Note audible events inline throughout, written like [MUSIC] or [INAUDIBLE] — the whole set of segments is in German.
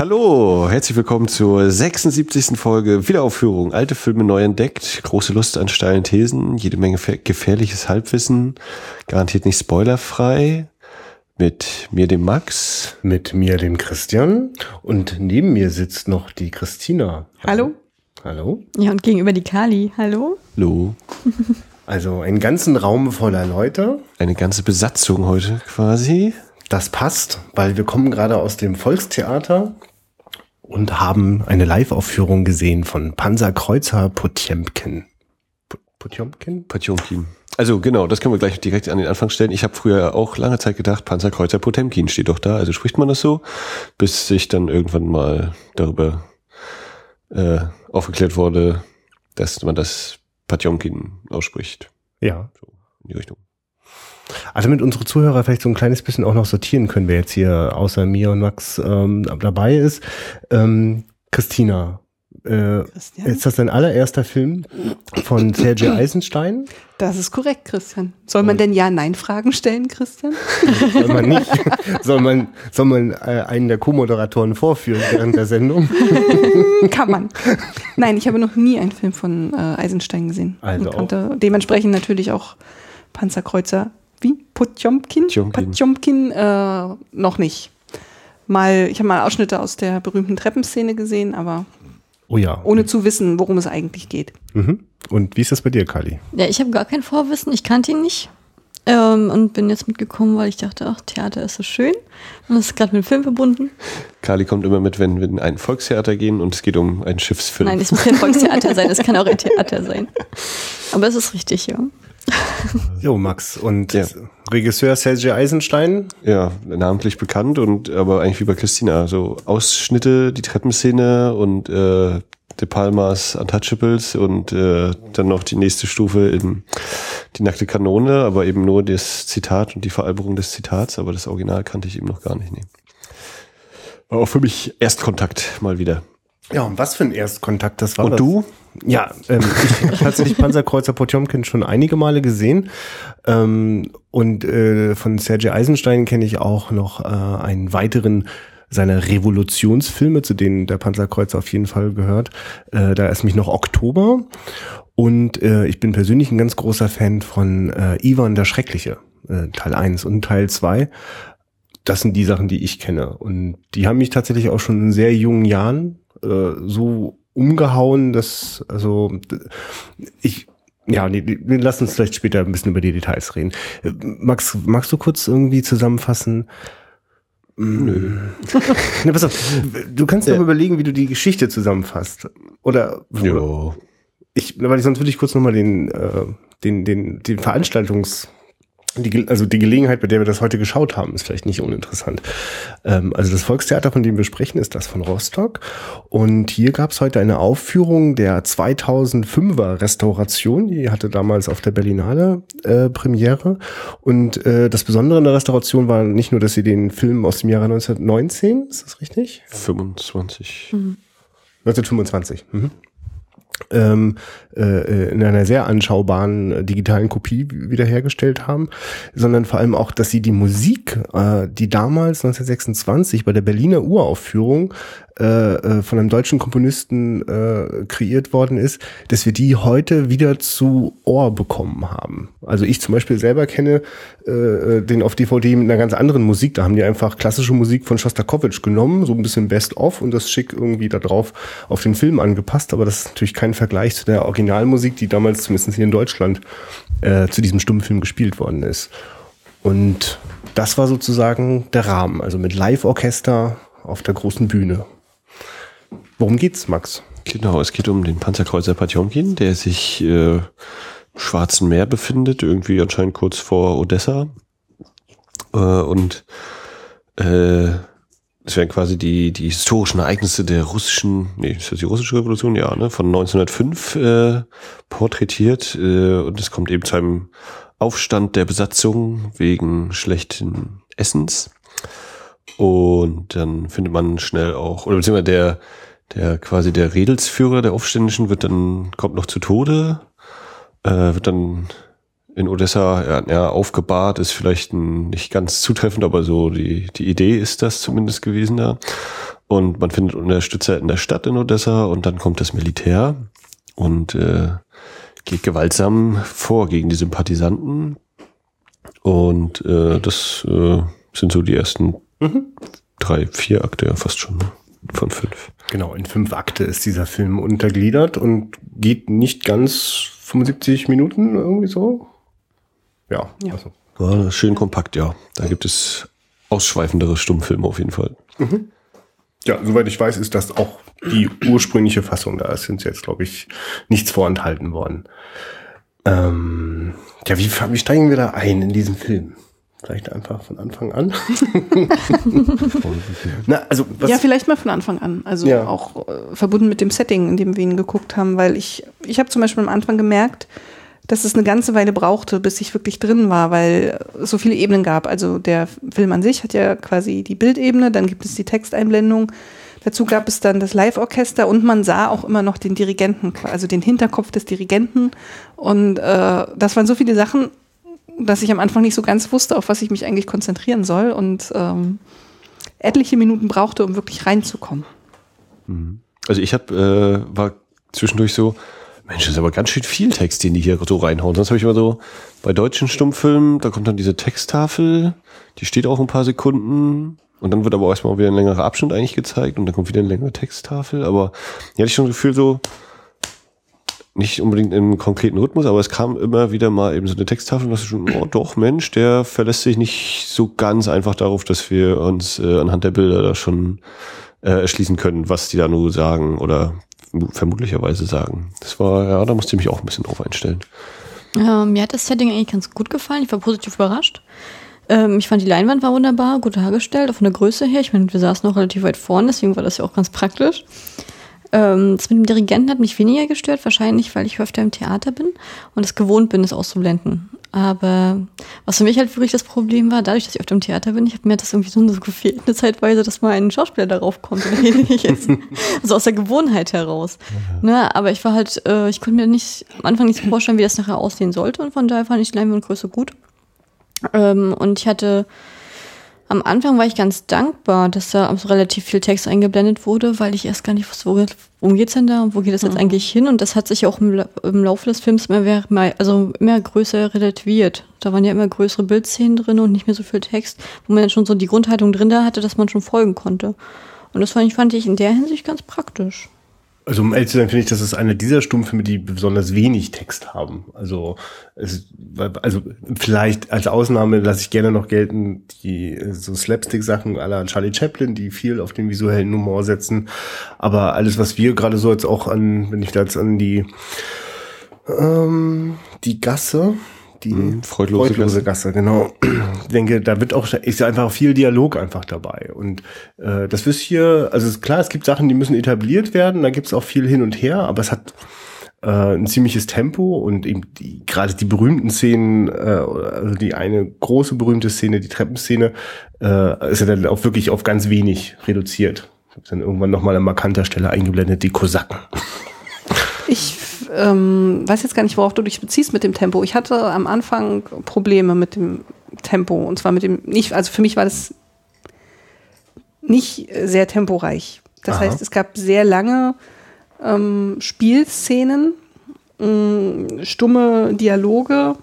Hallo, herzlich willkommen zur 76. Folge Wiederaufführung. Alte Filme neu entdeckt, große Lust an steilen Thesen, jede Menge gefährliches Halbwissen, garantiert nicht spoilerfrei. Mit mir, dem Max. Mit mir, dem Christian. Und neben mir sitzt noch die Christina. Hallo. Hallo. Ja, und gegenüber die Kali. Hallo. Hallo. [LAUGHS] Also einen ganzen Raum voller Leute. Eine ganze Besatzung heute quasi. Das passt, weil wir kommen gerade aus dem Volkstheater und haben eine Live-Aufführung gesehen von Panzerkreuzer Potjemkin. Potjomkin? Potjomkin. Also genau, das können wir gleich direkt an den Anfang stellen. Ich habe früher auch lange Zeit gedacht, Panzerkreuzer Potemkin steht doch da. Also spricht man das so, bis ich dann irgendwann mal darüber äh, aufgeklärt wurde, dass man das Potjomkin ausspricht. Ja. So in die Richtung. Also mit unsere Zuhörer vielleicht so ein kleines bisschen auch noch sortieren können, wer jetzt hier außer mir und Max ähm, dabei ist. Ähm, Christina, äh, ist das dein allererster Film von Sergei [CLEARS THROAT] Eisenstein? Das ist korrekt, Christian. Soll man denn Ja-Nein-Fragen stellen, Christian? [LAUGHS] Soll man nicht. Soll man, soll man äh, einen der Co-Moderatoren vorführen während der Sendung? [LAUGHS] Kann man. Nein, ich habe noch nie einen Film von äh, Eisenstein gesehen. Also und konnte dementsprechend natürlich auch Panzerkreuzer wie? Potjomkin? Potjomkin äh, noch nicht. Mal, ich habe mal Ausschnitte aus der berühmten Treppenszene gesehen, aber oh ja. ohne zu wissen, worum es eigentlich geht. Mhm. Und wie ist das bei dir, Kali? Ja, ich habe gar kein Vorwissen, ich kannte ihn nicht. Ähm, und bin jetzt mitgekommen, weil ich dachte, ach, Theater ist so schön. Und das ist gerade mit dem Film verbunden. Kali kommt immer mit, wenn wir in ein Volkstheater gehen und es geht um einen Schiffsfilm. Nein, es muss kein Volkstheater sein, es kann auch ein Theater sein. [LAUGHS] Aber es ist richtig, ja. [LAUGHS] Jo, Max. Und ja. Regisseur Sergei Eisenstein? Ja, namentlich bekannt und aber eigentlich wie bei Christina. So Ausschnitte, die Treppenszene und äh, De Palmas Untouchables und äh, dann noch die nächste Stufe in die nackte Kanone, aber eben nur das Zitat und die Veralberung des Zitats, aber das Original kannte ich eben noch gar nicht. Nee. War auch für mich Erstkontakt mal wieder. Ja, und was für ein Erstkontakt das war. Und das? du? Ja, ähm, ich habe tatsächlich Panzerkreuzer Potjomkin schon einige Male gesehen. Ähm, und äh, von Sergei Eisenstein kenne ich auch noch äh, einen weiteren seiner Revolutionsfilme, zu denen der Panzerkreuzer auf jeden Fall gehört. Äh, da ist mich noch Oktober. Und äh, ich bin persönlich ein ganz großer Fan von äh, Ivan der Schreckliche, äh, Teil 1 und Teil 2. Das sind die Sachen, die ich kenne. Und die haben mich tatsächlich auch schon in sehr jungen Jahren äh, so umgehauen, dass, also ich, ja, nee, wir lassen uns vielleicht später ein bisschen über die Details reden. Äh, Max, magst du kurz irgendwie zusammenfassen? Nö. [LAUGHS] Na, pass auf, du kannst ja. doch überlegen, wie du die Geschichte zusammenfasst. Oder, ja. ich, weil sonst würde ich kurz nochmal den, äh, den, den, den Veranstaltungs, die, also die Gelegenheit, bei der wir das heute geschaut haben, ist vielleicht nicht uninteressant. Ähm, also das Volkstheater, von dem wir sprechen, ist das von Rostock. Und hier gab es heute eine Aufführung der 2005er Restauration. Die hatte damals auf der Berlinale äh, Premiere. Und äh, das Besondere an der Restauration war nicht nur, dass sie den Film aus dem Jahre 1919, ist das richtig? 25. Mhm. 1925. Mhm ähm, äh, in einer sehr anschaubaren äh, digitalen Kopie wiederhergestellt haben, sondern vor allem auch, dass sie die Musik, äh, die damals 1926 bei der Berliner Uraufführung äh, äh, von einem deutschen Komponisten äh, kreiert worden ist, dass wir die heute wieder zu Ohr bekommen haben. Also ich zum Beispiel selber kenne äh, äh den auf DVD mit einer ganz anderen Musik. Da haben die einfach klassische Musik von Shostakovich genommen, so ein bisschen Best-of und das schick irgendwie da drauf auf den Film angepasst. Aber das ist natürlich kein Vergleich zu der Originalmusik, die damals zumindest hier in Deutschland äh, zu diesem Stummfilm gespielt worden ist. Und das war sozusagen der Rahmen, also mit Live-Orchester auf der großen Bühne. Worum geht's, Max? Genau, es geht um den Panzerkreuzer Patjomkin, der sich äh, im Schwarzen Meer befindet, irgendwie anscheinend kurz vor Odessa. Äh, und äh, es werden quasi die, die historischen Ereignisse der russischen, nee, ist das die russische Revolution? Ja, ne, von 1905 äh, porträtiert. Äh, und es kommt eben zu einem Aufstand der Besatzung wegen schlechten Essens. Und dann findet man schnell auch, oder beziehungsweise der, der quasi der Redelsführer der Aufständischen wird dann, kommt noch zu Tode, äh, wird dann in Odessa ja, ja, aufgebahrt, ist vielleicht ein, nicht ganz zutreffend, aber so die, die Idee ist das zumindest gewesen da. und man findet Unterstützer in der Stadt in Odessa und dann kommt das Militär und äh, geht gewaltsam vor gegen die Sympathisanten. Und äh, das äh, sind so die ersten mhm. drei, vier Akte ja fast schon ne? von fünf. Genau, in fünf Akte ist dieser Film untergliedert und geht nicht ganz 75 Minuten irgendwie so. Ja, ja. Also. ja schön kompakt, ja. Da gibt es ausschweifendere Stummfilme auf jeden Fall. Mhm. Ja, soweit ich weiß, ist das auch die ursprüngliche Fassung. Da ist uns jetzt, glaube ich, nichts vorenthalten worden. Ähm, ja, wie, wie steigen wir da ein in diesen Film? Vielleicht einfach von Anfang an. [LAUGHS] Na, also ja, vielleicht mal von Anfang an. Also ja. auch äh, verbunden mit dem Setting, in dem wir ihn geguckt haben, weil ich, ich habe zum Beispiel am Anfang gemerkt, dass es eine ganze Weile brauchte, bis ich wirklich drin war, weil es so viele Ebenen gab. Also der Film an sich hat ja quasi die Bildebene, dann gibt es die Texteinblendung. Dazu gab es dann das Live-Orchester und man sah auch immer noch den Dirigenten, also den Hinterkopf des Dirigenten. Und äh, das waren so viele Sachen, dass ich am Anfang nicht so ganz wusste, auf was ich mich eigentlich konzentrieren soll und ähm, etliche Minuten brauchte, um wirklich reinzukommen. Mhm. Also ich habe äh, war zwischendurch so, Mensch, das ist aber ganz schön viel Text, den die hier so reinhauen. Sonst habe ich immer so bei deutschen Stummfilmen, da kommt dann diese Texttafel, die steht auch ein paar Sekunden und dann wird aber erstmal wieder ein längerer Abschnitt eigentlich gezeigt und dann kommt wieder eine längere Texttafel. Aber hier hatte ich schon das Gefühl so, nicht unbedingt im konkreten Rhythmus, aber es kam immer wieder mal eben so eine Texttafel und ist schon, oh doch, Mensch, der verlässt sich nicht so ganz einfach darauf, dass wir uns äh, anhand der Bilder da schon äh, erschließen können, was die da nur sagen oder vermutlicherweise sagen. Das war, ja, da musste ich mich auch ein bisschen drauf einstellen. Ähm, mir hat das Setting eigentlich ganz gut gefallen. Ich war positiv überrascht. Ähm, ich fand die Leinwand war wunderbar, gut dargestellt, von der Größe her. Ich meine, wir saßen noch relativ weit vorne, deswegen war das ja auch ganz praktisch. Ähm, das mit dem Dirigenten hat mich weniger gestört, wahrscheinlich, weil ich öfter im Theater bin und es gewohnt bin, es auszublenden. Aber was für mich halt wirklich das Problem war, dadurch, dass ich öfter im Theater bin, ich habe mir das irgendwie so, gefehlt, eine Zeitweise, dass mal ein Schauspieler darauf kommt. [LAUGHS] ich jetzt. also aus der Gewohnheit heraus. Ja. Ne, aber ich war halt, äh, ich konnte mir nicht am Anfang nicht vorstellen, wie das nachher aussehen sollte und von daher fand ich die Leinwandgröße gut. Ähm, und ich hatte am Anfang war ich ganz dankbar, dass da relativ viel Text eingeblendet wurde, weil ich erst gar nicht wusste, worum geht's denn da und wo geht das jetzt mhm. eigentlich hin? Und das hat sich auch im, im Laufe des Films immer, also immer größer relativiert. Da waren ja immer größere Bildszenen drin und nicht mehr so viel Text, wo man dann schon so die Grundhaltung drin da hatte, dass man schon folgen konnte. Und das fand ich, fand ich in der Hinsicht ganz praktisch. Also um ehrlich zu sein, finde ich, das ist einer dieser Stummfilme, die besonders wenig Text haben. Also, es, also vielleicht als Ausnahme lasse ich gerne noch gelten die so Slapstick-Sachen aller Charlie Chaplin, die viel auf den visuellen Humor setzen. Aber alles, was wir gerade so jetzt auch an, wenn ich da jetzt an die ähm, die Gasse die mhm, freudlose, freudlose Gasse. genau. Ich denke, da wird auch, ist ja einfach viel Dialog einfach dabei. Und äh, das ist hier, also ist klar, es gibt Sachen, die müssen etabliert werden, da gibt es auch viel hin und her, aber es hat äh, ein ziemliches Tempo und eben die, gerade die berühmten Szenen, äh, also die eine große berühmte Szene, die Treppenszene, äh, ist ja dann auch wirklich auf ganz wenig reduziert. Ich habe dann irgendwann nochmal an markanter Stelle eingeblendet, die Kosaken. Ich ähm, weiß jetzt gar nicht, worauf du dich beziehst mit dem Tempo. Ich hatte am Anfang Probleme mit dem Tempo. Und zwar mit dem, nicht, also für mich war das nicht sehr temporeich. Das Aha. heißt, es gab sehr lange ähm, Spielszenen, äh, stumme Dialoge,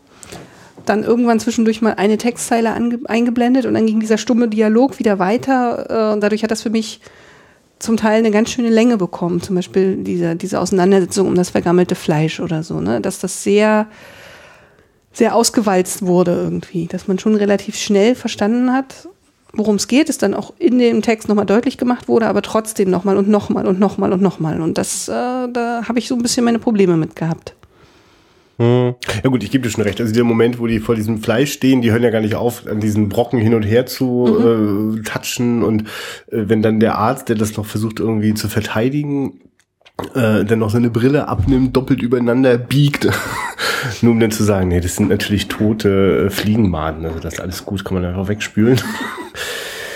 dann irgendwann zwischendurch mal eine Textzeile eingeblendet und dann ging dieser stumme Dialog wieder weiter. Äh, dadurch hat das für mich zum Teil eine ganz schöne Länge bekommen. Zum Beispiel diese, diese Auseinandersetzung um das vergammelte Fleisch oder so, ne? Dass das sehr, sehr ausgewalzt wurde irgendwie. Dass man schon relativ schnell verstanden hat, worum es geht, ist dann auch in dem Text nochmal deutlich gemacht wurde, aber trotzdem nochmal und nochmal und nochmal und nochmal. Und das, äh, da habe ich so ein bisschen meine Probleme mit gehabt. Hm. Ja gut, ich gebe dir schon recht. Also der Moment, wo die vor diesem Fleisch stehen, die hören ja gar nicht auf, an diesen Brocken hin und her zu mhm. äh, touchen. Und äh, wenn dann der Arzt, der das noch versucht irgendwie zu verteidigen, äh, dann noch seine Brille abnimmt, doppelt übereinander biegt, [LAUGHS] nur um dann zu sagen, nee, das sind natürlich tote äh, Fliegenmaden. Also das ist alles gut, kann man einfach wegspülen. [LAUGHS]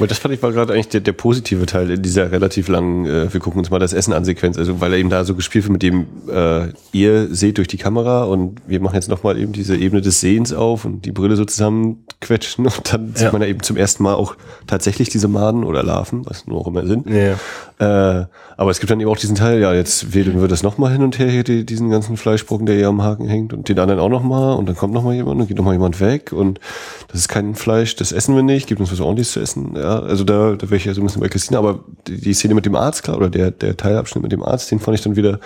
Aber das fand ich war gerade eigentlich der, der positive Teil in dieser relativ langen, äh, wir gucken uns mal das Essen an Sequenz, also weil er eben da so gespielt wird mit dem, äh, ihr seht durch die Kamera und wir machen jetzt nochmal eben diese Ebene des Sehens auf und die Brille so zusammenquetschen und dann sieht man ja eben zum ersten Mal auch tatsächlich diese Maden oder Larven, was nur auch immer sind. Ja. Äh, aber es gibt dann eben auch diesen Teil, ja, jetzt wählen wir das nochmal hin und her, hier die, diesen ganzen Fleischbrocken, der hier am Haken hängt und den anderen auch nochmal und dann kommt nochmal jemand und geht nochmal jemand weg und das ist kein Fleisch, das essen wir nicht, gibt uns was ordentliches zu essen. Ja, also da, da wäre ich ja so ein bisschen bei Christina, aber die, die Szene mit dem Arzt, klar, oder der, der Teilabschnitt mit dem Arzt, den fand ich dann wieder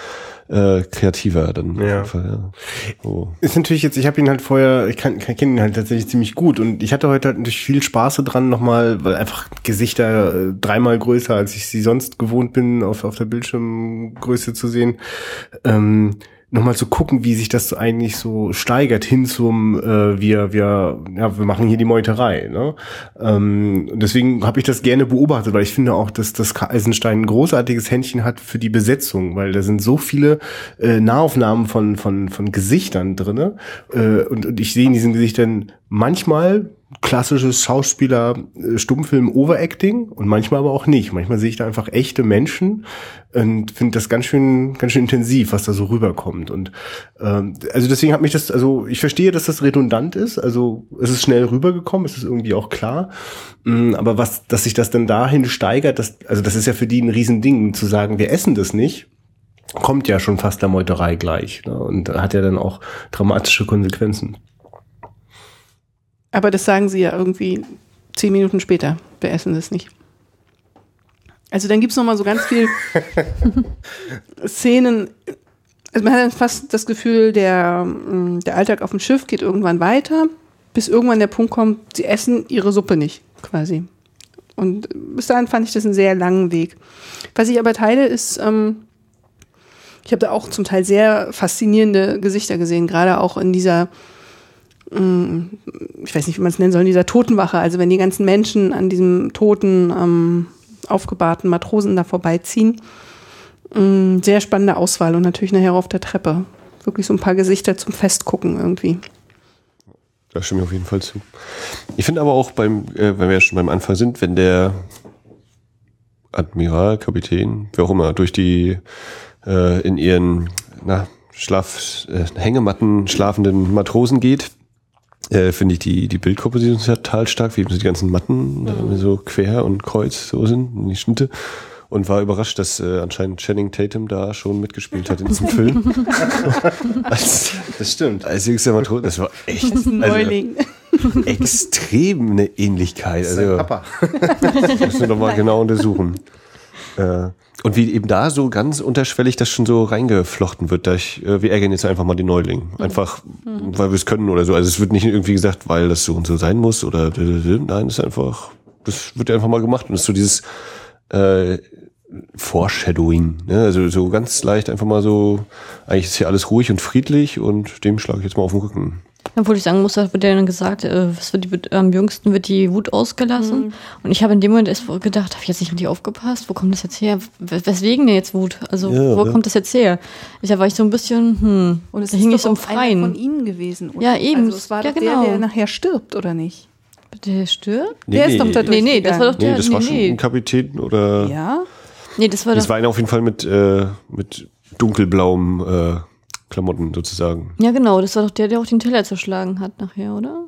äh, kreativer dann. Ja. Auf jeden Fall, ja. Oh. Ist natürlich jetzt, ich habe ihn halt vorher, ich kann, kann kenne ihn halt tatsächlich ziemlich gut und ich hatte heute halt natürlich viel Spaß dran nochmal, weil einfach Gesichter äh, dreimal größer, als ich sie sonst gewohnt bin, auf, auf der Bildschirmgröße zu sehen. Ähm, nochmal zu gucken, wie sich das eigentlich so steigert hin zum äh, wir wir ja wir machen hier die Meuterei. Ne? Ähm, deswegen habe ich das gerne beobachtet, weil ich finde auch, dass das Eisenstein ein großartiges Händchen hat für die Besetzung, weil da sind so viele äh, Nahaufnahmen von von von Gesichtern drinne äh, und, und ich sehe in diesen Gesichtern manchmal klassisches Schauspieler äh, und manchmal aber auch nicht. Manchmal sehe ich da einfach echte Menschen und finde das ganz schön ganz schön intensiv, was da so rüberkommt und ähm, also deswegen hat mich das also ich verstehe, dass das redundant ist, also es ist schnell rübergekommen, es ist irgendwie auch klar, Mm, aber was dass sich das dann dahin steigert, das also das ist ja für die ein Riesending zu sagen, wir essen das nicht kommt ja schon fast der Meuterei gleich ne? und hat ja dann auch dramatische Konsequenzen. Aber das sagen sie ja irgendwie zehn Minuten später. Wir essen das nicht. Also dann gibt es nochmal so ganz viel [LAUGHS] Szenen. Also man hat dann fast das Gefühl, der, mm, der Alltag auf dem Schiff geht irgendwann weiter, bis irgendwann der Punkt kommt, sie essen ihre Suppe nicht, quasi. Und bis dahin fand ich das einen sehr langen Weg. Was ich aber teile, ist, ähm, ich habe da auch zum Teil sehr faszinierende Gesichter gesehen, gerade auch in dieser ich weiß nicht, wie man es nennen soll, in dieser Totenwache, also wenn die ganzen Menschen an diesem toten, ähm, aufgebahrten Matrosen da vorbeiziehen. Ähm, sehr spannende Auswahl und natürlich nachher auf der Treppe. Wirklich so ein paar Gesichter zum Festgucken irgendwie. Da stimme ich auf jeden Fall zu. Ich finde aber auch beim, äh, wenn wir ja schon beim Anfang sind, wenn der Admiral, Kapitän, wer auch immer, durch die äh, in ihren na, Schlaf, äh, Hängematten schlafenden Matrosen geht, äh, finde ich die, die Bildkomposition total stark, wie eben so die ganzen Matten mhm. so quer und kreuz so sind, die Schnitte. Und war überrascht, dass äh, anscheinend Channing Tatum da schon mitgespielt hat in diesem [LAUGHS] Film. [LAUGHS] als, das stimmt. Als jüngster Matros, das war echt Das ist ein Neuling. Also, [LAUGHS] extrem eine Ähnlichkeit. Also, Papa. das müssen wir doch mal genau untersuchen. Äh, und wie eben da so ganz unterschwellig das schon so reingeflochten wird, da ich, äh, wir ärgern jetzt einfach mal die Neuling. Einfach, mhm. weil wir es können oder so. Also es wird nicht irgendwie gesagt, weil das so und so sein muss oder nein, es ist einfach, das wird einfach mal gemacht. Und es ist so dieses äh, Foreshadowing, ne? Also so ganz leicht einfach mal so, eigentlich ist hier alles ruhig und friedlich und dem schlage ich jetzt mal auf den Rücken. Obwohl ich sagen muss, da wird ja dann gesagt, äh, was wird die, am jüngsten wird die Wut ausgelassen. Mhm. Und ich habe in dem Moment erst gedacht, habe ich jetzt nicht richtig aufgepasst? Wo kommt das jetzt her? Weswegen denn jetzt Wut? Also ja, wo ja. kommt das jetzt her? Ich, da war ich so ein bisschen, hm, und es da hing ich so im Freien. von ihnen gewesen. Oder? Ja, eben. Also es war ja, doch genau. der, der nachher stirbt, oder nicht? Der stirbt? Nee, der nee, ist doch da Nee, nee, das war doch der. Nee, das nee, war schon nee. ein Kapitän oder. Ja. Nee, das war Das doch. war einer auf jeden Fall mit, äh, mit dunkelblauem äh, Klamotten sozusagen. Ja, genau, das war doch der, der auch den Teller zerschlagen hat nachher, oder?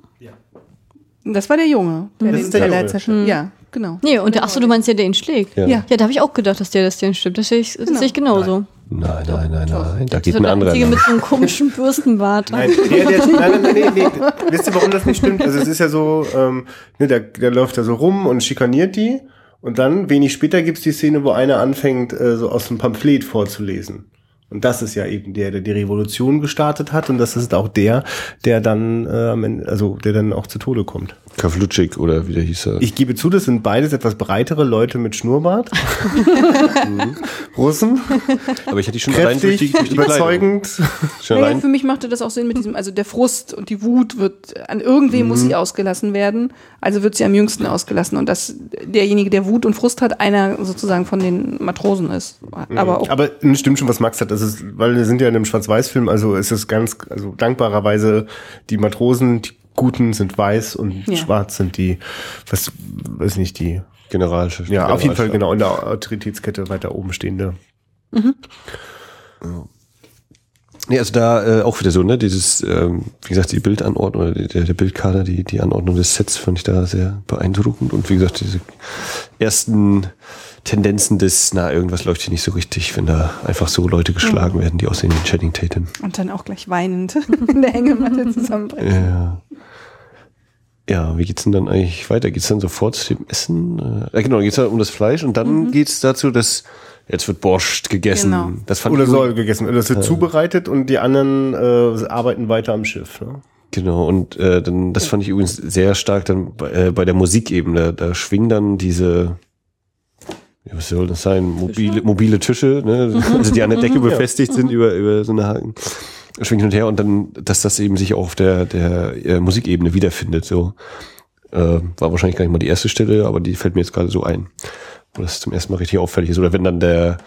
Das war der Junge, der Das den ist der Teller Junge. zerstört. Ja, genau. Nee, und der, ach so, du meinst ja, der ihn schlägt. Ja. Ja. Ja, da habe ich auch gedacht, dass der das den stimmt. Das sehe ich, das Genau. sehe ich genauso. Nein, nein, nein, nein. Da geht ein der anderer. Einzige mit so einem komischen [LAUGHS] Bürstenbart. Nein, der, der, nein, nein, nein, nee. Wisst ihr, warum das nicht stimmt? Also es ist ja so, ähm, ne, der, der läuft da so rum und schikaniert die. Und dann, wenig später gibt's die Szene, wo einer anfängt, äh, so aus dem Pamphlet vorzulesen. Und das ist ja eben der, der die Revolution gestartet hat. Und das ist auch der, der dann, äh, am Ende- also der dann auch zu Tode kommt. Kavlutschik oder wie der hieß er. Ich gebe zu, das sind beides etwas breitere Leute mit Schnurrbart. Mhm. [LAUGHS] Russen, Aber ich hatte die schon allein durch die, kräftig, durch die überzeugend. Schon Naja, für mich machte das auch Sinn mit diesem, also der Frust und die Wut wird, an irgendwem muss sie ausgelassen werden, also wird sie am jüngsten ausgelassen und dass derjenige, der Wut und Frust hat, einer sozusagen von den Matrosen ist. Aber auch, Aber es stimmt schon, was Max hat. Das ist, weil wir sind ja in einem Schwarz-Weiß-Film, also ist es ganz, also dankbarerweise die Matrosen, die Guten sind weiß und Ja. schwarz sind die, was, weiß nicht, die Generalchef. Ja, auf jeden Fall genau in der Autoritätskette weiter oben stehende. Mhm. Ja. Nee, also da äh, auch wieder so, ne, dieses, ähm, wie gesagt, die Bildanordnung oder der, der Bildkader, die, die Anordnung des Sets fand ich da sehr beeindruckend und wie gesagt, diese ersten Tendenzen des, na, irgendwas läuft hier nicht so richtig, wenn da einfach so Leute geschlagen mhm. werden, die aussehen wie Channing Tatum. Und dann auch gleich weinend [LAUGHS] in der Hängematte zusammenbrechen. Ja. Ja, wie geht's denn dann eigentlich weiter? Geht's dann sofort zu dem Essen? Äh, genau, geht's dann um das Fleisch und dann mhm. geht's dazu, dass jetzt wird Borscht gegessen. Genau. Das fand Oder soll gegessen. Das wird ja. zubereitet und die anderen äh, arbeiten weiter am Schiff. Ne? Genau, und äh, dann, das fand ich übrigens sehr stark dann bei, äh, bei der Musikebene. Da schwingen dann diese, was soll das sein, mobile, mobile Tische, ne? [LAUGHS] also die an der Decke befestigt sind über, über so eine Haken. Schwingen hin und her und dann, dass das eben sich auch auf der, der äh, Musikebene wiederfindet. So äh, war wahrscheinlich gar nicht mal die erste Stelle, aber die fällt mir jetzt gerade so ein wo das zum ersten Mal richtig auffällig ist. Oder wenn dann der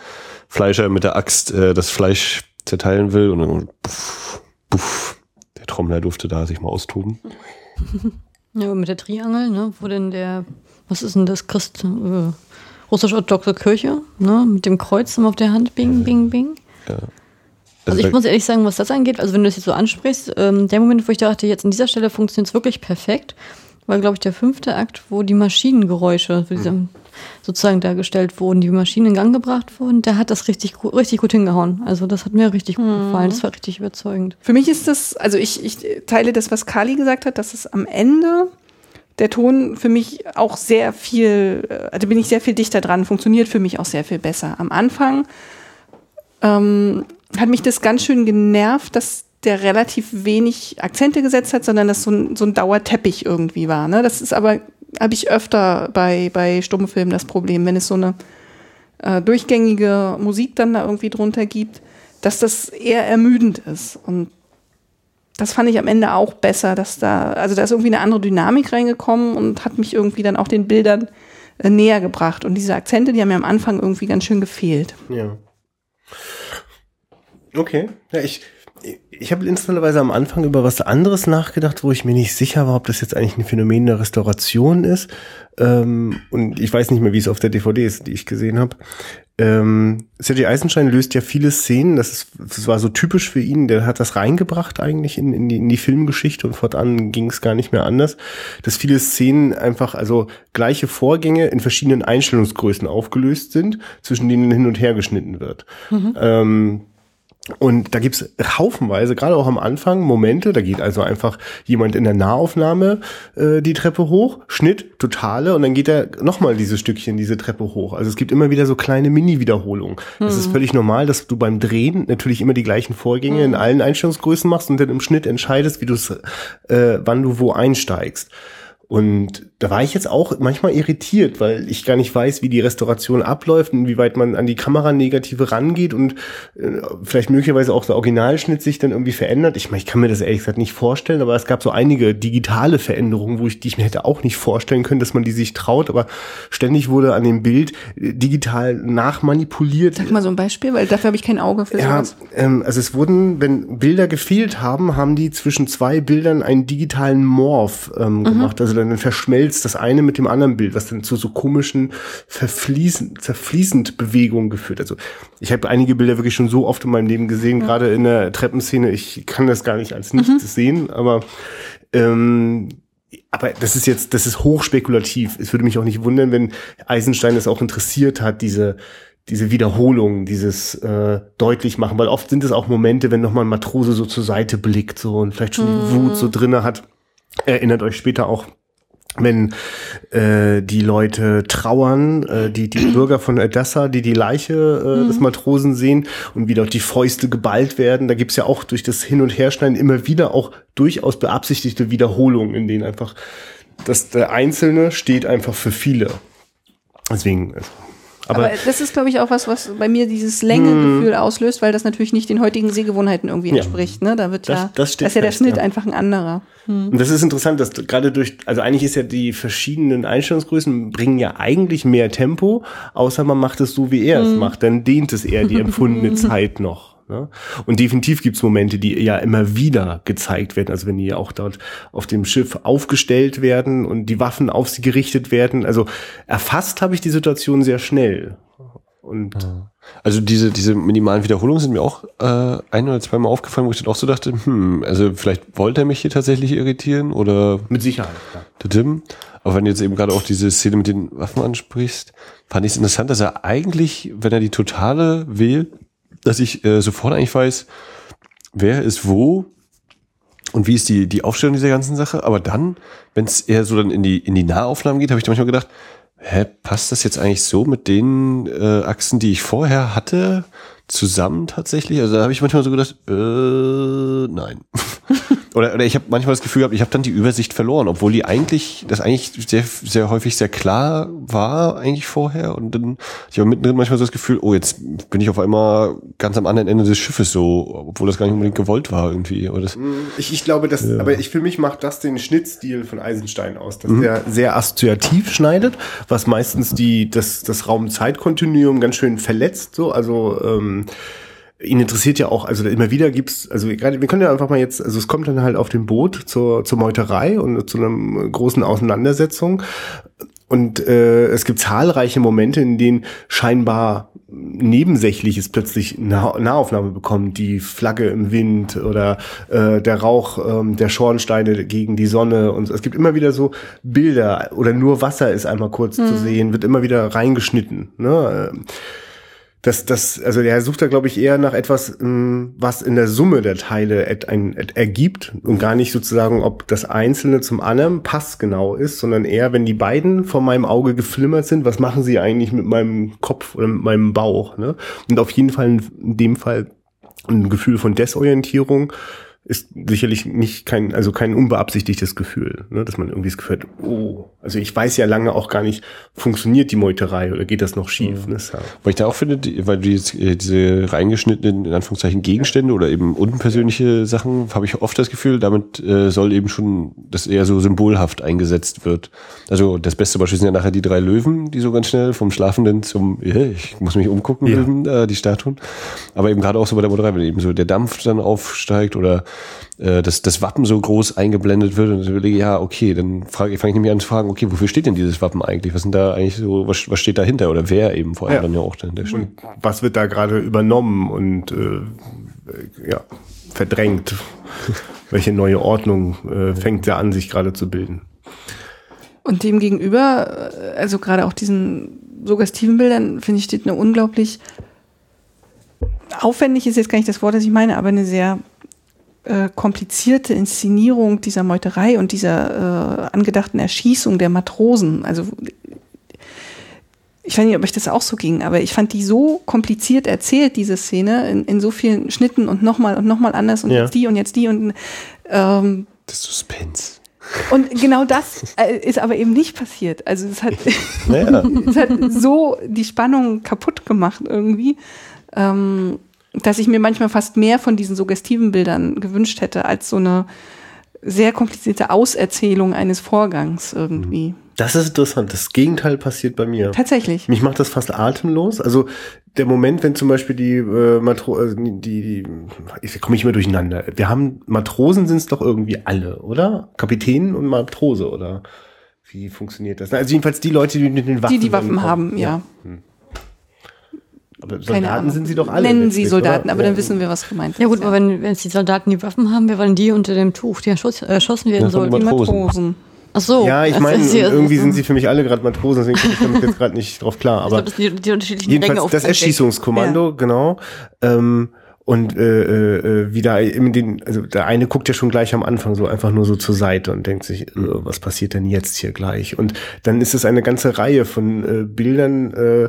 Fleischer mit der Axt äh, das Fleisch zerteilen will und dann puff, puff, der Trommler durfte da sich mal austoben. [LAUGHS] Ja, mit der Triangel, ne, wo denn der, was ist denn das, Christ, äh, russisch-orthodoxe Kirche, ne, mit dem Kreuz auf der Hand, bing, bing, bing. Ja. Also, also ich muss ehrlich sagen, was das angeht, also wenn du das jetzt so ansprichst, ähm, der Moment, wo ich dachte, jetzt an dieser Stelle funktioniert es wirklich perfekt, war, glaube ich, der fünfte Akt, wo die Maschinengeräusche, wo diese sozusagen dargestellt wurden, die Maschinen in Gang gebracht wurden, der hat das richtig, richtig gut hingehauen. Also das hat mir richtig gut mhm. gefallen. Das war richtig überzeugend. Für mich ist das, also ich, ich teile das, was Kali gesagt hat, dass es am Ende der Ton für mich auch sehr viel, also bin ich sehr viel dichter dran, funktioniert für mich auch sehr viel besser. Am Anfang ähm, hat mich das ganz schön genervt, dass der relativ wenig Akzente gesetzt hat, sondern das so ein, so ein Dauerteppich irgendwie war. Ne? Das ist aber habe ich öfter bei, bei Stummfilmen das Problem, wenn es so eine äh, durchgängige Musik dann da irgendwie drunter gibt, dass das eher ermüdend ist. Und das fand ich am Ende auch besser, dass da, also da ist irgendwie eine andere Dynamik reingekommen und hat mich irgendwie dann auch den Bildern äh, näher gebracht. Und diese Akzente, die haben mir am Anfang irgendwie ganz schön gefehlt. Ja. Okay. Ja, ich, ich habe interessanterweise am Anfang über was anderes nachgedacht, wo ich mir nicht sicher war, ob das jetzt eigentlich ein Phänomen der Restauration ist. Ähm, und ich weiß nicht mehr, wie es auf der DVD ist, die ich gesehen habe. Ähm, Sergei Eisenstein löst ja viele Szenen, das, ist, das war so typisch für ihn, der hat das reingebracht eigentlich in, in, die, in die Filmgeschichte und fortan ging es gar nicht mehr anders, dass viele Szenen einfach, also gleiche Vorgänge in verschiedenen Einstellungsgrößen aufgelöst sind, zwischen denen hin und her geschnitten wird. Mhm. Ähm, und da gibt's haufenweise, gerade auch am Anfang, Momente, da geht also einfach jemand in der Nahaufnahme äh, die Treppe hoch, Schnitt, totale, und dann geht er nochmal dieses Stückchen, diese Treppe hoch. Also es gibt immer wieder so kleine Mini-Wiederholungen. Mhm. Es ist mhm. völlig normal, dass du beim Drehen natürlich immer die gleichen Vorgänge mhm. in allen Einstellungsgrößen machst und dann im Schnitt entscheidest, wie du äh, wann du wo einsteigst. Und da war ich jetzt auch manchmal irritiert, weil ich gar nicht weiß, wie die Restauration abläuft, inwieweit man an die Kameranegative rangeht und äh, vielleicht möglicherweise auch der Originalschnitt sich dann irgendwie verändert. Ich meine, ich kann mir das ehrlich gesagt nicht vorstellen, aber es gab so einige digitale Veränderungen, wo ich, die ich mir hätte auch nicht vorstellen können, dass man die sich traut, aber ständig wurde an dem Bild äh, digital nachmanipuliert. Sag mal so ein Beispiel, weil dafür habe ich kein Auge für ja, sowas. Ähm, also es wurden, wenn Bilder gefehlt haben, haben die zwischen zwei Bildern einen digitalen Morph ähm, mhm. gemacht. Also dann verschmelzt das eine mit dem anderen Bild, was dann zu so komischen verfließend, zerfließend Bewegungen geführt. Also ich habe einige Bilder wirklich schon so oft in meinem Leben gesehen, ja. gerade in der Treppenszene. Ich kann das gar nicht als nichts mhm. sehen, aber ähm, aber das ist jetzt, das ist hochspekulativ. Es würde mich auch nicht wundern, wenn Eisenstein es auch interessiert hat, diese diese Wiederholung, dieses äh, deutlich machen, weil oft sind es auch Momente, wenn nochmal ein Matrose so zur Seite blickt so und vielleicht schon die mhm. Wut so drinne hat. Erinnert euch später auch wenn äh, die Leute trauern, äh, die, die [CLEARS THROAT] Bürger von Odessa, die die Leiche äh, mhm. des Matrosen sehen und wie dort die Fäuste geballt werden, da gibt's ja auch durch das Hin- und Herschneiden immer wieder auch durchaus beabsichtigte Wiederholungen, in denen einfach dass der Einzelne steht einfach für viele. Deswegen, aber, aber, das ist, glaube ich, auch was, was bei mir dieses Längegefühl auslöst, weil das natürlich nicht den heutigen Sehgewohnheiten irgendwie ja. entspricht. Ne? Da wird das, ja, das, das ist ja der Schnitt ja. einfach ein anderer. Hm. Und das ist interessant, dass gerade durch, also eigentlich ist ja die verschiedenen Einstellungsgrößen bringen ja eigentlich mehr Tempo, außer man macht es so, wie er hm. es macht. Dann dehnt es eher die empfundene [LAUGHS] Zeit noch. Ne? Und definitiv gibt's Momente, die ja immer wieder gezeigt werden. Also wenn die auch dort auf dem Schiff aufgestellt werden und die Waffen auf sie gerichtet werden. Also erfasst habe ich die Situation sehr schnell. Und Also diese, diese minimalen Wiederholungen sind mir auch äh, ein oder zweimal aufgefallen, wo ich dann auch so dachte, hm, also vielleicht wollte er mich hier tatsächlich irritieren oder mit Sicherheit. Ja. Tadim. Aber wenn du jetzt eben gerade auch diese Szene mit den Waffen ansprichst, fand ich es interessant, dass er eigentlich, wenn er die Totale wählt, dass ich äh, sofort eigentlich weiß, wer ist wo und wie ist die, die Aufstellung dieser ganzen Sache. Aber dann, wenn es eher so dann in die, in die Nahaufnahmen geht, habe ich manchmal gedacht, hä, passt das jetzt eigentlich so mit den äh, Achsen, die ich vorher hatte, zusammen tatsächlich? Also da habe ich manchmal so gedacht, äh, nein. [LAUGHS] oder, oder ich habe manchmal das Gefühl gehabt, ich habe dann die Übersicht verloren, obwohl die eigentlich, das eigentlich sehr, sehr häufig sehr klar war eigentlich vorher. Und dann ich habe mittendrin manchmal so das Gefühl, oh, jetzt bin ich auf einmal ganz am anderen Ende des Schiffes so, obwohl das gar nicht unbedingt gewollt war irgendwie. Oder das, Ich, ich glaube, dass, aber ich für mich macht das den Schnittstil von Eisenstein aus, dass der sehr assoziativ schneidet, was meistens die, das, das Raum-Zeit-Kontinuum ganz schön verletzt, so, also, ähm, ihn interessiert ja auch, also immer wieder gibt's, also gerade, wir können ja einfach mal jetzt, also es kommt dann halt auf dem Boot zur, zur Meuterei und zu einer großen Auseinandersetzung. Und äh, es gibt zahlreiche Momente, in denen scheinbar Nebensächliches plötzlich Nah Nahaufnahme bekommt, die Flagge im Wind oder äh, der Rauch ähm, der Schornsteine gegen die Sonne und so. es gibt immer wieder so Bilder oder nur Wasser ist einmal kurz zu sehen, wird immer wieder reingeschnitten. Ne? Das, das, also der sucht da, glaube ich, eher nach etwas, ähm, was in der Summe der Teile et, ein, et, ergibt und gar nicht sozusagen, ob das Einzelne zum anderen passgenau ist, sondern eher, wenn die beiden vor meinem Auge geflimmert sind, was machen sie eigentlich mit meinem Kopf oder mit meinem Bauch? Ne? Und auf jeden Fall in dem Fall ein Gefühl von Desorientierung ist sicherlich nicht kein, also kein unbeabsichtigtes Gefühl, ne, dass man irgendwie das Gefühl hat, oh, also ich weiß ja lange auch gar nicht, funktioniert die Meuterei oder geht das noch schief? Ne? Ja. Weil ich da auch finde, die, weil jetzt, äh, diese reingeschnittenen, in Anführungszeichen, Gegenstände oder eben unpersönliche Sachen, habe ich oft das Gefühl, damit äh, soll eben schon, das eher so symbolhaft eingesetzt wird. Also das beste Beispiel sind ja nachher die drei Löwen, die so ganz schnell vom Schlafenden zum, ja, ich muss mich umgucken, Ja. Löwen, äh, die Statuen. Aber eben gerade auch so bei der Meuterei, wenn eben so der Dampf dann aufsteigt oder äh, das, das Wappen so groß eingeblendet wird und ich überlege, ja, okay, dann frage fange ich nämlich an zu fragen, okay, wofür steht denn dieses Wappen eigentlich? Was sind da eigentlich so, was, was steht dahinter? Oder wer eben vor allem Ja. dann ja auch dahinter steht. Und was wird da gerade übernommen und äh, ja, verdrängt? [LAUGHS] Welche neue Ordnung äh, fängt da an, sich gerade zu bilden? Und dem gegenüber, äh, also gerade auch diesen suggestiven Bildern, finde ich, steht eine unglaublich aufwendig ist jetzt gar nicht das Wort, das ich meine, aber eine sehr äh, komplizierte Inszenierung dieser Meuterei und dieser äh, angedachten Erschießung der Matrosen. Also ich weiß nicht, ob euch das auch so ging, aber ich fand die so kompliziert erzählt, diese Szene, in, in so vielen Schnitten und nochmal und nochmal anders und Ja. jetzt die und jetzt die und ähm, Das Suspense. und genau das äh, ist aber eben nicht passiert. Also es hat, [LAUGHS] Naja. [LAUGHS] es hat so die Spannung kaputt gemacht irgendwie, ähm, dass ich mir manchmal fast mehr von diesen suggestiven Bildern gewünscht hätte, als so eine sehr komplizierte Auserzählung eines Vorgangs irgendwie. Das ist interessant. Das Gegenteil passiert bei mir. Tatsächlich. Mich macht das fast atemlos. Also der Moment, wenn zum Beispiel die äh, Matro äh, die, die ich komme ich immer durcheinander. Wir haben Matrosen sind es doch irgendwie alle, oder? Kapitän und Matrose, oder? Wie funktioniert das? Also jedenfalls die Leute, die mit den Waffen Die die Waffen haben, ja. Aber Soldaten sind sie doch alle. Nennen sie Soldaten, oder? aber Ja. dann wissen wir, was gemeint ist. Ja gut, aber wenn, wenn jetzt die Soldaten die Waffen haben, wer waren die unter dem Tuch, die erschoss, erschossen werden Ja, sollten? die Matrosen. Ach so. Ja, ich das meine, ja- irgendwie sind sie für mich alle gerade Matrosen, deswegen komme ich damit jetzt gerade nicht drauf klar. Ich Aber glaube, das sind die, die unterschiedlichen Ränge Jedenfalls das. Erschießungskommando, genau. Ähm, und äh, äh, wie da eben den, also der eine guckt ja schon gleich am Anfang so einfach nur so zur Seite und denkt sich, äh, was passiert denn jetzt hier gleich? Und dann ist es eine ganze Reihe von äh, Bildern, äh,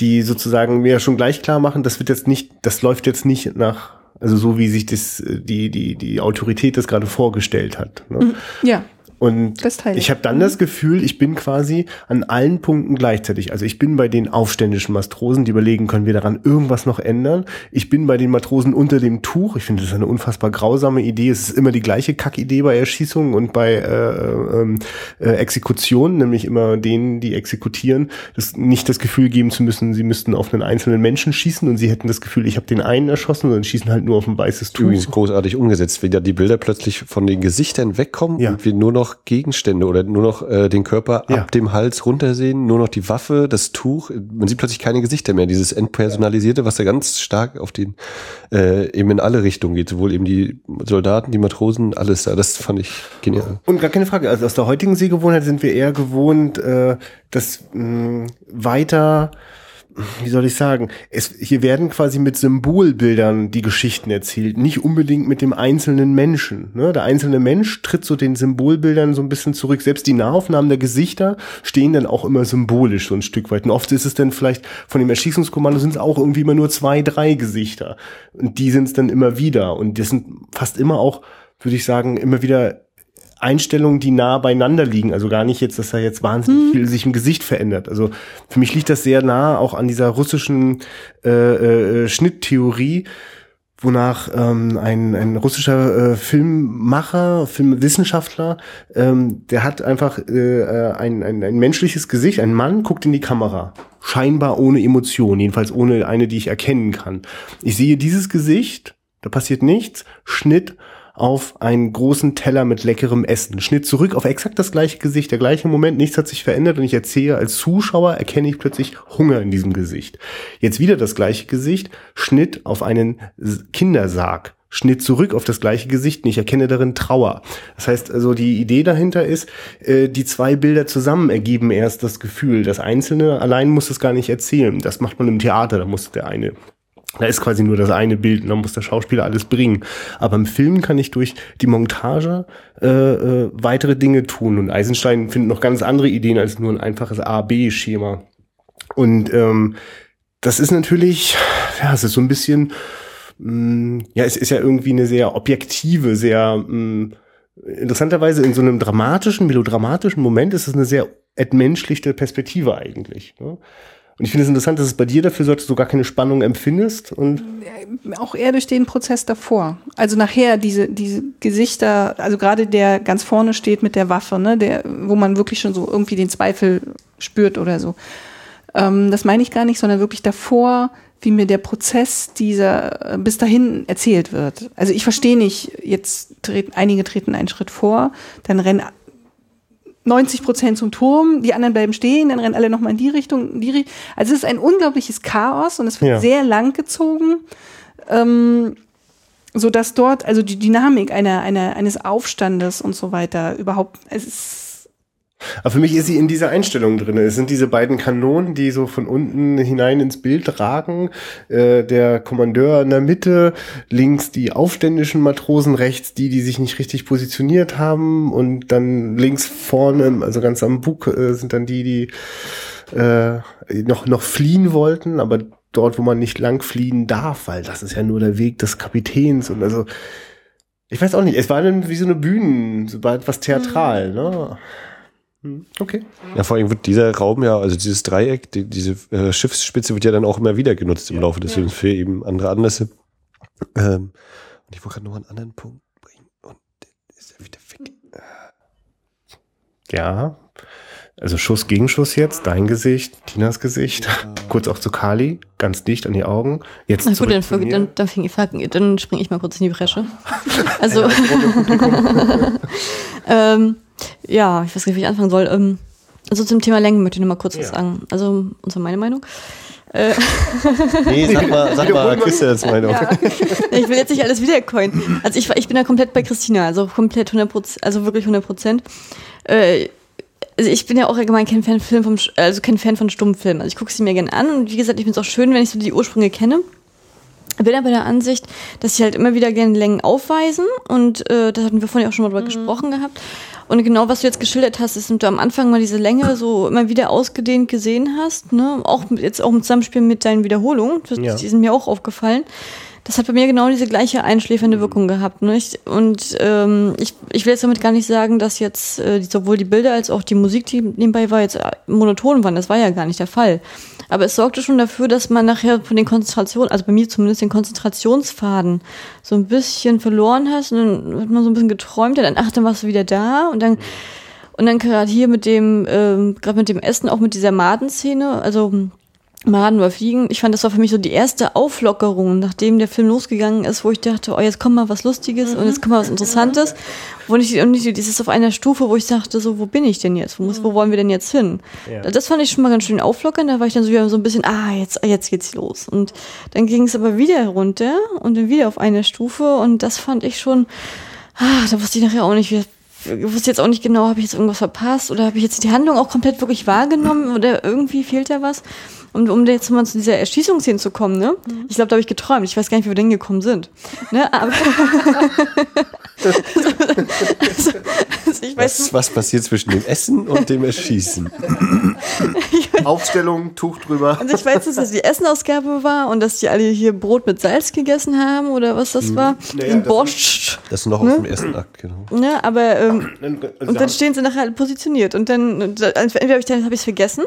die sozusagen mir schon gleich klar machen, das wird jetzt nicht, das läuft jetzt nicht nach, also so wie sich das äh, die die die Autorität das gerade vorgestellt hat. Ne? Ja, Und ich habe dann mhm. das Gefühl, ich bin quasi an allen Punkten gleichzeitig. Also ich bin bei den aufständischen Matrosen, die überlegen, können wir daran irgendwas noch ändern. Ich bin bei den Matrosen unter dem Tuch. Ich finde, das ist eine unfassbar grausame Idee. Es ist immer die gleiche Kackidee bei Erschießungen und bei äh, ähm, äh, Exekutionen, nämlich immer denen, die exekutieren, das nicht das Gefühl geben zu müssen, sie müssten auf einen einzelnen Menschen schießen und sie hätten das Gefühl, ich habe den einen erschossen, und schießen halt nur auf ein weißes Tuch. Übrigens großartig umgesetzt, wenn ja die Bilder plötzlich von den Gesichtern wegkommen ja. und wir nur noch noch Gegenstände oder nur noch äh, den Körper ja. ab dem Hals runtersehen, nur noch die Waffe, das Tuch. Man sieht plötzlich keine Gesichter mehr. Dieses entpersonalisierte, was da ganz stark auf den äh, eben in alle Richtungen geht, sowohl eben die Soldaten, die Matrosen, alles da. Das fand ich genial. Und gar keine Frage. Also aus der heutigen Sehgewohnheit sind wir eher gewohnt, äh, das mh, weiter wie soll ich sagen, es, hier werden quasi mit Symbolbildern die Geschichten erzählt, nicht unbedingt mit dem einzelnen Menschen. Ne? Der einzelne Mensch tritt so den Symbolbildern so ein bisschen zurück. Selbst die Nahaufnahmen der Gesichter stehen dann auch immer symbolisch so ein Stück weit. Und oft ist es dann vielleicht von dem Erschießungskommando sind es auch irgendwie immer nur zwei, drei Gesichter. Und die sind es dann immer wieder. Und das sind fast immer auch, würde ich sagen, immer wieder Einstellungen, die nah beieinander liegen. Also gar nicht jetzt, dass da jetzt wahnsinnig hm. viel sich im Gesicht verändert. Also für mich liegt das sehr nah auch an dieser russischen äh, äh, Schnitttheorie, wonach ähm, ein, ein russischer äh, Filmmacher, Filmwissenschaftler, ähm, der hat einfach äh, äh, ein, ein, ein menschliches Gesicht, ein Mann guckt in die Kamera, scheinbar ohne Emotion, jedenfalls ohne eine, die ich erkennen kann. Ich sehe dieses Gesicht, da passiert nichts, Schnitt auf einen großen Teller mit leckerem Essen. Schnitt zurück auf exakt das gleiche Gesicht, der gleiche Moment, nichts hat sich verändert und ich erzähle als Zuschauer, erkenne ich plötzlich Hunger in diesem Gesicht. Jetzt wieder das gleiche Gesicht, Schnitt auf einen Kindersarg. Schnitt zurück auf das gleiche Gesicht und ich erkenne darin Trauer. Das heißt also, die Idee dahinter ist, äh, die zwei Bilder zusammen ergeben erst das Gefühl. Das Einzelne allein muss es gar nicht erzählen. Das macht man im Theater, da muss der eine da ist quasi nur das eine Bild und dann muss der Schauspieler alles bringen. Aber im Film kann ich durch die Montage äh, äh, weitere Dinge tun. Und Eisenstein findet noch ganz andere Ideen als nur ein einfaches A-B-Schema. Und ähm, das ist natürlich, ja, es ist so ein bisschen, mh, mm, ja, es ist ja irgendwie eine sehr objektive, sehr mh, mm, interessanterweise in so einem dramatischen, melodramatischen Moment ist es eine sehr entmenschlichte Perspektive eigentlich. Ne? Und ich finde es interessant, dass es bei dir dafür sorgt, dass du gar keine Spannung empfindest und auch eher durch den Prozess davor. Also nachher diese diese Gesichter, also gerade der ganz vorne steht mit der Waffe, ne, der, wo man wirklich schon so irgendwie den Zweifel spürt oder so. Ähm, das meine ich gar nicht, sondern wirklich davor, wie mir der Prozess dieser äh, bis dahin erzählt wird. Also ich verstehe nicht, jetzt treten einige treten einen Schritt vor, dann rennen 90 Prozent zum Turm, die anderen bleiben stehen, dann rennen alle nochmal in die Richtung. Die, also es ist ein unglaubliches Chaos und es wird ja. sehr lang gezogen, ähm, so dass dort also die Dynamik einer, einer, eines Aufstandes und so weiter überhaupt, es ist aber für mich ist sie in dieser Einstellung drin. Es sind diese beiden Kanonen, die so von unten hinein ins Bild ragen. Äh, der Kommandeur in der Mitte, links die aufständischen Matrosen, rechts die, die sich nicht richtig positioniert haben und dann links vorne, also ganz am Bug, äh, sind dann die, die äh, noch, noch fliehen wollten, aber dort, wo man nicht lang fliehen darf, weil das ist ja nur der Weg des Kapitäns und also ich weiß auch nicht, es war dann wie so eine Bühnen, so etwas theatral, ne? Hm, okay. Ja, vor allem wird dieser Raum ja, also dieses Dreieck, die, diese äh, Schiffsspitze wird ja dann auch immer wieder genutzt im ja, Laufe des Films ja. für eben andere Anlässe. Ähm, und ich wollte gerade noch einen anderen Punkt bringen und der ist ja wieder weg. Ja, also Schuss gegen Schuss jetzt, dein Gesicht, Tinas Gesicht, ja. [LAUGHS] kurz auch zu Kali, ganz dicht an die Augen. Jetzt Na gut, dann, dann, dann, dann springe ich mal kurz in die Bresche. [LAUGHS] Also, [LAUGHS] ähm, ja, ich weiß nicht, wie ich anfangen soll. Ähm, also zum Thema Längen möchte ich noch mal kurz ja. was sagen. Also, und zwar meine Meinung. Äh. [LAUGHS] nee, sag mal, sag mal Christians Meinung. Ja. [LAUGHS] Ich will jetzt nicht alles wiedercoinen. Also ich, ich bin da komplett bei Christina, also komplett 100%, also wirklich 100 Prozent. Äh, also ich bin ja auch allgemein kein Fan, Film vom, also kein Fan von Stummfilmen. Also ich gucke sie mir gerne an und wie gesagt, ich finde es auch schön, wenn ich so die Ursprünge kenne. Bin aber der Ansicht, dass sie halt immer wieder gerne Längen aufweisen und äh, da hatten wir vorhin auch schon mal drüber mhm. gesprochen gehabt. Und genau, was du jetzt geschildert hast, ist, dass du am Anfang mal diese Länge so immer wieder ausgedehnt gesehen hast, ne? Auch jetzt auch im Zusammenspiel mit deinen Wiederholungen. Das, ja. Die sind mir auch aufgefallen. Das hat bei mir genau diese gleiche einschläfernde mhm. Wirkung gehabt. Ich, und ähm, ich, ich will jetzt damit gar nicht sagen, dass jetzt äh, sowohl die Bilder als auch die Musik, die nebenbei war, jetzt äh, monoton waren. Das war ja gar nicht der Fall. Aber es sorgte schon dafür, dass man nachher von den Konzentrationen, also bei mir zumindest den Konzentrationsfaden so ein bisschen verloren hast und dann hat man so ein bisschen geträumt, und dann, ach, dann warst du wieder da und dann und dann gerade hier mit dem, ähm, gerade mit dem Essen, auch mit dieser Madenszene, also Maden oder Fliegen. Ich fand, das war für mich so die erste Auflockerung, nachdem der Film losgegangen ist, wo ich dachte, oh, jetzt kommt mal was Lustiges mhm. und jetzt kommt mal was Interessantes. Wo nicht, und nicht dieses auf einer Stufe, wo ich dachte, so, wo bin ich denn jetzt? Wo, muss, wo wollen wir denn jetzt hin? Ja. Das fand ich schon mal ganz schön auflockern. Da war ich dann so so ein bisschen, ah, jetzt, jetzt geht's los. Und dann ging es aber wieder runter und dann wieder auf einer Stufe und das fand ich schon, ah, da wusste ich nachher auch nicht, wie, wusste jetzt auch nicht genau, habe ich jetzt irgendwas verpasst oder habe ich jetzt die Handlung auch komplett wirklich wahrgenommen oder irgendwie fehlt da was? Und um jetzt mal zu dieser Erschießungsszene zu kommen, ne? Mhm. Ich glaube, da habe ich geträumt. Ich weiß gar nicht, wie wir denn gekommen sind. Ne? Aber [LAUGHS] [LAUGHS] also ich weiß, was, was passiert zwischen dem Essen und dem Erschießen? [LAUGHS] Aufstellung, Tuch drüber. Also ich weiß, dass das die Essenausgabe war und dass die alle hier Brot mit Salz gegessen haben oder was das mhm. war. Naja, das Borscht. Das ist noch ne? aus dem ersten Akt, genau. Ja, aber ähm, und dann stehen sie nachher positioniert und dann entweder habe ich dann habe ich es vergessen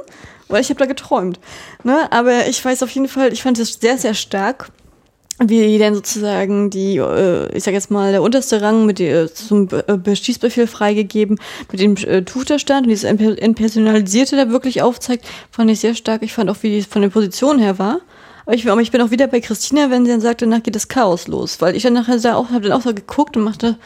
oder ich habe da geträumt. Ne? Aber ich weiß auf jeden Fall, ich fand es sehr, sehr stark, wie dann sozusagen die, äh, ich sag jetzt mal, der unterste Rang mit äh, zum äh, Schießbefehl freigegeben, mit dem äh, Tuch da stand und dieses Entpersonalisierte da wirklich aufzeigt, fand ich sehr stark. Ich fand auch, wie die von der Position her war. Aber ich, aber ich bin auch wieder bei Christina, wenn sie dann sagt, danach geht das Chaos los. Weil ich dann nachher da auch, habe dann auch so geguckt und machte,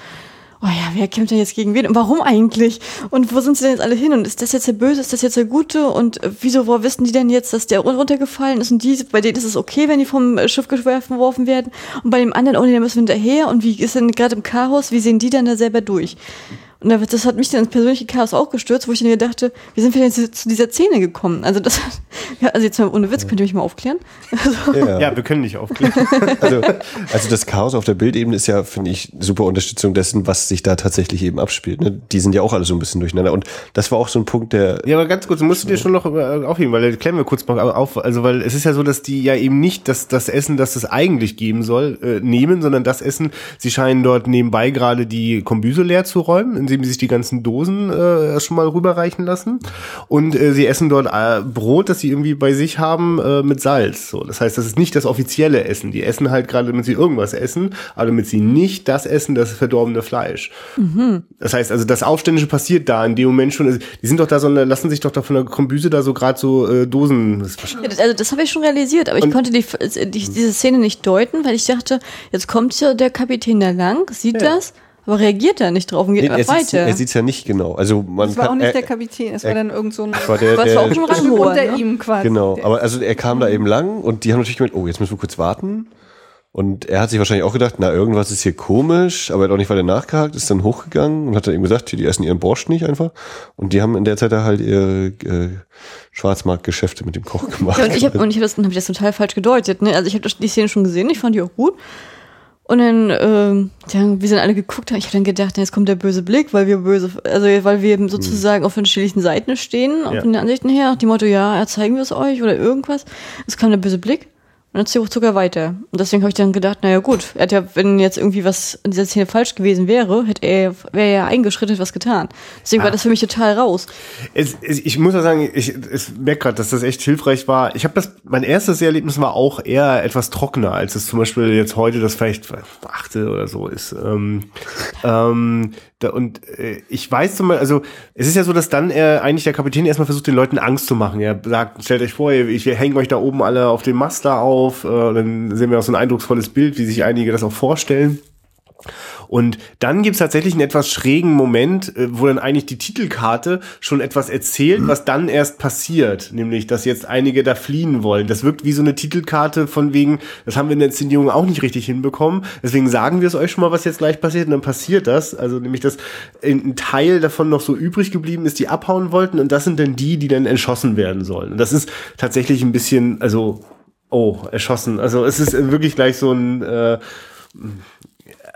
oh ja, wer kämpft denn jetzt gegen wen und warum eigentlich? Und wo sind sie denn jetzt alle hin? Und ist das jetzt der Böse, ist das jetzt der Gute? Und äh, wieso, wo wissen die denn jetzt, dass der runtergefallen ist? Und die, bei denen ist es okay, wenn die vom äh, Schiff geworfen werden. Und bei dem anderen, oh nee, der müssen wir hinterher. Und wie ist denn gerade im Chaos? Wie sehen die dann da selber durch? Und das hat mich dann ins persönliche Chaos auch gestürzt, wo ich dann dachte, wie sind wir denn zu dieser Szene gekommen? Also das, [LAUGHS] ja, also jetzt mal ohne Witz, könnt ihr mich mal aufklären? [LAUGHS] Also. Ja. ja. wir können nicht aufklären. [LAUGHS] Also, also das Chaos auf der Bildebene ist ja, finde ich, super Unterstützung dessen, was sich da tatsächlich eben abspielt. Ne? Die sind ja auch alle so ein bisschen durcheinander. Und das war auch so ein Punkt, der. Ja, aber ganz kurz, musst du dir schon noch äh, aufheben, weil da klären wir kurz mal auf. Also, weil es ist ja so, dass die ja eben nicht das, das Essen, das es eigentlich geben soll, äh, nehmen, sondern das Essen, sie scheinen dort nebenbei gerade die Kombüse leer zu räumen indem sie sich die ganzen Dosen äh, schon mal rüberreichen lassen. Und äh, sie essen dort äh, Brot, das sie irgendwie bei sich haben, äh, mit Salz. So, das heißt, das ist nicht das offizielle Essen. Die essen halt gerade, damit sie irgendwas essen, aber damit sie nicht das essen, das verdorbene Fleisch. Mhm. Das heißt, also das Aufständische passiert da in dem Moment schon. Also, die sind doch da so, lassen sich doch da von der Kombüse da so gerade so äh, Dosen. Also das habe ich schon realisiert, aber ich konnte die, die, diese Szene nicht deuten, weil ich dachte, jetzt kommt ja der Kapitän da lang, sieht ja. das aber reagiert er nicht drauf und geht nee, er weiter. er sieht es ja nicht genau. Also man das war kann, auch nicht er, der Kapitän, es war dann irgend so ein war der, der, auch schon ranhoher, unter ne? ihm quasi. Genau, aber also er kam da eben lang und die haben natürlich gemeint, oh, jetzt müssen wir kurz warten. Und er hat sich wahrscheinlich auch gedacht, na, irgendwas ist hier komisch, aber er hat auch nicht weiter nachgehakt, ist dann hochgegangen und hat dann eben gesagt, die essen ihren Borscht nicht einfach. Und die haben in der Zeit da halt ihre äh, Schwarzmarktgeschäfte mit dem Koch gemacht. Ja, und ich habe hab das, hab ich das total falsch gedeutet. Ne? Also ich habe die Szene schon gesehen, ich fand die auch gut. Und dann, ähm, ja, wir sind alle geguckt. Ich habe dann gedacht, jetzt kommt der böse Blick, weil wir böse, also weil wir eben sozusagen auf unterschiedlichen Seiten stehen, ja. von den Ansichten her, die Motto, ja, zeigen wir es euch oder irgendwas. Es kam der böse Blick. Und dann ziehe ich sogar weiter. Und deswegen habe ich dann gedacht, naja gut, er hat ja, wenn jetzt irgendwie was in dieser Szene falsch gewesen wäre, hätte er, wäre er ja eingeschritten was getan. Deswegen ah. war das für mich total raus. Es, es, ich muss ja sagen, ich, ich merke gerade, dass das echt hilfreich war. Ich habe das, mein erstes Erlebnis war auch eher etwas trockener, als es zum Beispiel jetzt heute das vielleicht achte oder so ist. Ähm, ähm, da, und äh, ich weiß zum Beispiel, also es ist ja so, dass dann er eigentlich der Kapitän erstmal versucht, den Leuten Angst zu machen. Er sagt, stellt euch vor, ich hänge euch da oben alle auf dem Master auf. Äh, dann sehen wir auch so ein eindrucksvolles Bild, wie sich einige das auch vorstellen. Und dann gibt's tatsächlich einen etwas schrägen Moment, äh, wo dann eigentlich die Titelkarte schon etwas erzählt, was dann erst passiert. Nämlich, dass jetzt einige da fliehen wollen. Das wirkt wie so eine Titelkarte von wegen, das haben wir in der Inszenierung auch nicht richtig hinbekommen. Deswegen sagen wir es euch schon mal, was jetzt gleich passiert. Und dann passiert das. Also nämlich, dass ein Teil davon noch so übrig geblieben ist, die abhauen wollten. Und das sind dann die, die dann erschossen werden sollen. Und das ist tatsächlich ein bisschen, also, oh, erschossen. Also es ist wirklich gleich so ein... Äh,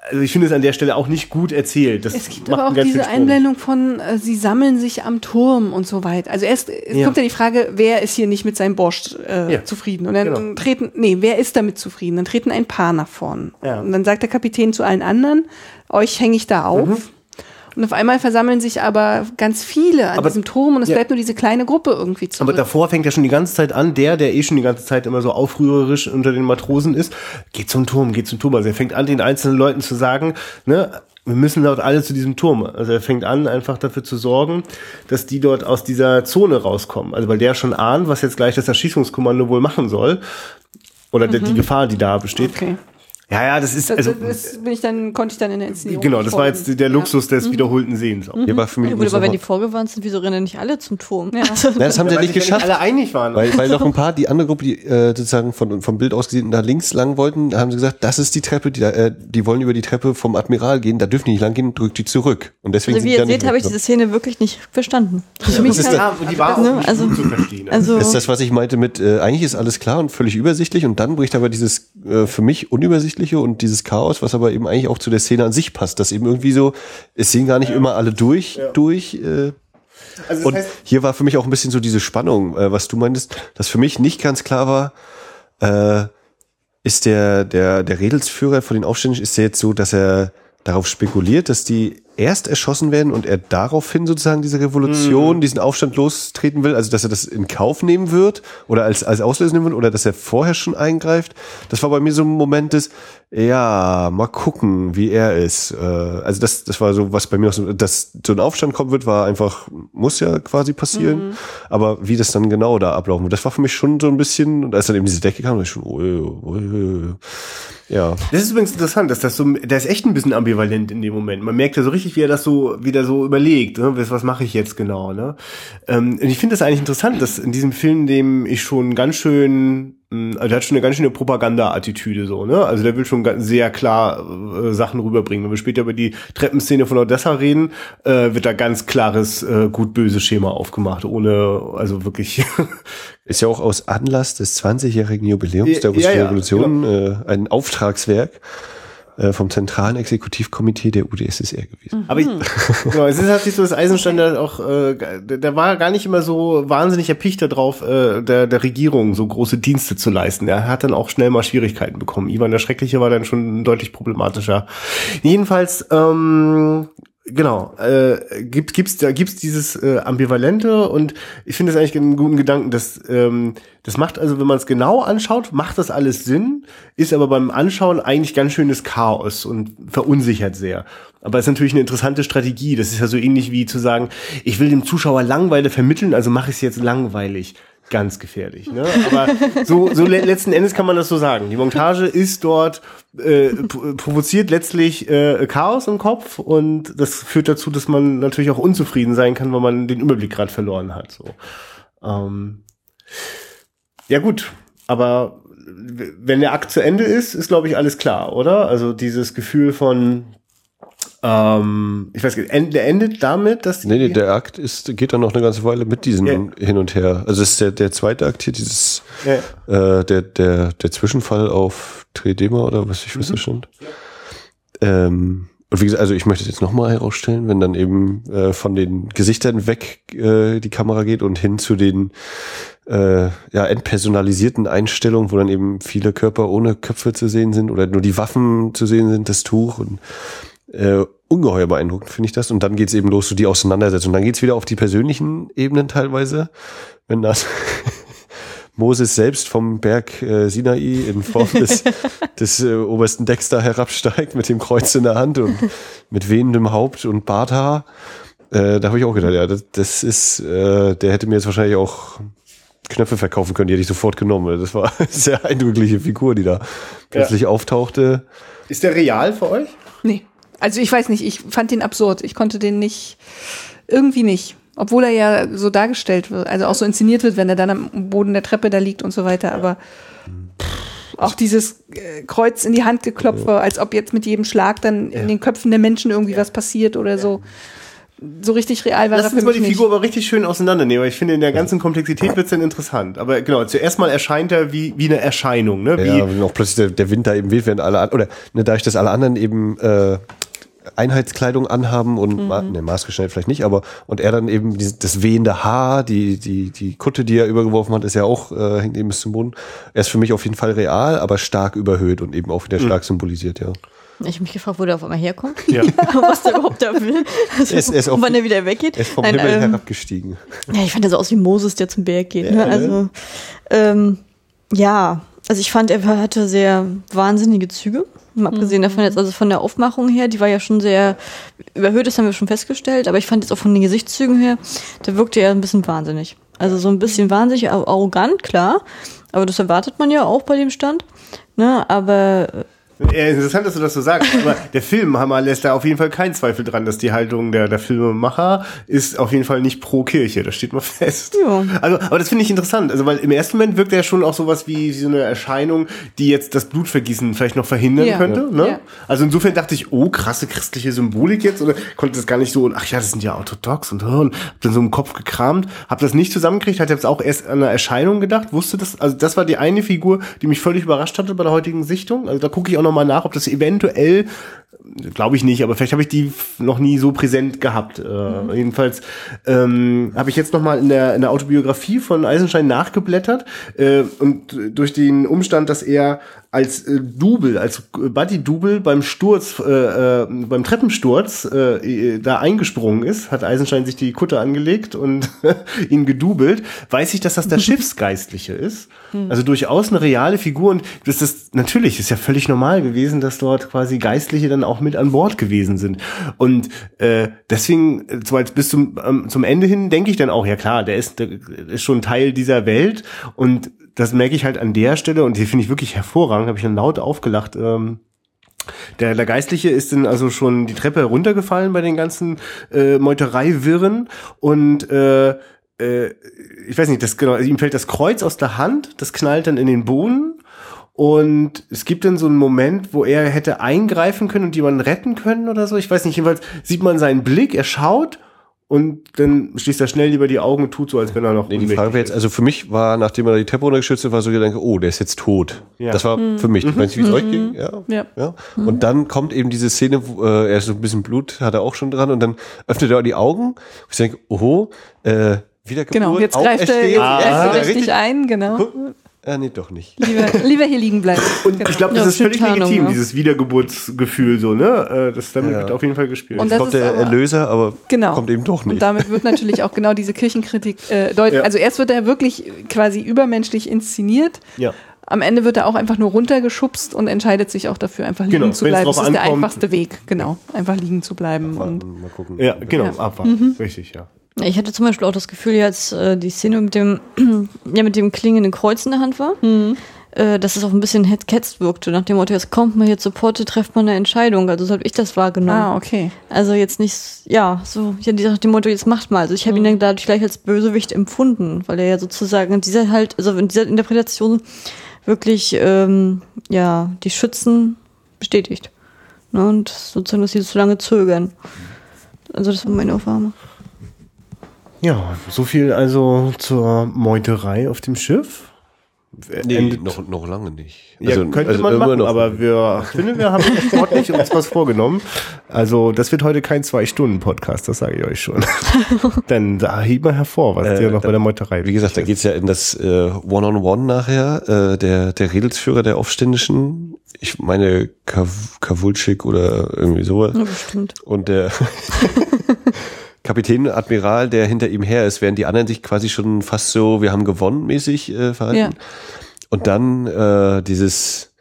also ich finde es an der Stelle auch nicht gut erzählt. Das es gibt aber auch diese Einblendung von, äh, sie sammeln sich am Turm und so weiter. Also erst es ja. kommt ja die Frage, wer ist hier nicht mit seinem Borscht äh, ja. zufrieden? Und dann genau. treten, nee, wer ist damit zufrieden? Dann treten ein paar nach vorn. Ja. Und dann sagt der Kapitän zu allen anderen, euch hänge ich da auf. Mhm. Und auf einmal versammeln sich aber ganz viele an aber, diesem Turm und es ja. bleibt nur diese kleine Gruppe irgendwie zurück. Aber davor fängt ja schon die ganze Zeit an, der, der eh schon die ganze Zeit immer so aufrührerisch unter den Matrosen ist, geht zum Turm, geht zum Turm. Also er fängt an, den einzelnen Leuten zu sagen, ne, wir müssen dort alle zu diesem Turm. Also er fängt an, einfach dafür zu sorgen, dass die dort aus dieser Zone rauskommen. Also weil der schon ahnt, was jetzt gleich das Erschießungskommando wohl machen soll. Oder mhm. die Gefahr, die da besteht. Okay. Ja, ja, das ist also das bin ich dann konnte ich dann in der Inszenierung. Genau, das war jetzt der Luxus ja. des mhm. wiederholten Sehens. Auch. Mhm. Ja, war für mich ja, gut, aber wenn die vorgewarnt sind, wieso rennen nicht alle zum Turm? Ja. [LAUGHS] Nein, das haben sie ja nicht geschafft. Alle einig waren. Weil, weil noch ein [LAUGHS] paar, die andere Gruppe, die äh, sozusagen von, vom Bild aus gesehen da links lang wollten, da haben sie gesagt, das ist die Treppe, die, da, äh, die wollen über die Treppe vom Admiral gehen, da dürfen die nicht lang gehen, drückt die zurück. Und deswegen also wie ihr seht, habe ich diese Szene wirklich nicht verstanden. Ja, für mich ist ja, die war nicht also, zu verstehen. Also, ist das, was ich meinte mit, äh, eigentlich ist alles klar und völlig übersichtlich und dann bricht aber dieses äh, für mich unübersichtliche und dieses Chaos was aber eben eigentlich auch zu der Szene an sich passt, dass eben irgendwie so, es sehen gar nicht ja. immer alle durch, ja. durch. Äh, also und heißt, hier war für mich auch ein bisschen so diese Spannung, äh, was du meintest, dass für mich nicht ganz klar war, äh, ist der, der, der Redelsführer von den Aufständischen, ist der jetzt so, dass er darauf spekuliert, dass die erst erschossen werden und er daraufhin sozusagen diese Revolution, mhm. diesen Aufstand lostreten will, also dass er das in Kauf nehmen wird oder als, als Auslöser nehmen wird oder dass er vorher schon eingreift. Das war bei mir so ein Moment des, ja, mal gucken, wie er ist. Äh, also das, das war so, was bei mir auch so, dass so ein Aufstand kommen wird, war einfach, muss ja quasi passieren. Mhm. Aber wie das dann genau da ablaufen wird, das war für mich schon so ein bisschen, und als dann eben diese Decke kam, war ich schon, ui, ui, ui. Ja. Das ist übrigens interessant, dass das so, der ist echt ein bisschen ambivalent in dem Moment. Man merkt ja so richtig, wie er das so wieder so überlegt, ne? was, was mache ich jetzt genau. Ne? Ähm, und ich finde das eigentlich interessant, dass in diesem Film, dem ich schon ganz schön also der hat schon eine ganz schöne Propaganda-Attitüde so, ne? Also der will schon sehr klar äh, Sachen rüberbringen. Wenn wir später über die Treppenszene von Odessa reden, äh, wird da ganz klares äh, gut-böse Schema aufgemacht, ohne also wirklich. [LAUGHS] Ist ja auch aus Anlass des 20-jährigen Jubiläums der russischen ja, ja, Revolution genau. äh, ein Auftragswerk äh, vom zentralen Exekutivkomitee der UdSSR gewesen. Mhm. Aber ich, genau, es ist halt so, dass Eisenstein da auch, äh, der war gar nicht immer so wahnsinnig erpicht darauf, äh, der, der Regierung so große Dienste zu leisten. Er hat dann auch schnell mal Schwierigkeiten bekommen. Ivan der Schreckliche war dann schon deutlich problematischer. Jedenfalls, ähm, Genau, äh, gibt gibt's da gibt's dieses äh, ambivalente und ich finde es eigentlich einen guten Gedanken, dass ähm, das macht also, wenn man es genau anschaut, macht das alles Sinn, ist aber beim Anschauen eigentlich ganz schönes Chaos und verunsichert sehr. Aber es ist natürlich eine interessante Strategie. Das ist ja so ähnlich wie zu sagen, ich will dem Zuschauer Langweile vermitteln, also mache ich es jetzt langweilig ganz gefährlich. Ne? Aber so, so le letzten Endes kann man das so sagen. Die Montage ist dort, äh, provoziert letztlich äh, Chaos im Kopf und das führt dazu, dass man natürlich auch unzufrieden sein kann, weil man den Überblick gerade verloren hat. So. Ähm, ja gut, aber wenn der Akt zu Ende ist, ist glaube ich alles klar, oder? Also dieses Gefühl von ähm, ich weiß nicht, der endet damit, dass Nee, nee, der Akt ist, geht dann noch eine ganze Weile mit diesem ja. hin und her. Also es ist der, der zweite Akt hier, dieses ja. äh, der, der, der Zwischenfall auf Tredema oder was ich wüsste mhm. schon. Ja. Ähm, und wie gesagt, also ich möchte es jetzt nochmal herausstellen, wenn dann eben äh, von den Gesichtern weg äh, die Kamera geht und hin zu den äh, ja, entpersonalisierten Einstellungen, wo dann eben viele Körper ohne Köpfe zu sehen sind oder nur die Waffen zu sehen sind, das Tuch und äh, ungeheuer beeindruckend, finde ich das. Und dann geht's eben los, so die Auseinandersetzung. Und dann geht's wieder auf die persönlichen Ebenen teilweise, wenn das [LAUGHS] Moses selbst vom Berg äh, Sinai in Form des, [LAUGHS] des äh, obersten Dexter herabsteigt mit dem Kreuz in der Hand und mit wehendem Haupt und Barthaar. Äh, da habe ich auch gedacht, ja, das, das ist, äh, der hätte mir jetzt wahrscheinlich auch Knöpfe verkaufen können, die hätte ich sofort genommen. Das war [LAUGHS] eine sehr eindrückliche Figur, die da plötzlich ja. auftauchte. Ist der real für euch? Nee. Also ich weiß nicht, ich fand den absurd. Ich konnte den nicht, irgendwie nicht. Obwohl er ja so dargestellt wird, also auch so inszeniert wird, wenn er dann am Boden der Treppe da liegt und so weiter. Aber pff, auch dieses äh, Kreuz in die Hand geklopft, als ob jetzt mit jedem Schlag dann in den Köpfen der Menschen irgendwie was passiert oder so. so richtig real war Lass uns mal die Figur aber richtig schön auseinandernehmen, weil ich finde, in der ganzen Komplexität wird es dann interessant. Aber genau, zuerst mal erscheint er wie, wie eine Erscheinung, ne? Wie, ja, wenn auch plötzlich der, der Wind da eben weht, während alle, an- oder ne, dadurch, dass alle anderen eben äh, Einheitskleidung anhaben und Mhm. ne, maßgeschneidert vielleicht nicht, aber und er dann eben dieses, das wehende Haar, die, die, die Kutte, die er übergeworfen hat, ist ja auch, äh, hängt eben bis zum Boden. Er ist für mich auf jeden Fall real, aber stark überhöht und eben auch wieder stark symbolisiert, ja. Ich habe mich gefragt, wo der auf einmal herkommt. Ja. [LAUGHS] Was der überhaupt da will. Also, Er er ist und [LAUGHS] wann er wieder weggeht. Er ist vom Nein, Himmel ähm, herabgestiegen. Ja, ich fand er so aus wie Moses, der zum Berg geht. Ja, ne? ne? Also, ähm, ja, also ich fand, er hatte sehr wahnsinnige Züge. Mal abgesehen davon jetzt, also von der Aufmachung her, die war ja schon sehr überhöht, das haben wir schon festgestellt, aber ich fand jetzt auch von den Gesichtszügen her, da wirkte er ein bisschen wahnsinnig. Also so ein bisschen wahnsinnig, arrogant, klar, aber das erwartet man ja auch bei dem Stand. Ne, aber Ja, interessant, dass du das so sagst, aber der Filmhammer lässt da auf jeden Fall keinen Zweifel dran, dass die Haltung der, der Filmemacher ist auf jeden Fall nicht pro Kirche, das steht mal fest. Ja. Also, aber das finde ich interessant, also weil im ersten Moment wirkt er ja schon auch sowas wie, wie so eine Erscheinung, die jetzt das Blutvergießen vielleicht noch verhindern Ja. könnte. Ne? Ja. Also insofern dachte ich, oh, krasse christliche Symbolik jetzt oder konnte das gar nicht so, ach ja, das sind ja orthodox und, und hab dann so im Kopf gekramt, hab das nicht zusammengekriegt, hatte jetzt auch erst an eine Erscheinung gedacht, wusste das, also das war die eine Figur, die mich völlig überrascht hatte bei der heutigen Sichtung. Also da gucke ich auch nochmal nach, ob das eventuell glaube ich nicht, aber vielleicht habe ich die noch nie so präsent gehabt. Äh, Jedenfalls ähm, habe ich jetzt noch mal in der, in der Autobiografie von Eisenstein nachgeblättert äh, und durch den Umstand, dass er als äh, Double, als Buddy-Double beim Sturz, äh, äh, beim Treppensturz äh, da eingesprungen ist, hat Eisenstein sich die Kutte angelegt und [LAUGHS] ihn gedoubelt, weiß ich, dass das der [LAUGHS] Schiffsgeistliche ist. Also durchaus eine reale Figur und das ist natürlich, ist ja völlig normal gewesen, dass dort quasi Geistliche dann auch mit an Bord gewesen sind. Und äh, deswegen, äh, so als bis zum, ähm, zum Ende hin, denke ich dann auch, ja klar, der ist, der ist schon Teil dieser Welt und das merke ich halt an der Stelle und die finde ich wirklich hervorragend, habe ich dann laut aufgelacht. Ähm, der, der Geistliche ist dann also schon die Treppe heruntergefallen bei den ganzen äh, Meutereiwirren und äh, äh, ich weiß nicht, das genau, also ihm fällt das Kreuz aus der Hand, das knallt dann in den Boden und es gibt dann so einen Moment, wo er hätte eingreifen können und jemanden retten können oder so. Ich weiß nicht, jedenfalls sieht man seinen Blick, er schaut und dann schließt er schnell lieber die Augen und tut so, als wenn er noch Nee, die Frage wäre jetzt, also für mich war, nachdem er die Treppe runtergestürzt ist, war so der Gedanke, oh, der ist jetzt tot. Ja. Das war für mich. Ich weiß nicht, wie es euch ging. Ja. Ja. ja. Und dann kommt eben diese Szene, wo äh, er ist so ein bisschen Blut, hat er auch schon dran und dann öffnet er die Augen. Ich denke, oho, äh, wieder Genau, jetzt greift er, jetzt Ah, greift er richtig. richtig ein, genau. Äh, nee, doch nicht. Lieber, lieber hier liegen bleiben. [LAUGHS] Und genau. ich glaube, das Ja, ist völlig Tarnung, legitim, ja. dieses Wiedergeburtsgefühl so, ne? Äh, Das damit Ja. wird auf jeden Fall gespielt. Und Jetzt das kommt ist der aber- Erlöser, aber Genau. kommt eben doch Und nicht. damit wird natürlich auch genau diese Kirchenkritik äh, deutlich. Ja. Also erst wird er wirklich quasi übermenschlich inszeniert. ja. Am Ende wird er auch einfach nur runtergeschubst und entscheidet sich auch dafür, einfach liegen Genau, zu bleiben. Das ist der ankommt. einfachste Weg, genau. Einfach liegen zu bleiben. Und Mal gucken. Ja, genau, Ja. abwarten. Richtig, ja. Ich hatte zum Beispiel auch das Gefühl, jetzt äh, die Szene mit dem, [CLEARS THROAT] ja, mit dem klingenden Kreuz in der Hand war, äh, dass es auch ein bisschen hetzketzt wirkte. Nach dem Motto, jetzt kommt man hier zur Porte, trefft man eine Entscheidung. Also so habe ich das wahrgenommen. ah, okay. Also jetzt nicht, ja, so, ja, die- nach dem Motto, jetzt macht mal. Also ich habe ihn dann dadurch gleich als Bösewicht empfunden, weil er ja sozusagen in dieser halt, also in dieser Interpretation wirklich, ähm, ja, die Schützen bestätigt. Ne, und sozusagen, dass sie so lange zögern. Also das war meine Aufnahme. Ja, so viel also zur Meuterei auf dem Schiff. Nee, Endet- noch, noch lange nicht. ja, könnte also man machen, noch- aber wir, ich finde, wir haben [LAUGHS] jetzt sportlich uns was vorgenommen. Also, das wird heute kein Zwei-Stunden-Podcast, das sage ich euch schon. [LAUGHS] Denn da hebt man hervor, was Äh, dir noch da- bei der Meuterei Wie gesagt, da geht's ja in das äh, One-on-One nachher. Äh, der, der Redelsführer der Aufständischen, ich meine Kav Kawulschik oder irgendwie sowas. Ja, bestimmt. Und der [LAUGHS] Kapitän, Admiral, der hinter ihm her ist, während die anderen sich quasi schon fast so, wir haben gewonnen, mäßig äh, verhalten. Ja. Und dann äh, dieses,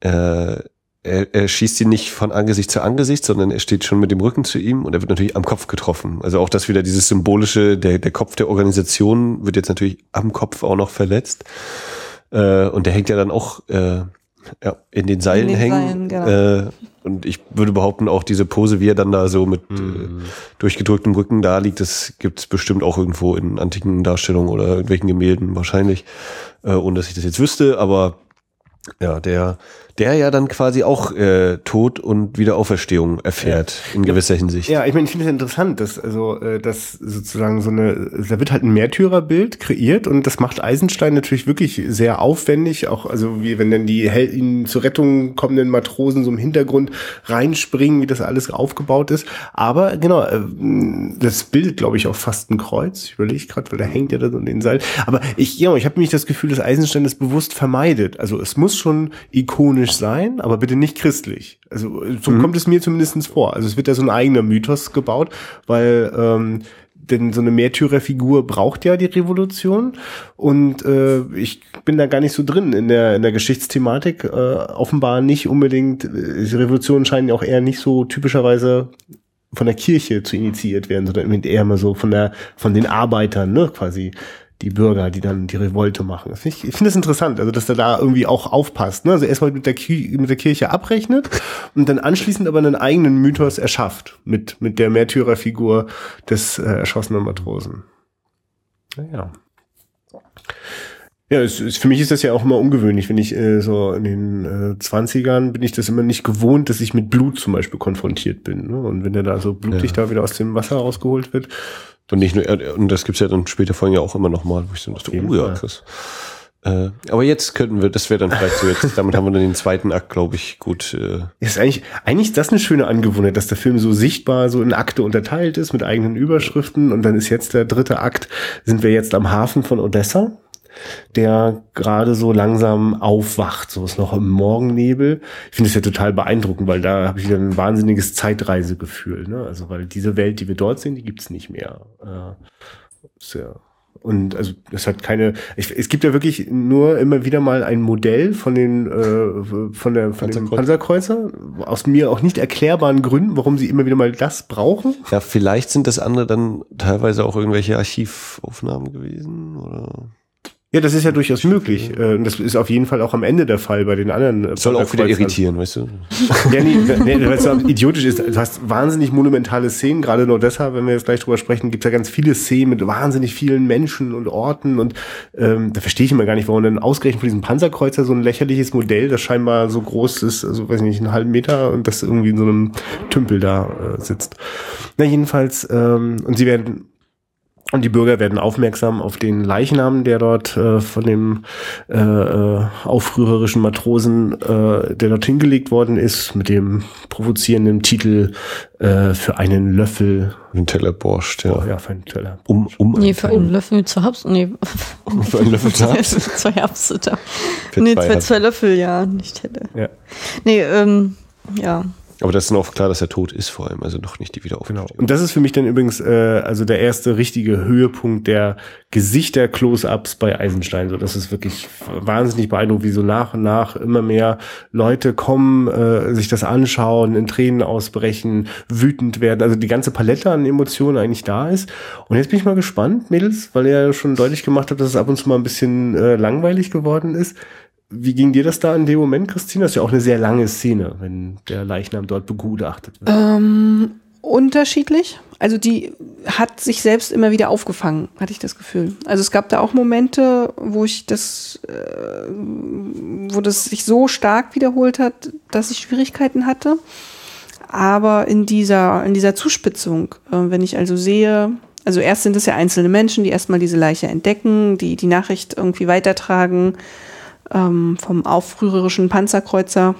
äh, er, er schießt ihn nicht von Angesicht zu Angesicht, sondern er steht schon mit dem Rücken zu ihm und er wird natürlich am Kopf getroffen. Also auch das wieder dieses symbolische, der, der Kopf der Organisation wird jetzt natürlich am Kopf auch noch verletzt. Äh, und der hängt ja dann auch äh, ja, in den Seilen den hängen. Seilen, genau. äh, und ich würde behaupten, auch diese Pose, wie er dann da so mit äh, durchgedrücktem Rücken da liegt, das gibt es bestimmt auch irgendwo in antiken Darstellungen oder irgendwelchen Gemälden wahrscheinlich, äh, ohne dass ich das jetzt wüsste, aber Ja, der, der ja dann quasi auch äh, Tod und Wiederauferstehung erfährt ja. in gewisser Hinsicht. Ja, ich meine, ich finde es interessant, dass also äh, dass sozusagen so eine, da wird halt ein Märtyrerbild kreiert und das macht Eisenstein natürlich wirklich sehr aufwendig, auch also wie wenn dann die Hel ihnen zur Rettung kommenden Matrosen so im Hintergrund reinspringen, wie das alles aufgebaut ist. Aber genau, äh, das bildet, glaube ich, auch fast ein Kreuz. Ich überlege gerade, weil da hängt ja da so den Seil. Aber ich, ja, ich habe nämlich das Gefühl, dass Eisenstein das bewusst vermeidet. Also es muss schon ikonisch sein, aber bitte nicht christlich. Also so mhm. kommt es mir zumindestens vor. Also es wird ja so ein eigener Mythos gebaut, weil ähm, denn so eine Märtyrerfigur braucht ja die Revolution und äh, ich bin da gar nicht so drin in der in der Geschichtsthematik. Äh, offenbar nicht unbedingt. Die Revolutionen scheinen ja auch eher nicht so typischerweise von der Kirche zu initiiert werden, sondern eher mal so von der von den Arbeitern, ne, quasi die Bürger, die dann die Revolte machen. Ich, ich finde es interessant, also dass er da irgendwie auch aufpasst. Ne? Also erstmal mit der, mit der Kirche abrechnet und dann anschließend aber einen eigenen Mythos erschafft mit, mit der Märtyrerfigur des äh, erschossenen Matrosen. Naja. Ja, es, es, für mich ist das ja auch immer ungewöhnlich, wenn ich äh, so in den äh, 20ern bin ich das immer nicht gewohnt, dass ich mit Blut zum Beispiel konfrontiert bin. Ne? Und wenn der da so blutig ja. da wieder aus dem Wasser rausgeholt wird, und nicht nur, und das gibt's ja dann später vorhin ja auch immer noch mal, wo ich so dachte, oh ja, krass. Äh, aber jetzt könnten wir, das wäre dann vielleicht so jetzt, [LAUGHS] damit haben wir dann den zweiten Akt, glaube ich, gut. Äh. Ist eigentlich, eigentlich ist das eine schöne Angewohnheit, dass der Film so sichtbar so in Akte unterteilt ist mit eigenen Überschriften und dann ist jetzt der dritte Akt, sind wir jetzt am Hafen von Odessa der gerade so langsam aufwacht. So ist noch im Morgennebel. Ich finde es ja total beeindruckend, weil da habe ich wieder ein wahnsinniges Zeitreisegefühl. Ne? Also weil diese Welt, die wir dort sehen, die gibt's nicht mehr. Äh, sehr und also es hat keine. Ich, es gibt ja wirklich nur immer wieder mal ein Modell von den äh, von der von dem Panzerkreuzer aus mir auch nicht erklärbaren Gründen, warum sie immer wieder mal das brauchen. Ja, vielleicht sind das andere dann teilweise auch irgendwelche Archivaufnahmen gewesen oder. Ja, das ist ja durchaus möglich. Äh, das ist auf jeden Fall auch am Ende der Fall bei den anderen. Äh, Soll auch wieder irritieren, weißt du? Ja, nee, [LAUGHS] nee weil es idiotisch ist. Du hast wahnsinnig monumentale Szenen, gerade nur deshalb, wenn wir jetzt gleich drüber sprechen, gibt es ja ganz viele Szenen mit wahnsinnig vielen Menschen und Orten und ähm, da verstehe ich immer gar nicht, warum dann ausgerechnet von diesem Panzerkreuzer so ein lächerliches Modell, das scheinbar so groß ist, also weiß ich nicht, einen halben Meter und das irgendwie in so einem Tümpel da äh, sitzt. Na, jedenfalls, ähm, und sie werden und die Bürger werden aufmerksam auf den Leichnam, der dort äh, von dem äh, äh, aufrührerischen Matrosen, äh, der dort hingelegt worden ist, mit dem provozierenden Titel äh, für einen Löffel. Ein Teller Borscht, ja. Oh, ja, für einen Teller. Um, um nee, für einen Löffel zu Herbst. Nee. Um für einen Löffel zu [LAUGHS] Herbst? zwei Herbst. Nee, für zwei Löffel, ja, nicht Teller. Ja. Nee, ähm, ja. Aber das ist auch klar, dass er tot ist vor allem, also noch nicht die Wiederaufstehung. Genau. Und das ist für mich dann übrigens äh, also der erste richtige Höhepunkt der Gesichter-Close-Ups bei Eisenstein. So, das ist wirklich wahnsinnig beeindruckend, wie so nach und nach immer mehr Leute kommen, äh, sich das anschauen, in Tränen ausbrechen, wütend werden. Also die ganze Palette an Emotionen eigentlich da ist. Und jetzt bin ich mal gespannt, Mädels, weil ihr ja schon deutlich gemacht habt, dass es ab und zu mal ein bisschen äh, langweilig geworden ist wie ging dir das da in dem Moment, Christine? Das ist ja auch eine sehr lange Szene, wenn der Leichnam dort begutachtet wird. Ähm, unterschiedlich. Also die hat sich selbst immer wieder aufgefangen, hatte ich das Gefühl. Also es gab da auch Momente, wo ich das, äh, wo das sich so stark wiederholt hat, dass ich Schwierigkeiten hatte. Aber in dieser, in dieser Zuspitzung, äh, wenn ich also sehe, also erst sind es ja einzelne Menschen, die erstmal diese Leiche entdecken, die die Nachricht irgendwie weitertragen, ähm, vom aufrührerischen Panzerkreuzer.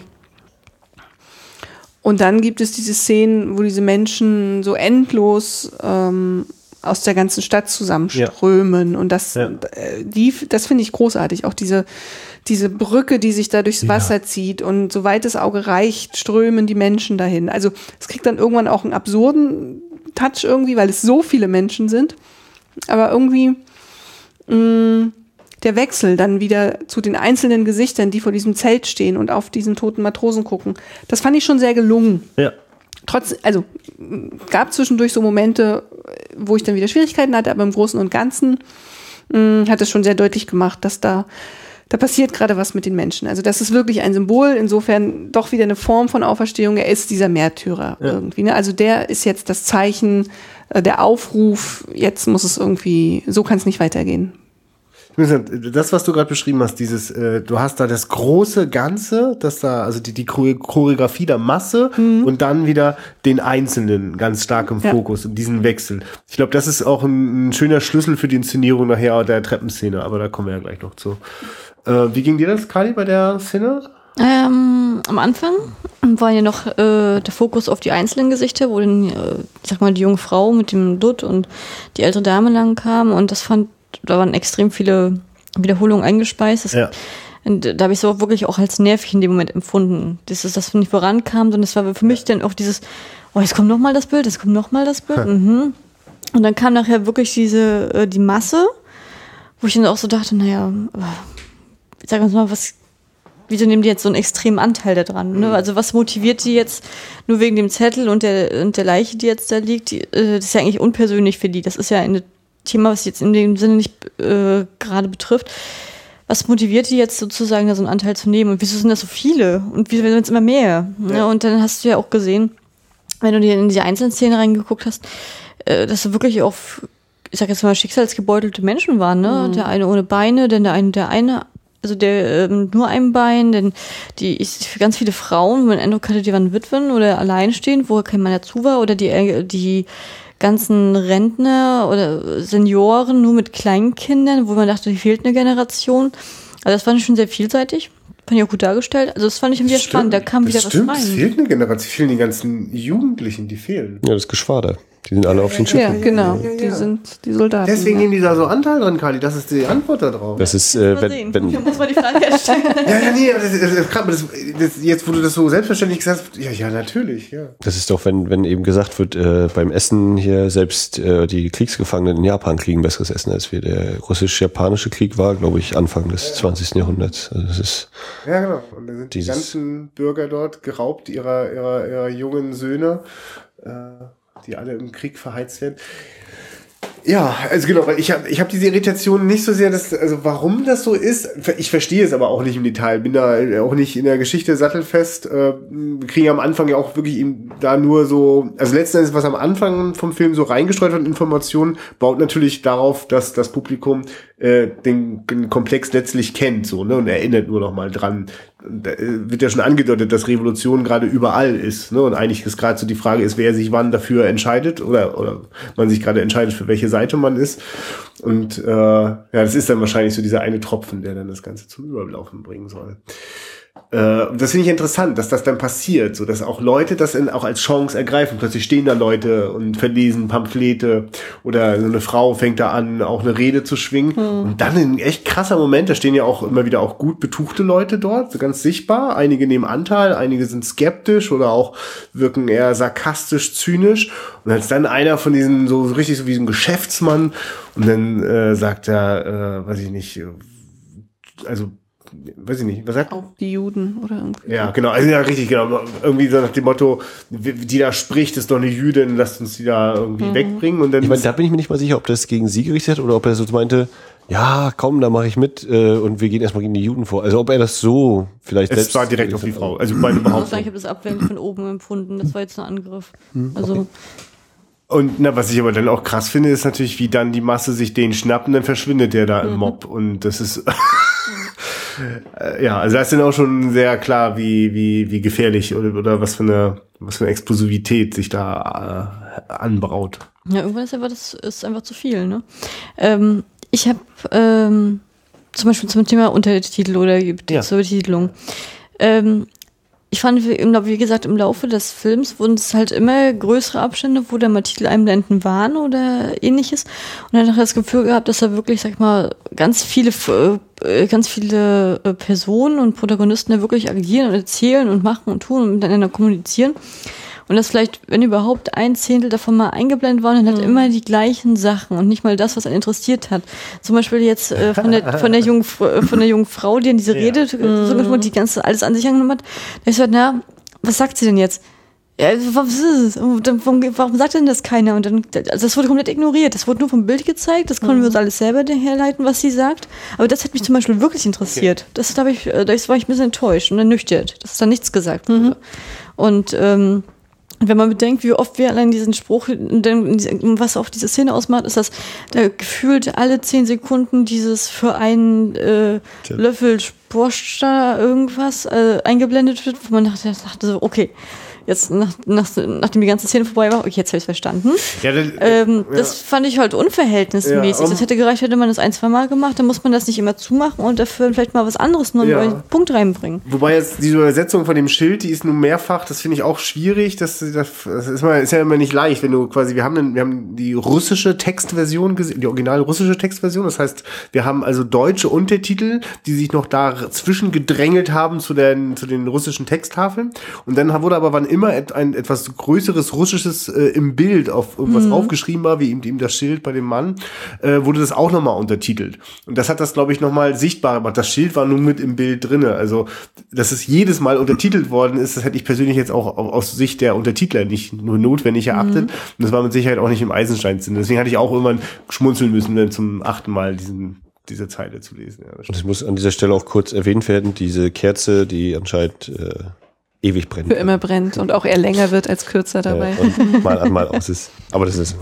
Und dann gibt es diese Szenen, wo diese Menschen so endlos ähm, aus der ganzen Stadt zusammenströmen. Ja. Und das, ja. äh, die, das finde ich großartig. Auch diese, diese Brücke, die sich da durchs Wasser ja. zieht und soweit das Auge reicht, strömen die Menschen dahin. Also es kriegt dann irgendwann auch einen absurden Touch irgendwie, weil es so viele Menschen sind. Aber irgendwie mh, mm, der Wechsel dann wieder zu den einzelnen Gesichtern, die vor diesem Zelt stehen und auf diesen toten Matrosen gucken, das fand ich schon sehr gelungen. Ja. Trotz, also gab zwischendurch so Momente, wo ich dann wieder Schwierigkeiten hatte, aber im Großen und Ganzen mh, hat es schon sehr deutlich gemacht, dass da da passiert gerade was mit den Menschen. Also das ist wirklich ein Symbol, insofern doch wieder eine Form von Auferstehung. Er ist dieser Märtyrer ja. irgendwie. Ne? Also der ist jetzt das Zeichen, äh, der Aufruf, jetzt muss es irgendwie, so kann es nicht weitergehen. Das, was du gerade beschrieben hast, dieses, äh, du hast da das große Ganze, das da, also die, die Choreografie der Masse mhm. und dann wieder den Einzelnen ganz stark im ja. Fokus und diesen Wechsel. Ich glaube, das ist auch ein, ein, schöner Schlüssel für die Inszenierung nachher der Treppenszene, aber da kommen wir ja gleich noch zu. Äh, wie ging dir das, Kali, bei der Szene? Ähm, am Anfang war ja noch äh, der Fokus auf die einzelnen Gesichter, wo dann, äh, ich sag mal, die junge Frau mit dem Dutt und die ältere Dame lang kam und das fand da waren extrem viele Wiederholungen eingespeist. Das, ja. Und da habe ich so wirklich auch als nervig in dem Moment empfunden. Das ist, dass nicht vorankam, sondern es war für mich dann auch dieses, oh, jetzt kommt nochmal das Bild, jetzt kommt nochmal das Bild. Mhm. Und dann kam nachher wirklich diese, äh, die Masse, wo ich dann auch so dachte, naja, sag uns mal, was, wieso nehmen die jetzt so einen extremen Anteil da dran? Ne? Mhm. Also was motiviert die jetzt nur wegen dem Zettel und der, und der Leiche, die jetzt da liegt? Die, äh, das ist ja eigentlich unpersönlich für die. Das ist ja eine Thema, was jetzt in dem Sinne nicht äh, gerade betrifft. Was motiviert die jetzt sozusagen, da so einen Anteil zu nehmen? Und wieso sind das so viele? Und wieso werden es immer mehr? Ja. ja. und dann hast du ja auch gesehen, wenn du dir in diese einzelnen Szenen reingeguckt hast, äh, dass du wirklich auf, ich sag jetzt mal, schicksalsgebeutelte Menschen waren, ne? Mhm. Der eine ohne Beine, denn der eine, der eine, also der ähm, nur ein Bein, denn die ich, ganz viele Frauen, wo man Eindruck hatte, die waren Witwen oder alleinstehend, wo kein Mann dazu war, oder die, äh, die ganzen Rentner oder Senioren nur mit Kleinkindern, wo man dachte, hier fehlt eine Generation. Also das fand ich schon sehr vielseitig. Fand ich auch gut dargestellt. Also das fand ich irgendwie spannend. Da kam wieder stimmt, was rein. Es fehlt eine Generation. Es fehlen die ganzen Jugendlichen, die fehlen. Ja, das Geschwader. Die sind alle auf den Schiffen. Ja, genau. Ja, ja, ja. Die sind die Soldaten. Deswegen nehmen die da so Anteil dran, Kali. Das ist die Antwort darauf. Das ist, äh, wenn, wenn [LAUGHS] muss man die Frage stellen. [LAUGHS] ja, ja, nee, das, das, das, jetzt, wo du das so selbstverständlich gesagt hast, ja, ja, natürlich, ja. Das ist doch, wenn, wenn eben gesagt wird, äh, beim Essen hier selbst äh, die Kriegsgefangenen in Japan kriegen besseres Essen als wir. Der russisch-japanische Krieg war, glaube ich, Anfang des ja. 20. Jahrhunderts. Also das ist ja, genau. Und da sind die ganzen Bürger dort geraubt ihrer, ihrer, ihrer jungen Söhne. Äh, die alle im Krieg verheizt werden. Ja, also genau, weil ich habe ich hab diese Irritation nicht so sehr, dass, also warum das so ist, ich verstehe es aber auch nicht im Detail, bin da auch nicht in der Geschichte sattelfest, äh, kriegen am Anfang ja auch wirklich eben da nur so, also letzten Endes, was am Anfang vom Film so reingestreut wird, Informationen, baut natürlich darauf, dass das Publikum äh, den, den Komplex letztlich kennt, so, ne, und erinnert nur noch mal dran, da äh, wird ja schon angedeutet, dass Revolution gerade überall ist. Ne? Und eigentlich ist gerade so die Frage ist, wer sich wann dafür entscheidet oder, oder man sich gerade entscheidet, für welche Seite man ist. Und äh, ja, das ist dann wahrscheinlich so dieser eine Tropfen, der dann das Ganze zum Überlaufen bringen soll. Äh, das finde ich interessant, dass das dann passiert, so dass auch Leute das in, auch als Chance ergreifen. Plötzlich stehen da Leute und verlesen Pamphlete oder so eine Frau fängt da an, auch eine Rede zu schwingen. Mhm. Und dann ein echt krasser Moment, da stehen ja auch immer wieder auch gut betuchte Leute dort, so ganz sichtbar. Einige nehmen Anteil, einige sind skeptisch oder auch wirken eher sarkastisch, zynisch. Und als dann einer von diesen, so, so richtig so wie ein Geschäftsmann, und dann äh, sagt er, äh, weiß ich nicht, also weiß ich nicht, was sagt Auch die Juden oder irgendwie. Ja, genau, also ja, richtig, genau. Irgendwie so nach dem Motto, die da spricht, ist doch eine Jüdin, lasst uns die da irgendwie mhm. wegbringen. Und dann ich meine, da bin ich mir nicht mal sicher, ob das gegen sie gerichtet hat oder ob er so meinte, ja, komm, da mache ich mit äh, und wir gehen erstmal gegen die Juden vor. Also ob er das so vielleicht es selbst war direkt auf die Frau. Also meine Behauptung. Ich habe das ablenkend von oben empfunden. Das war jetzt ein Angriff. Hm, also okay. Und na, was ich aber dann auch krass finde, ist natürlich, wie dann die Masse sich den schnappt und dann verschwindet der da mhm. im Mob. Und das ist [LAUGHS] ja, also das ist dann auch schon sehr klar, wie, wie, wie gefährlich oder, oder was für eine, was für eine Explosivität sich da äh, anbraut. Ja, irgendwann ist einfach, das ist einfach zu viel, ne? Ähm, ich habe ähm, zum Beispiel zum Thema Untertitel oder ja. zur Betitelung. Ähm, ich fand, wie gesagt, im Laufe des Films wurden es halt immer größere Abstände, wo da mal Titel waren oder ähnliches. Und dann habe ich das Gefühl gehabt, dass da wirklich, sag ich mal, ganz viele, äh, ganz viele äh, Personen und Protagonisten da wirklich agieren und erzählen und machen und tun und miteinander kommunizieren. Und das vielleicht, wenn überhaupt ein Zehntel davon mal eingeblendet worden, dann hat mhm. immer die gleichen Sachen und nicht mal das, was einen interessiert hat. Zum Beispiel jetzt äh, von, der, von, der jungen, äh, von der jungen Frau, die in diese Rede, ja. Äh, so, die ganze alles an sich angenommen hat. Da ist halt, na, was sagt sie denn jetzt? Ja, warum, warum sagt denn das keiner? Und dann, also das wurde komplett ignoriert. Das wurde nur vom Bild gezeigt. Das konnten mhm. wir uns alles selber herleiten, was sie sagt. Aber das hat mich zum Beispiel wirklich interessiert. Okay. Das, da, ich, da war ich ein bisschen enttäuscht und ernüchtert, dass da nichts gesagt wurde. Mhm. Und ähm, Und wenn man bedenkt, wie oft wir allein diesen Spruch, was auch diese Szene ausmacht, ist, dass da gefühlt alle zehn Sekunden dieses für einen äh, Löffel Borscht da irgendwas äh, eingeblendet wird, wo man dachte, dachte so, okay, jetzt nach, nach, nachdem die ganze Szene vorbei war, okay, jetzt habe ich verstanden. Ja, das, ähm, ja. das fand ich halt unverhältnismäßig. Ja, um, das hätte gereicht, hätte man das ein, zwei Mal gemacht, dann muss man das nicht immer zumachen und dafür vielleicht mal was anderes nur einen Punkt reinbringen. Wobei jetzt diese Übersetzung von dem Schild, die ist nun mehrfach, das finde ich auch schwierig. Das, das, das ist, mal, ist ja immer nicht leicht, wenn du quasi, wir haben, den, wir haben die russische Textversion gesehen, die original russische Textversion. Das heißt, wir haben also deutsche Untertitel, die sich noch dazwischen gedrängelt haben zu den, zu den russischen Texttafeln. Und dann wurde aber wann immer et, ein etwas größeres russisches äh, im Bild auf irgendwas mhm. aufgeschrieben war, wie eben, eben das Schild bei dem Mann, äh, wurde das auch nochmal untertitelt. Und das hat das, glaube ich, nochmal sichtbar gemacht. Das Schild war nun mit im Bild drinne. Also, dass es jedes Mal untertitelt worden ist, das hätte ich persönlich jetzt auch aus Sicht der Untertitler nicht nur notwendig erachtet. Mhm. Und das war mit Sicherheit auch nicht im Eisenstein-Sinn. Deswegen hatte ich auch irgendwann schmunzeln müssen, dann zum achten Mal diesen diese Zeile zu lesen. Ja, und es muss an dieser Stelle auch kurz erwähnt werden, diese Kerze, die anscheinend äh, ewig brennt. Für immer brennt und auch eher länger wird als kürzer dabei. Ja, und mal an, [LAUGHS] mal aus ist. Aber das ist.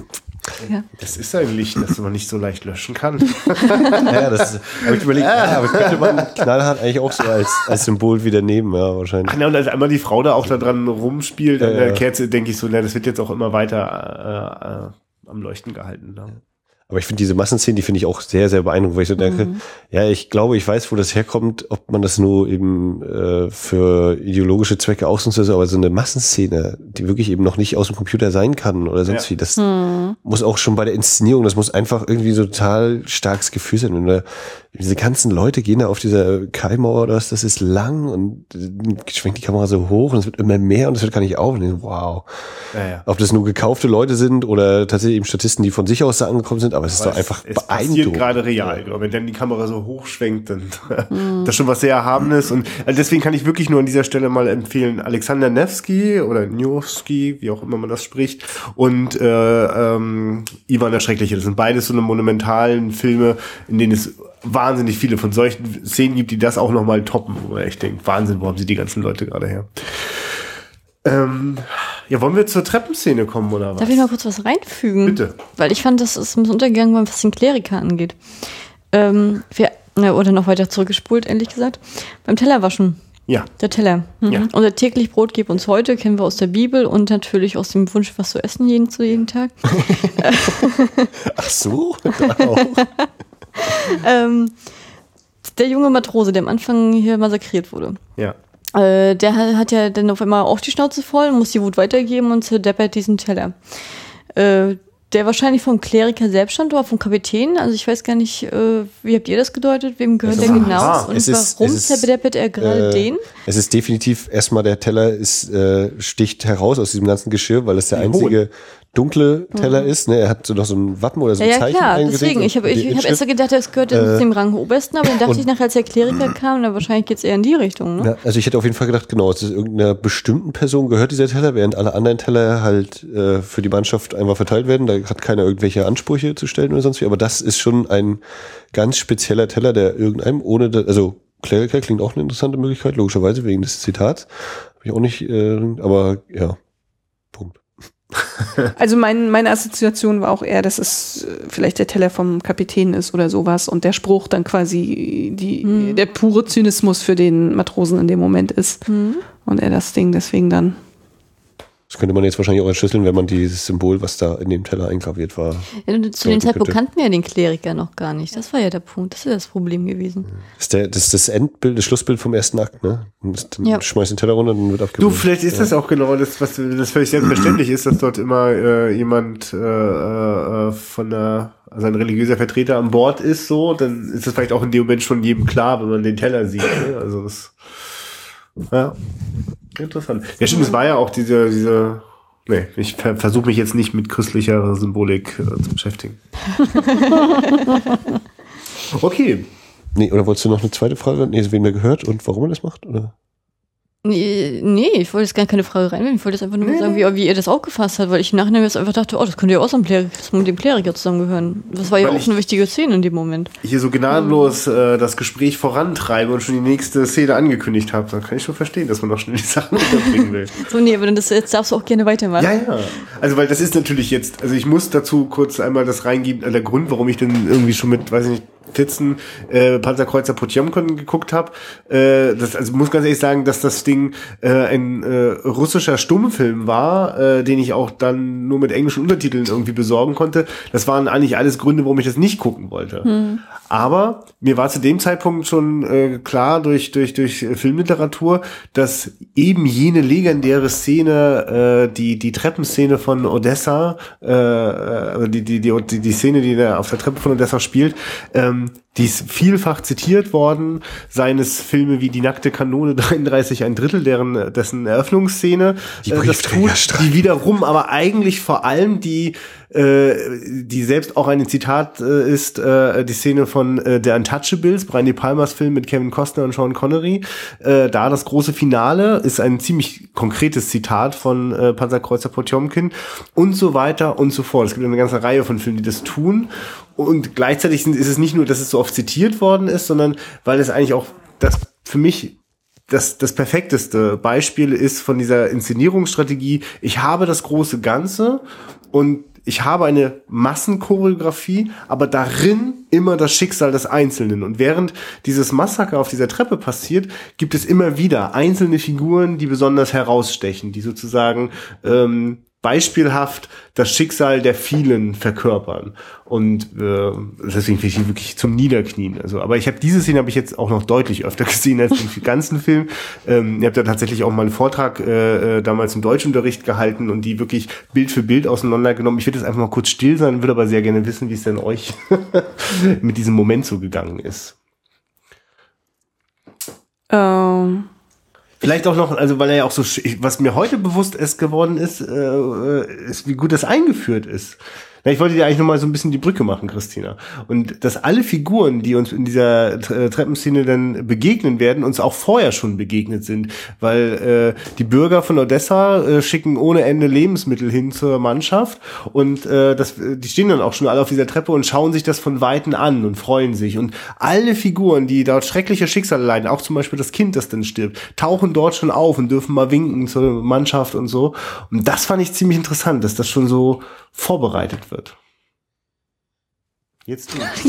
Ja. Das ist ein Licht, das man nicht so leicht löschen kann. [LAUGHS] ja, das ist, aber ich überlege, ja, aber könnte man knallhart eigentlich auch so als, als Symbol wieder nehmen, ja, wahrscheinlich. Ach, ne, und als einmal die Frau da auch da dran rumspielt, an der Kerze, denke ich so, na, das wird jetzt auch immer weiter äh, äh, am Leuchten gehalten. Ne? Aber ich finde diese Massenszenen, die finde ich auch sehr, sehr beeindruckend, weil ich so denke, mhm. ja, ich glaube, ich weiß, wo das herkommt, ob man das nur eben äh, für ideologische Zwecke ausnutzt, aber so eine Massenszene, die wirklich eben noch nicht aus dem Computer sein kann oder sonst ja. wie, das mhm. muss auch schon bei der Inszenierung, das muss einfach irgendwie so total starkes Gefühl sein. Und da, diese ganzen Leute gehen da auf dieser Keimauer oder was, das ist lang und schwenkt die Kamera so hoch und es wird immer mehr und es wird gar nicht auf. Und wow. Ja, ja. Ob das nur gekaufte Leute sind oder tatsächlich eben Statisten, die von sich aus da angekommen sind, aber es ist doch einfach es beeindruckend. gerade real. Ja. Wenn dann die Kamera so hochschwenkt, dann mhm. [LAUGHS] das ist schon was sehr Erhabenes. Und also deswegen kann ich wirklich nur an dieser Stelle mal empfehlen, Alexander Nevsky oder Newski, wie auch immer man das spricht, und äh, ähm, Ivan der Schreckliche. Das sind beides so eine monumentalen Filme, in denen es wahnsinnig viele von solchen Szenen gibt, die das auch nochmal toppen, wo man echt denkt, Wahnsinn, wo haben sie die ganzen Leute gerade her? Ähm, ja, wollen wir zur Treppenszene kommen oder was? Darf ich mal kurz was reinfügen? Bitte. Weil ich fand, das ist ein bisschen untergegangen, was den Kleriker angeht. Ähm, wir, oder noch weiter zurückgespult, ehrlich gesagt. Beim Tellerwaschen. Ja. Der Teller. Mhm. Ja. Unser täglich Brot gib uns heute, kennen wir aus der Bibel und natürlich aus dem Wunsch, was zu essen jeden zu jeden Tag. [LAUGHS] Ach so, auch. [LAUGHS] ähm, der junge Matrose, der am Anfang hier massakriert wurde. Ja. Äh, der hat ja dann auf einmal auch die Schnauze voll, muss die Wut weitergeben und zerdeppert diesen Teller. Äh, der wahrscheinlich vom Kleriker selbst stand oder vom Kapitän. Also ich weiß gar nicht, äh, wie habt ihr das gedeutet? Wem gehört der genau? Ah, und ist, warum zerdeppert er gerade äh, den? Es ist definitiv erstmal der Teller ist äh, sticht heraus aus diesem ganzen Geschirr, weil es der einzige dunkle Teller mhm. ist. Ne? Er hat so noch so ein Wappen oder so ein ja, Zeichen Ja, klar, deswegen. Ich habe ich, ich hab erst so gedacht, das gehört äh, dem Rang Obersten, aber dann dachte ich nachher, als der Kleriker kam, dann wahrscheinlich geht's eher in die Richtung. Ne? Ja, also ich hätte auf jeden Fall gedacht, genau, es ist irgendeiner bestimmten Person gehört dieser Teller, während alle anderen Teller halt äh, für die Mannschaft einfach verteilt werden. Da hat keiner irgendwelche Ansprüche zu stellen oder sonst wie. Aber das ist schon ein ganz spezieller Teller, der irgendeinem ohne, also Kleriker klingt auch eine interessante Möglichkeit, logischerweise wegen des Zitats. Habe ich auch nicht, äh, aber ja, [LAUGHS] also mein, meine Assoziation war auch eher, dass es äh, vielleicht der Teller vom Kapitän ist oder sowas und der Spruch dann quasi die, mhm. der pure Zynismus für den Matrosen in dem Moment ist mhm. und er das Ding deswegen dann das könnte man jetzt wahrscheinlich auch entschlüsseln, wenn man dieses Symbol, was da in dem Teller eingraviert war. Ja, zu dem Zeitpunkt kannten wir ja den Kleriker noch gar nicht. Das war ja der Punkt. Das ist ja das Problem gewesen. Das ist, der, das, ist das Endbild, das Schlussbild vom ersten Akt, ne? Dann ja. schmeißt den Teller runter und wird abgebildet. Du, vielleicht ist ja. das auch genau das, was das völlig selbstverständlich ist, dass dort immer äh, jemand äh, äh, von der also ein religiöser Vertreter an Bord ist, so, dann ist das vielleicht auch in dem Moment schon jedem klar, wenn man den Teller sieht. Ne? Also das, ja. Interessant. Ja, stimmt, es war ja auch diese, diese, nee, ich ver versuche mich jetzt nicht mit christlicher Symbolik äh, zu beschäftigen. [LAUGHS] okay. Nee, oder wolltest du noch eine zweite Frage? Nee, wen wir gehört und warum er das macht, oder? Nee, nee, ich wollte jetzt gar keine Frage reinwerfen. Ich wollte jetzt einfach nur nee, sagen, wie, wie ihr das aufgefasst habt, weil ich nachher jetzt einfach dachte, oh, das könnte ja auch so mit dem Kleriker zusammengehören. Das war ja auch eine wichtige Szene in dem Moment. Hier so gnadenlos äh, das Gespräch vorantreibe und schon die nächste Szene angekündigt habe, dann kann ich schon verstehen, dass man noch schnell die Sachen unterbringen will. [LAUGHS] so, nee, aber dann das, jetzt darfst du auch gerne weitermachen. Ja, ja. Also, weil das ist natürlich jetzt, also ich muss dazu kurz einmal das reingeben, äh, der Grund, warum ich denn irgendwie schon mit, weiß ich nicht, 14 äh, Panzerkreuzer Potjomkon geguckt habe. Äh, das, also muss ganz ehrlich sagen, dass das Ding äh, ein äh, russischer Stummfilm war, äh, den ich auch dann nur mit englischen Untertiteln irgendwie besorgen konnte. Das waren eigentlich alles Gründe, warum ich das nicht gucken wollte. Hm. Aber mir war zu dem Zeitpunkt schon äh, klar durch durch durch Filmliteratur, dass eben jene legendäre Szene, äh, die die Treppenszene von Odessa, äh, äh die, die die die Szene, die da auf der Treppe von Odessa spielt, ähm, ähm, die ist vielfach zitiert worden, seines Filme wie Die nackte Kanone [LAUGHS] 33 ein Drittel, deren dessen Eröffnungsszene die, äh, das tut, die wiederum aber eigentlich vor allem die äh, die selbst auch ein Zitat äh, ist, äh, die Szene von äh, der Untouchables, Brian De Palmas Film mit Kevin Costner und Sean Connery. Äh, da das große Finale ist ein ziemlich konkretes Zitat von äh, Panzerkreuzer Potjomkin und so weiter und so fort. Es gibt eine ganze Reihe von Filmen, die das tun. Und gleichzeitig ist es nicht nur, dass es so oft zitiert worden ist, sondern weil es eigentlich auch das für mich das, das perfekteste Beispiel ist von dieser Inszenierungsstrategie. Ich habe das große Ganze und ich habe eine Massenchoreografie, aber darin immer das Schicksal des Einzelnen. Und während dieses Massaker auf dieser Treppe passiert, gibt es immer wieder einzelne Figuren, die besonders herausstechen, die sozusagen ähm, beispielhaft das Schicksal der vielen verkörpern und äh, deswegen finde ich die wirklich zum Niederknien. Also, aber ich habe diese Szene habe ich jetzt auch noch deutlich öfter [LAUGHS] gesehen als den [LAUGHS] ganzen Film. Ähm, ihr habt da tatsächlich auch mal einen Vortrag äh, äh, damals im Deutschunterricht gehalten und die wirklich Bild für Bild auseinandergenommen. Ich würde jetzt einfach mal kurz still sein, würde aber sehr gerne wissen, wie es denn euch [LAUGHS] mit diesem Moment so gegangen ist. Ähm. Vielleicht auch noch, also weil er ja auch so, was mir heute bewusst ist geworden ist, äh, äh, ist, wie gut das eingeführt ist. Ja, ich wollte dir eigentlich noch mal so ein bisschen die Brücke machen, Christina. Und dass alle Figuren, die uns in dieser äh, Treppenszene dann begegnen werden, uns auch vorher schon begegnet sind. Weil äh, die Bürger von Odessa äh, schicken ohne Ende Lebensmittel hin zur Mannschaft. Und äh, das, die stehen dann auch schon alle auf dieser Treppe und schauen sich das von Weitem an und freuen sich. Und alle Figuren, die dort schreckliche Schicksale leiden, auch zum Beispiel das Kind, das dann stirbt, tauchen dort schon auf und dürfen mal winken zur Mannschaft und so. Und das fand ich ziemlich interessant, dass das schon so vorbereitet wird. Jetzt du. [LAUGHS]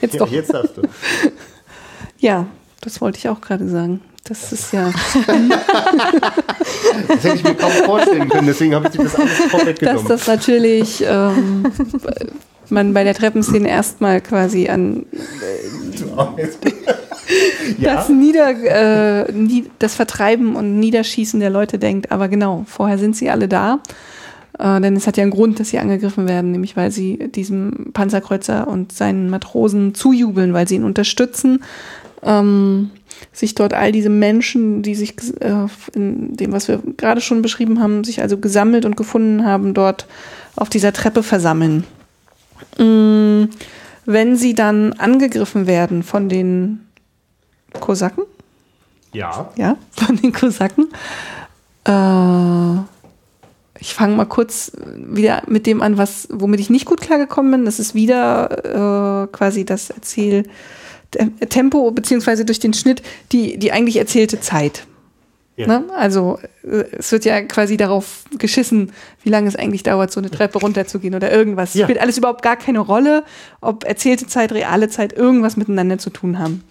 jetzt ja, doch. Jetzt darfst du. Ja, das wollte ich auch gerade sagen. Das ist ja. [LAUGHS] das hätte ich mir kaum vorstellen können, deswegen habe ich dir das alles vorweggenommen. Dass das natürlich ähm, man bei der Treppenszene erstmal quasi an äh, [LAUGHS] das, Nieder, äh, das Vertreiben und Niederschießen der Leute denkt. Aber genau, vorher sind sie alle da. Äh, denn es hat ja einen Grund, dass sie angegriffen werden, nämlich weil sie diesem Panzerkreuzer und seinen Matrosen zujubeln, weil sie ihn unterstützen. Ähm, sich dort all diese Menschen, die sich äh, in dem, was wir gerade schon beschrieben haben, sich also gesammelt und gefunden haben, dort auf dieser Treppe versammeln. Ähm, wenn sie dann angegriffen werden von den Kosaken? Ja. Ja, von den Kosaken. Äh, ich fange mal kurz wieder mit dem an, was, womit ich nicht gut klargekommen bin. Das ist wieder äh, quasi das Erzähl Tempo, beziehungsweise durch den Schnitt die, die eigentlich erzählte Zeit. Ja. Ne? Also äh, es wird ja quasi darauf geschissen, wie lange es eigentlich dauert, so eine Treppe runterzugehen oder irgendwas. Ja. Spielt alles überhaupt gar keine Rolle, ob erzählte Zeit, reale Zeit irgendwas miteinander zu tun haben.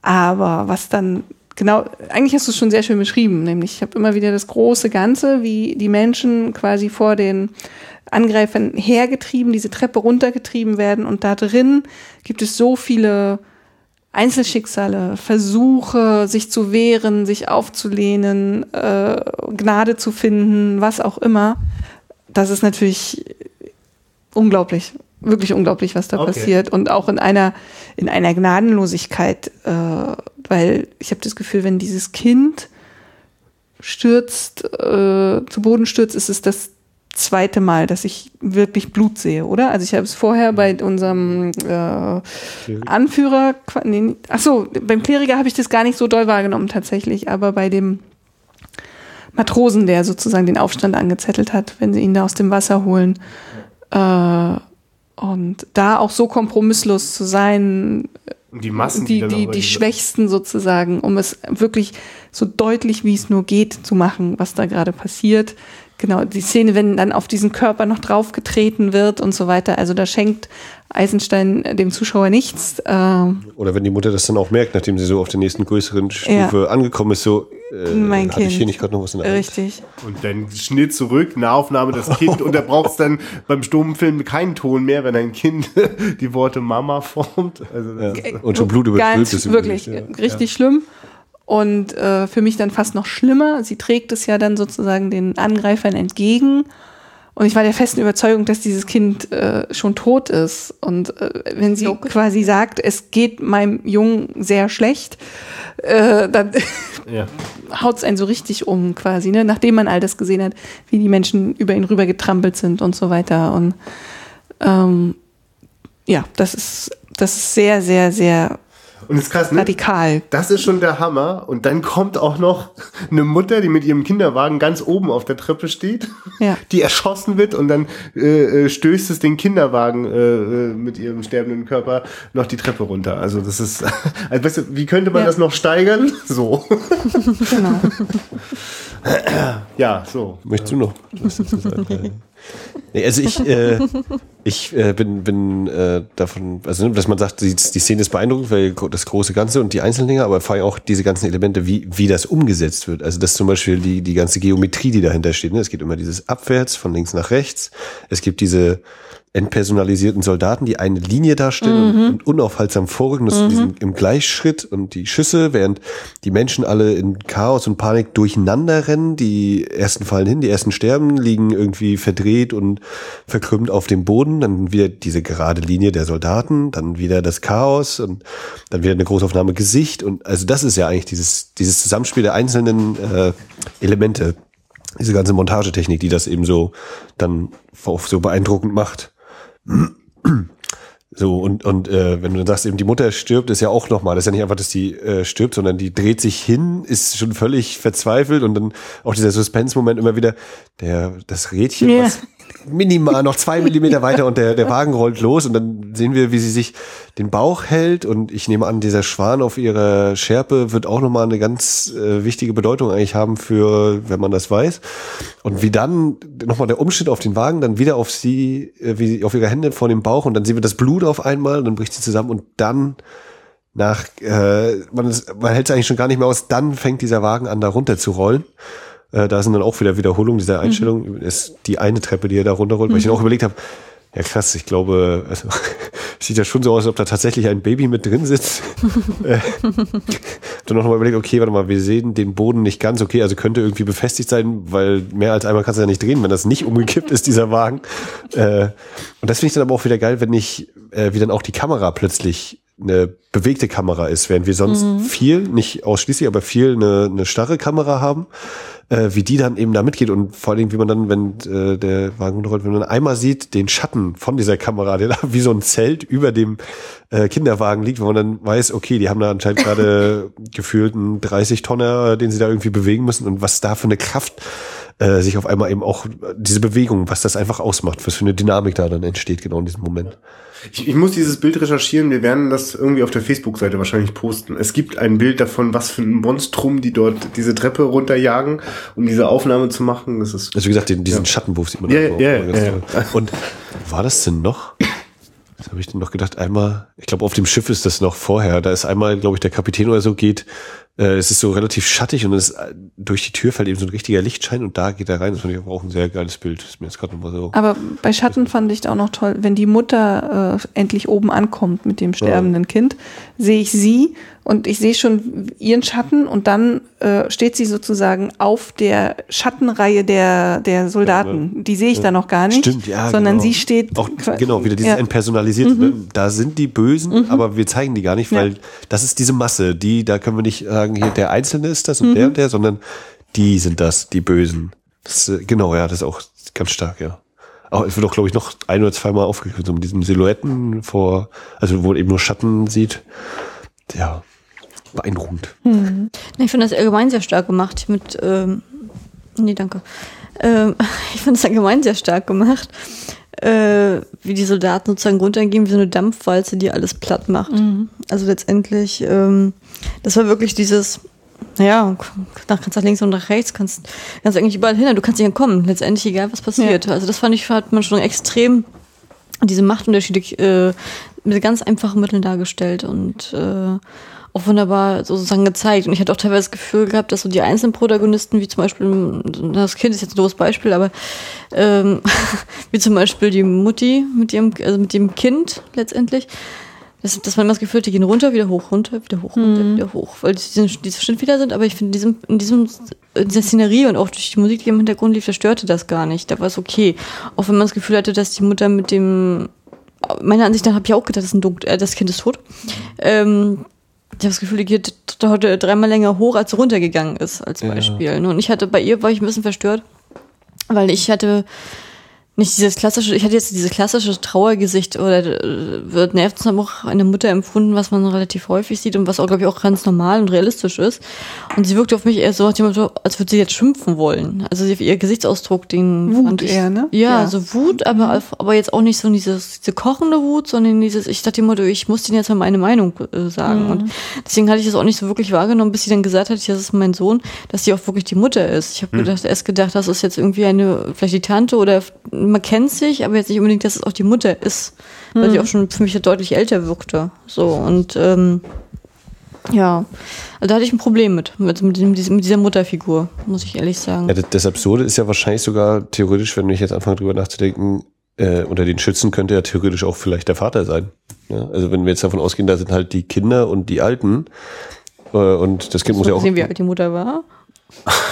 Aber was dann genau, eigentlich hast du es schon sehr schön beschrieben, nämlich ich habe immer wieder das große Ganze, wie die Menschen quasi vor den Angreifern hergetrieben, diese Treppe runtergetrieben werden und da drin gibt es so viele Einzelschicksale, Versuche, sich zu wehren, sich aufzulehnen, äh, Gnade zu finden, was auch immer. Das ist natürlich unglaublich, wirklich unglaublich, was da okay. passiert und auch in einer in einer Gnadenlosigkeit, äh, weil ich habe das Gefühl, wenn dieses Kind stürzt, äh, zu Boden stürzt, ist es das zweite Mal, dass ich wirklich Blut sehe, oder? Also ich habe es vorher bei unserem äh, Anführer, nee, ach so, beim Kleriker habe ich das gar nicht so doll wahrgenommen tatsächlich, aber bei dem Matrosen, der sozusagen den Aufstand angezettelt hat, wenn sie ihn da aus dem Wasser holen. Äh, und da auch so kompromisslos zu sein, die Massen, die, die, die diese- Schwächsten sozusagen, um es wirklich so deutlich wie es nur geht zu machen, was da gerade passiert. Genau, die Szene, wenn dann auf diesen Körper noch draufgetreten wird und so weiter. Also da schenkt Eisenstein dem Zuschauer nichts. Ähm, Oder wenn die Mutter das dann auch merkt, nachdem sie so auf der nächsten größeren Stufe angekommen ist, so, äh, Mein hatte ich hier nicht gerade noch was in der Hand? richtig. Und dann Schnitt zurück, Nahaufnahme das Kind und da braucht es dann beim Stummfilm keinen Ton mehr, wenn ein Kind [LAUGHS] die Worte Mama formt. Also das ist, Und schon Blut überströmt ist wirklich, ja. richtig schlimm. Und äh, für mich dann fast noch schlimmer. Sie trägt es ja dann sozusagen den Angreifern entgegen. Und ich war der festen Überzeugung, dass dieses Kind äh, schon tot ist. Und äh, wenn sie Logisch. quasi sagt, es geht meinem Jungen sehr schlecht, äh, dann [LAUGHS] ja. haut es einen so richtig um quasi, ne? nachdem man all das gesehen hat, wie die Menschen über ihn rüber getrampelt sind und so weiter. Und ähm, ja, das ist, das ist sehr, sehr, sehr Und das ist krass, ne? radikal. Das ist schon der Hammer. Und dann kommt auch noch eine Mutter, die mit ihrem Kinderwagen ganz oben auf der Treppe steht, Ja. [LAUGHS] die erschossen wird und dann äh, äh, stößt es den Kinderwagen äh, äh, mit ihrem sterbenden Körper noch die Treppe runter. Also das ist, [LAUGHS] also weißt du, wie könnte man Ja. das noch steigern? [LAUGHS] So. Genau. Ja, so. Möchtest du noch nee, also ich, äh, ich äh, bin, bin äh, davon, also ne, dass man sagt, die, die Szene ist beeindruckend, weil das große Ganze und die einzelnen Dinge, aber vor allem auch diese ganzen Elemente, wie, wie das umgesetzt wird. Also das zum Beispiel die, die ganze Geometrie, die dahinter steht. Ne? Es geht immer dieses Abwärts von links nach rechts. Es gibt diese entpersonalisierten Soldaten, die eine Linie darstellen und, und unaufhaltsam vorrücken, das ist diesen, im Gleichschritt und die Schüsse, während die Menschen alle in Chaos und Panik durcheinander rennen, die ersten fallen hin, die ersten sterben, liegen irgendwie verdreht und verkrümmt auf dem Boden, dann wieder diese gerade Linie der Soldaten, dann wieder das Chaos und dann wieder eine Großaufnahme Gesicht. Und also das ist ja eigentlich dieses, dieses Zusammenspiel der einzelnen äh, Elemente. Diese ganze Montagetechnik, die das eben so dann so beeindruckend macht. So, und, und äh, wenn du dann sagst, eben die Mutter stirbt, ist ja auch nochmal, das ist ja nicht einfach, dass die äh, stirbt, sondern die dreht sich hin, ist schon völlig verzweifelt und dann auch dieser Suspense-Moment immer wieder, der, das Rädchen, Ja. was minimal noch zwei Millimeter weiter und der, der Wagen rollt los und dann sehen wir, wie sie sich den Bauch hält und ich nehme an, dieser Schwan auf ihrer Schärpe wird auch nochmal eine ganz äh, wichtige Bedeutung eigentlich haben für, wenn man das weiß. Und wie dann nochmal der Umschnitt auf den Wagen, dann wieder auf sie, äh, wie auf ihre Hände vor dem Bauch und dann sehen wir das Blut auf einmal und dann bricht sie zusammen und dann nach, äh, man, man hält es eigentlich schon gar nicht mehr aus, dann fängt dieser Wagen an, da runter zu rollen. Äh, da sind dann auch wieder Wiederholungen dieser Einstellung. Ist die eine Treppe, die er da runterrollt, weil ich dann auch überlegt habe, ja krass, ich glaube, also, [LAUGHS] sieht ja schon so aus, als ob da tatsächlich ein Baby mit drin sitzt. [LAUGHS] äh, dann noch mal überlegt, okay, warte mal, wir sehen den Boden nicht ganz, okay, also könnte irgendwie befestigt sein, weil mehr als einmal kannst du ja nicht drehen, wenn das nicht umgekippt ist, dieser Wagen. [LAUGHS] Äh, und das finde ich dann aber auch wieder geil, wenn ich, äh, wie dann auch die Kamera plötzlich eine bewegte Kamera ist, während wir sonst viel, nicht ausschließlich, aber viel eine, eine starre Kamera haben, äh, wie die dann eben da mitgeht und vor allen Dingen, wie man dann, wenn äh, der Wagen runterrollt, wenn man einmal sieht, den Schatten von dieser Kamera, der da [LAUGHS] wie so ein Zelt über dem äh, Kinderwagen liegt, wo man dann weiß, okay, die haben da anscheinend gerade [LAUGHS] gefühlt einen 30-Tonner, den sie da irgendwie bewegen müssen und was da für eine Kraft äh, sich auf einmal eben auch diese Bewegung, was das einfach ausmacht, was für eine Dynamik da dann entsteht, genau in diesem Moment. Ich, ich muss dieses Bild recherchieren. Wir werden das irgendwie auf der Facebook-Seite wahrscheinlich posten. Es gibt ein Bild davon, was für ein Monstrum die dort diese Treppe runterjagen, um diese Aufnahme zu machen. Das ist Also wie gesagt, den, diesen Schattenwurf sieht man Ja, da ja, immer ganz ja, toll. Und war das denn noch? Was habe ich denn noch gedacht? Einmal, ich glaube, auf dem Schiff ist das noch vorher. Da ist einmal, glaube ich, der Kapitän oder so geht. Äh, es ist so relativ schattig und es äh, durch die Tür fällt eben so ein richtiger Lichtschein und da geht er rein. Das fand ich aber auch ein sehr geiles Bild. Das ist mir jetzt gerade nochmal so. Aber bei Schatten fand ich auch noch toll, wenn die Mutter äh, endlich oben ankommt mit dem sterbenden Kind, sehe ich sie und ich sehe schon ihren Schatten und dann äh, steht sie sozusagen auf der Schattenreihe der, der Soldaten. Die sehe ich da noch gar nicht, Stimmt, ja. sondern genau. sie steht Auch, genau, wieder dieses ja. Mhm. entpersonalisierte. Ne? Da sind die Bösen, aber wir zeigen die gar nicht, weil Ja. das ist diese Masse. Die, da können wir nicht sagen, hier der Einzelne ist das und Mhm. der und der, sondern die sind das, die Bösen. Das, äh, genau, ja, das ist auch ganz stark, ja. Auch, es wird auch, glaube ich, noch ein oder zweimal aufgegriffen, so mit diesen Silhouetten vor, also wo man eben nur Schatten sieht. Ja, beeindruckend. Nee, Ich finde das allgemein sehr stark gemacht mit ähm, Nee, danke. Ähm, [LAUGHS] ich fand es allgemein sehr stark gemacht, äh, wie die Soldaten sozusagen runtergehen, wie so eine Dampfwalze, die alles platt macht. Mhm. Also letztendlich, ähm, das war wirklich dieses, naja, nach, kannst nach links und nach rechts, kannst, kannst eigentlich überall hin, du kannst nicht entkommen, letztendlich egal was passiert. Ja. Also das fand ich, hat man schon extrem diese Machtunterschiede äh, mit ganz einfachen Mitteln dargestellt und äh, auch wunderbar sozusagen gezeigt. Und ich hatte auch teilweise das Gefühl gehabt, dass so die einzelnen Protagonisten, wie zum Beispiel, das Kind ist jetzt ein doofes Beispiel, aber ähm, [LAUGHS] wie zum Beispiel die Mutti mit ihrem, also mit dem Kind letztendlich, dass, dass man immer das Gefühl hat, die gehen runter, wieder hoch, runter, wieder hoch, runter, mhm. wieder hoch, weil die, die Schnitt wieder sind, aber ich finde, in diesem, in diesem, in dieser Szenerie und auch durch die Musik, die im Hintergrund lief, das störte das gar nicht. Da war es okay. Auch wenn man das Gefühl hatte, dass die Mutter mit dem, meiner Ansicht nach habe ich auch gedacht, das, Dunkel, äh, das Kind ist tot. Ähm, ich habe das Gefühl, die geht heute dreimal länger hoch, als runtergegangen ist, als Beispiel. Ja. Und ich hatte bei ihr war ich ein bisschen verstört, weil ich hatte nicht dieses klassische, ich hatte jetzt dieses klassische Trauergesicht oder äh, wird Nervenzusammenbruch eine Mutter empfunden, was man relativ häufig sieht und was auch, glaube ich, auch ganz normal und realistisch ist. Und sie wirkte auf mich eher so, als würde sie jetzt schimpfen wollen. Also ihr Gesichtsausdruck, den Wut fand ich, eher, ne? Ja, ja. so Wut, aber, mhm. aber jetzt auch nicht so dieses, diese kochende Wut, sondern dieses, ich dachte immer, ich muss denen jetzt mal meine Meinung äh, sagen. Mhm. Und deswegen hatte ich das auch nicht so wirklich wahrgenommen, bis sie dann gesagt hat, das ist mein Sohn, dass sie auch wirklich die Mutter ist. Ich habe mhm. gedacht, erst gedacht, das ist jetzt irgendwie eine, vielleicht die Tante oder man kennt sich, aber jetzt nicht unbedingt, dass es auch die Mutter ist, weil hm. sie auch schon für mich deutlich älter wirkte. So und ähm, ja, also da hatte ich ein Problem mit, mit, mit, mit dieser Mutterfigur, muss ich ehrlich sagen. Ja, das Absurde ist ja wahrscheinlich sogar theoretisch, wenn ich jetzt anfange drüber nachzudenken, äh, unter den Schützen könnte ja theoretisch auch vielleicht der Vater sein. Ja, also wenn wir jetzt davon ausgehen, da sind halt die Kinder und die Alten äh, und das Kind muss ja auch. Sehen, wie alt die Mutter war.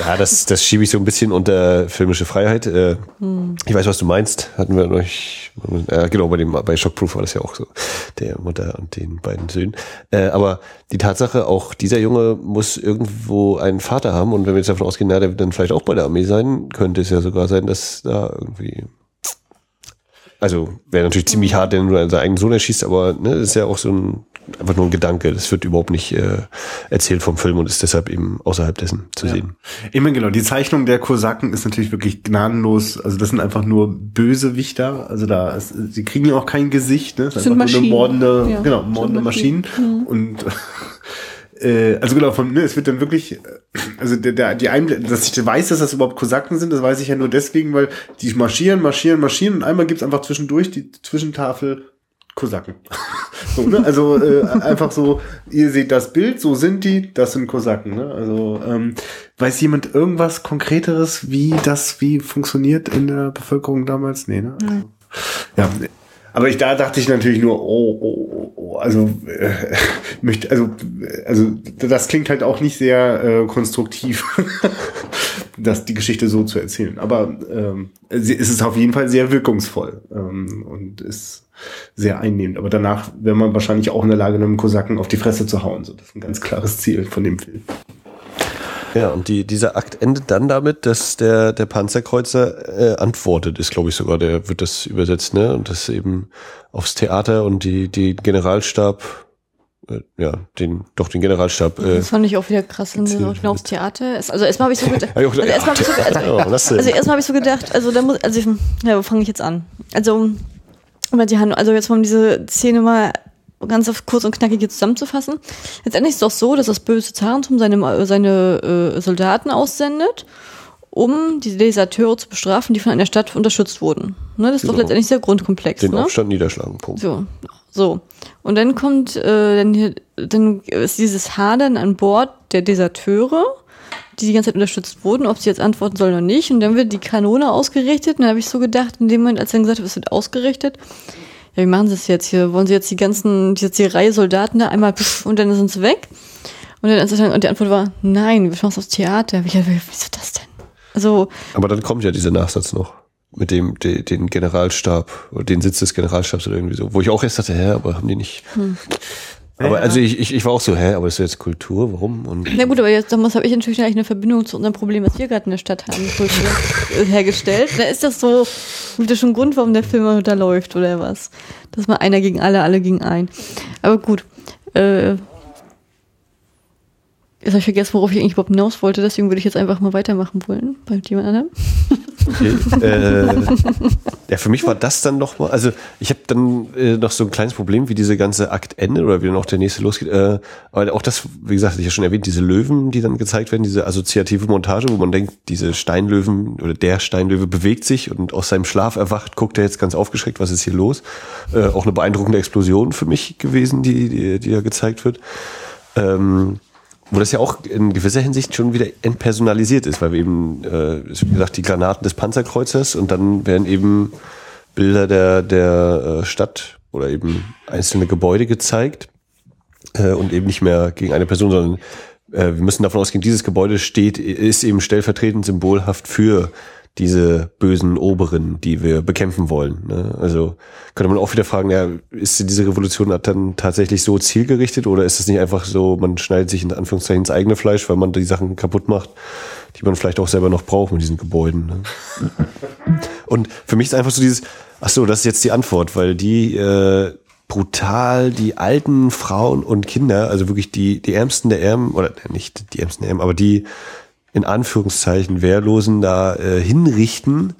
Ja, das, das schiebe ich so ein bisschen unter filmische Freiheit. Äh, hm. Ich weiß, was du meinst. Hatten wir euch, äh, genau, bei dem, bei Shockproof war das ja auch so. Der Mutter und den beiden Söhnen. Äh, aber die Tatsache, auch dieser Junge muss irgendwo einen Vater haben. Und wenn wir jetzt davon ausgehen, na, der wird dann vielleicht auch bei der Armee sein, könnte es ja sogar sein, dass da irgendwie also wäre natürlich ziemlich hart, wenn du deinen eigenen Sohn erschießt, aber ne, das ist ja auch so ein einfach nur ein Gedanke. Das wird überhaupt nicht äh, erzählt vom Film und ist deshalb eben außerhalb dessen zu ja. sehen. Ich meine, genau, die Zeichnung der Kosaken ist natürlich wirklich gnadenlos. Also das sind einfach nur Bösewichter. Also da, ist, sie kriegen ja auch kein Gesicht. Ne? Das sind Maschinen. mordende, ja, genau, mordende Maschinen. Maschinen. Mhm. Und [LAUGHS] äh, also genau, von, ne, es wird dann wirklich, äh, also der, der, die Einblendung, dass ich weiß, dass das überhaupt Kosaken sind, das weiß ich ja nur deswegen, weil die marschieren, marschieren, marschieren und einmal gibt's einfach zwischendurch die Zwischentafel Kosaken. [LAUGHS] so, ne? Also äh, einfach so, ihr seht das Bild, so sind die, das sind Kosaken. Ne? Also ähm, weiß jemand irgendwas Konkreteres, wie das wie funktioniert in der Bevölkerung damals? Nee, ne? Also, ja, aber ich da dachte ich natürlich nur, oh, oh, oh, oh also äh, [LAUGHS] möchte, also, also das klingt halt auch nicht sehr äh, konstruktiv, [LAUGHS] das die Geschichte so zu erzählen. Aber ähm, es ist auf jeden Fall sehr wirkungsvoll ähm, und ist sehr einnehmend. Aber danach wäre man wahrscheinlich auch in der Lage, einem Kosaken auf die Fresse zu hauen. So, das ist ein ganz klares Ziel von dem Film. Ja, und die, dieser Akt endet dann damit, dass der, der Panzerkreuzer äh, antwortet, ist, glaube ich, sogar, der wird das übersetzt, ne? Und das eben aufs Theater und die, die Generalstab, äh, ja, den, doch den Generalstab. Äh, das fand ich auch wieder krass, genau aufs Theater. Also erstmal habe ich so gedacht, [LAUGHS] also erstmal habe ich so, also, also erstmal habe ich so gedacht, also da muss, also ich, ja, wo fange ich jetzt an? Also aber die haben, also jetzt um diese Szene mal ganz auf kurz und knackig hier zusammenzufassen. Letztendlich ist es doch so, dass das böse Zarentum seine, seine äh, Soldaten aussendet, um die Deserteure zu bestrafen, die von einer Stadt unterstützt wurden. Ne, das ist genau. doch letztendlich sehr grundkomplex. Den ne? Aufstand niederschlagen, Punkt. So. so. Und dann kommt, äh, dann, hier, dann ist dieses Hadern an Bord der Deserteure die die ganze Zeit unterstützt wurden, ob sie jetzt antworten sollen oder nicht. Und dann wird die Kanone ausgerichtet. Und dann habe ich so gedacht, in dem Moment, als er gesagt hat, es wird ausgerichtet, ja, wie machen sie es jetzt hier? Wollen sie jetzt die ganzen, jetzt die Reihe Soldaten da einmal pff, und dann sind sie weg? Und, dann, und die Antwort war, nein, wir machen es aufs Theater. Ich, wieso das denn? Also, Aber dann kommt ja dieser Nachsatz noch mit dem de, den Generalstab oder den Sitz des Generalstabs oder irgendwie so, wo ich auch erst dachte, hä, aber haben die nicht. Hm. Aber ja. also ich, ich, ich war auch so, hä, aber ist das jetzt Kultur? Warum? Und Na gut, aber jetzt damals habe ich natürlich eine Verbindung zu unserem Problem, was wir gerade in der Stadt haben, Kultur hergestellt. Da ist das so wieder schon Grund, warum der Film da läuft oder was. Dass man einer gegen alle, alle gegen ein. Aber gut. Äh, Jetzt habe ich vergessen, worauf ich eigentlich überhaupt hinaus wollte, deswegen würde ich jetzt einfach mal weitermachen wollen bei jemand anderem. Okay. äh, ja, für mich war das dann noch mal, also ich habe dann äh, noch so ein kleines Problem, wie diese ganze Akt endet oder wie dann auch der nächste losgeht. Äh, aber auch das, wie gesagt, ich ja schon erwähnt, diese Löwen, die dann gezeigt werden, diese assoziative Montage, wo man denkt, diese Steinlöwen oder der Steinlöwe bewegt sich und aus seinem Schlaf erwacht, guckt er jetzt ganz aufgeschreckt, was ist hier los? Äh, auch eine beeindruckende Explosion für mich gewesen, die, die, die da gezeigt wird. Ähm, wo das ja auch in gewisser Hinsicht schon wieder entpersonalisiert ist, weil wir eben, äh, wie gesagt, die Granaten des Panzerkreuzers und dann werden eben Bilder der, der äh, Stadt oder eben einzelne Gebäude gezeigt äh, und eben nicht mehr gegen eine Person, sondern äh, wir müssen davon ausgehen, dieses Gebäude steht, ist eben stellvertretend symbolhaft für diese bösen Oberen, die wir bekämpfen wollen. Ne? Also könnte man auch wieder fragen, ja, ist diese Revolution dann tatsächlich so zielgerichtet oder ist es nicht einfach so, man schneidet sich in Anführungszeichen ins eigene Fleisch, weil man die Sachen kaputt macht, die man vielleicht auch selber noch braucht mit diesen Gebäuden. Ne? [LAUGHS] Und für mich ist einfach so dieses, ach so, das ist jetzt die Antwort, weil die äh, brutal die alten Frauen und Kinder, also wirklich die, die Ärmsten der Ärmen, oder nicht die Ärmsten der Ärmen, aber die in Anführungszeichen Wehrlosen da äh, hinrichten,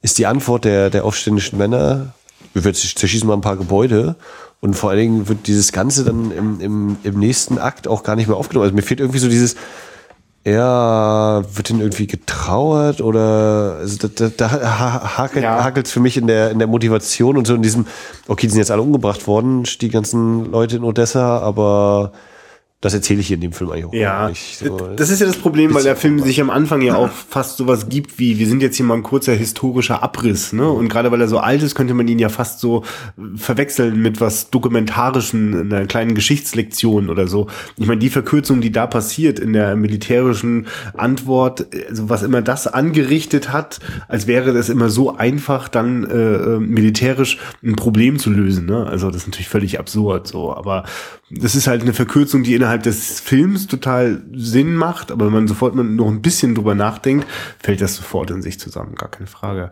ist die Antwort der, der aufständischen Männer, wir zerschießen mal ein paar Gebäude und vor allen Dingen wird dieses Ganze dann im, im, im nächsten Akt auch gar nicht mehr aufgenommen. Also mir fehlt irgendwie so dieses, ja, wird denn irgendwie getrauert oder also da, da, da hakelt ja. hakelt's für mich in der in der Motivation und so in diesem okay, die sind jetzt alle umgebracht worden, die ganzen Leute in Odessa, aber das erzähle ich hier in dem Film eigentlich auch ja, nicht. So. Das ist ja das Problem, weil der Film sich am Anfang ja auch fast sowas gibt wie, wir sind jetzt hier mal ein kurzer historischer Abriss, ne? Und gerade weil er so alt ist, könnte man ihn ja fast so verwechseln mit was Dokumentarischen, einer kleinen Geschichtslektion oder so. Ich meine, die Verkürzung, die da passiert in der militärischen Antwort, also was immer das angerichtet hat, als wäre das immer so einfach, dann äh, äh militärisch ein Problem zu lösen. Ne? Also das ist natürlich völlig absurd so, aber das ist halt eine Verkürzung, die innerhalb des Films total Sinn macht, aber wenn man sofort noch ein bisschen drüber nachdenkt, fällt das sofort in sich zusammen, gar keine Frage.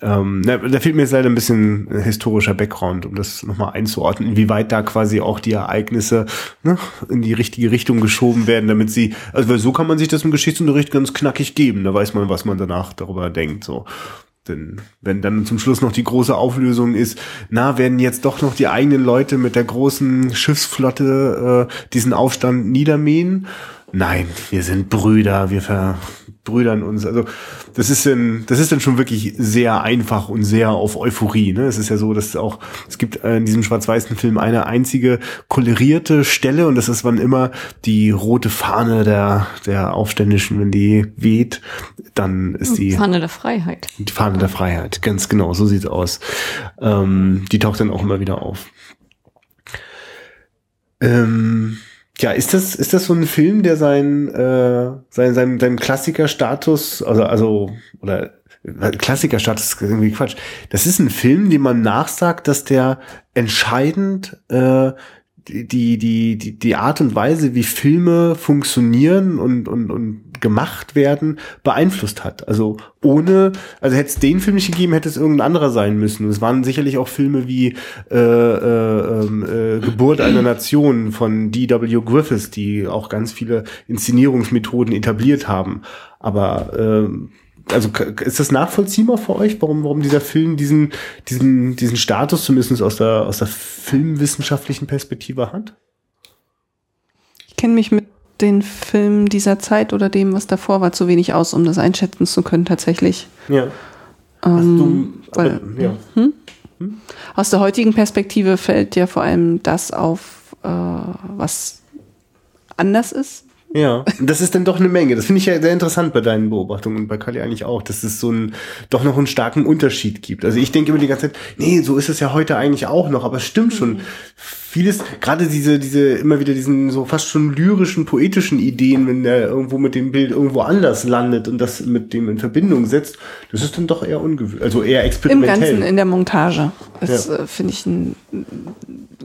Ähm, da fehlt mir jetzt leider ein bisschen historischer Background, um das nochmal einzuordnen, inwieweit da quasi auch die Ereignisse ne, in die richtige Richtung geschoben werden, damit sie, also weil so kann man sich das im Geschichtsunterricht ganz knackig geben, da weiß man, was man danach darüber denkt, so. Denn wenn dann zum Schluss noch die große Auflösung ist, na, werden jetzt doch noch die eigenen Leute mit der großen Schiffsflotte äh, diesen Aufstand niedermähen? Nein, wir sind Brüder, wir ver Brüdern uns. Also das ist dann, das ist dann schon wirklich sehr einfach und sehr auf Euphorie. Ne? Es ist ja so, dass auch es gibt äh, in diesem schwarz-weißen Film eine einzige kolorierte Stelle und das ist wann immer die rote Fahne der der Aufständischen, wenn die weht, dann ist die Fahne der Freiheit. Die Fahne der Freiheit, ganz genau, so sieht's aus. Ähm, die taucht dann auch immer wieder auf. Ähm, ja, ist das, ist das so ein Film, der sein, äh, sein, sein, seinen Klassikerstatus, also, also, oder Klassikerstatus ist irgendwie Quatsch. Das ist ein Film, dem man nachsagt, dass der entscheidend äh, die, die, die, die Art und Weise, wie Filme funktionieren und, und, und gemacht werden, beeinflusst hat. Also ohne, also hätte es den Film nicht gegeben, hätte es irgendein anderer sein müssen. Es waren sicherlich auch Filme wie äh, äh, ähm, äh, Geburt einer Nation von D.W. Griffiths, die auch ganz viele Inszenierungsmethoden etabliert haben. Aber äh, also ist das nachvollziehbar für euch, warum, warum dieser Film diesen, diesen, diesen Status zumindest aus der, aus der filmwissenschaftlichen Perspektive hat? Ich kenne mich mit den Film dieser Zeit oder dem, was davor war, zu wenig aus, um das einschätzen zu können tatsächlich. Ja. Ähm, du, weil, ja. Hm? Hm? Aus der heutigen Perspektive fällt dir vor allem das auf, äh, was anders ist. Ja, das ist dann doch eine Menge. Das finde ich ja sehr interessant bei deinen Beobachtungen und bei Kali eigentlich auch, dass es so ein, doch noch einen starken Unterschied gibt. Also ich denke immer die ganze Zeit, nee, so ist es ja heute eigentlich auch noch, aber es stimmt schon. Mhm vieles, gerade diese, diese, immer wieder diesen so fast schon lyrischen, poetischen Ideen, wenn der irgendwo mit dem Bild irgendwo anders landet und das mit dem in Verbindung setzt, das ist dann doch eher ungewöhnlich, also eher experimentell. Im Ganzen in der Montage. Das ja. äh, finde ich ein,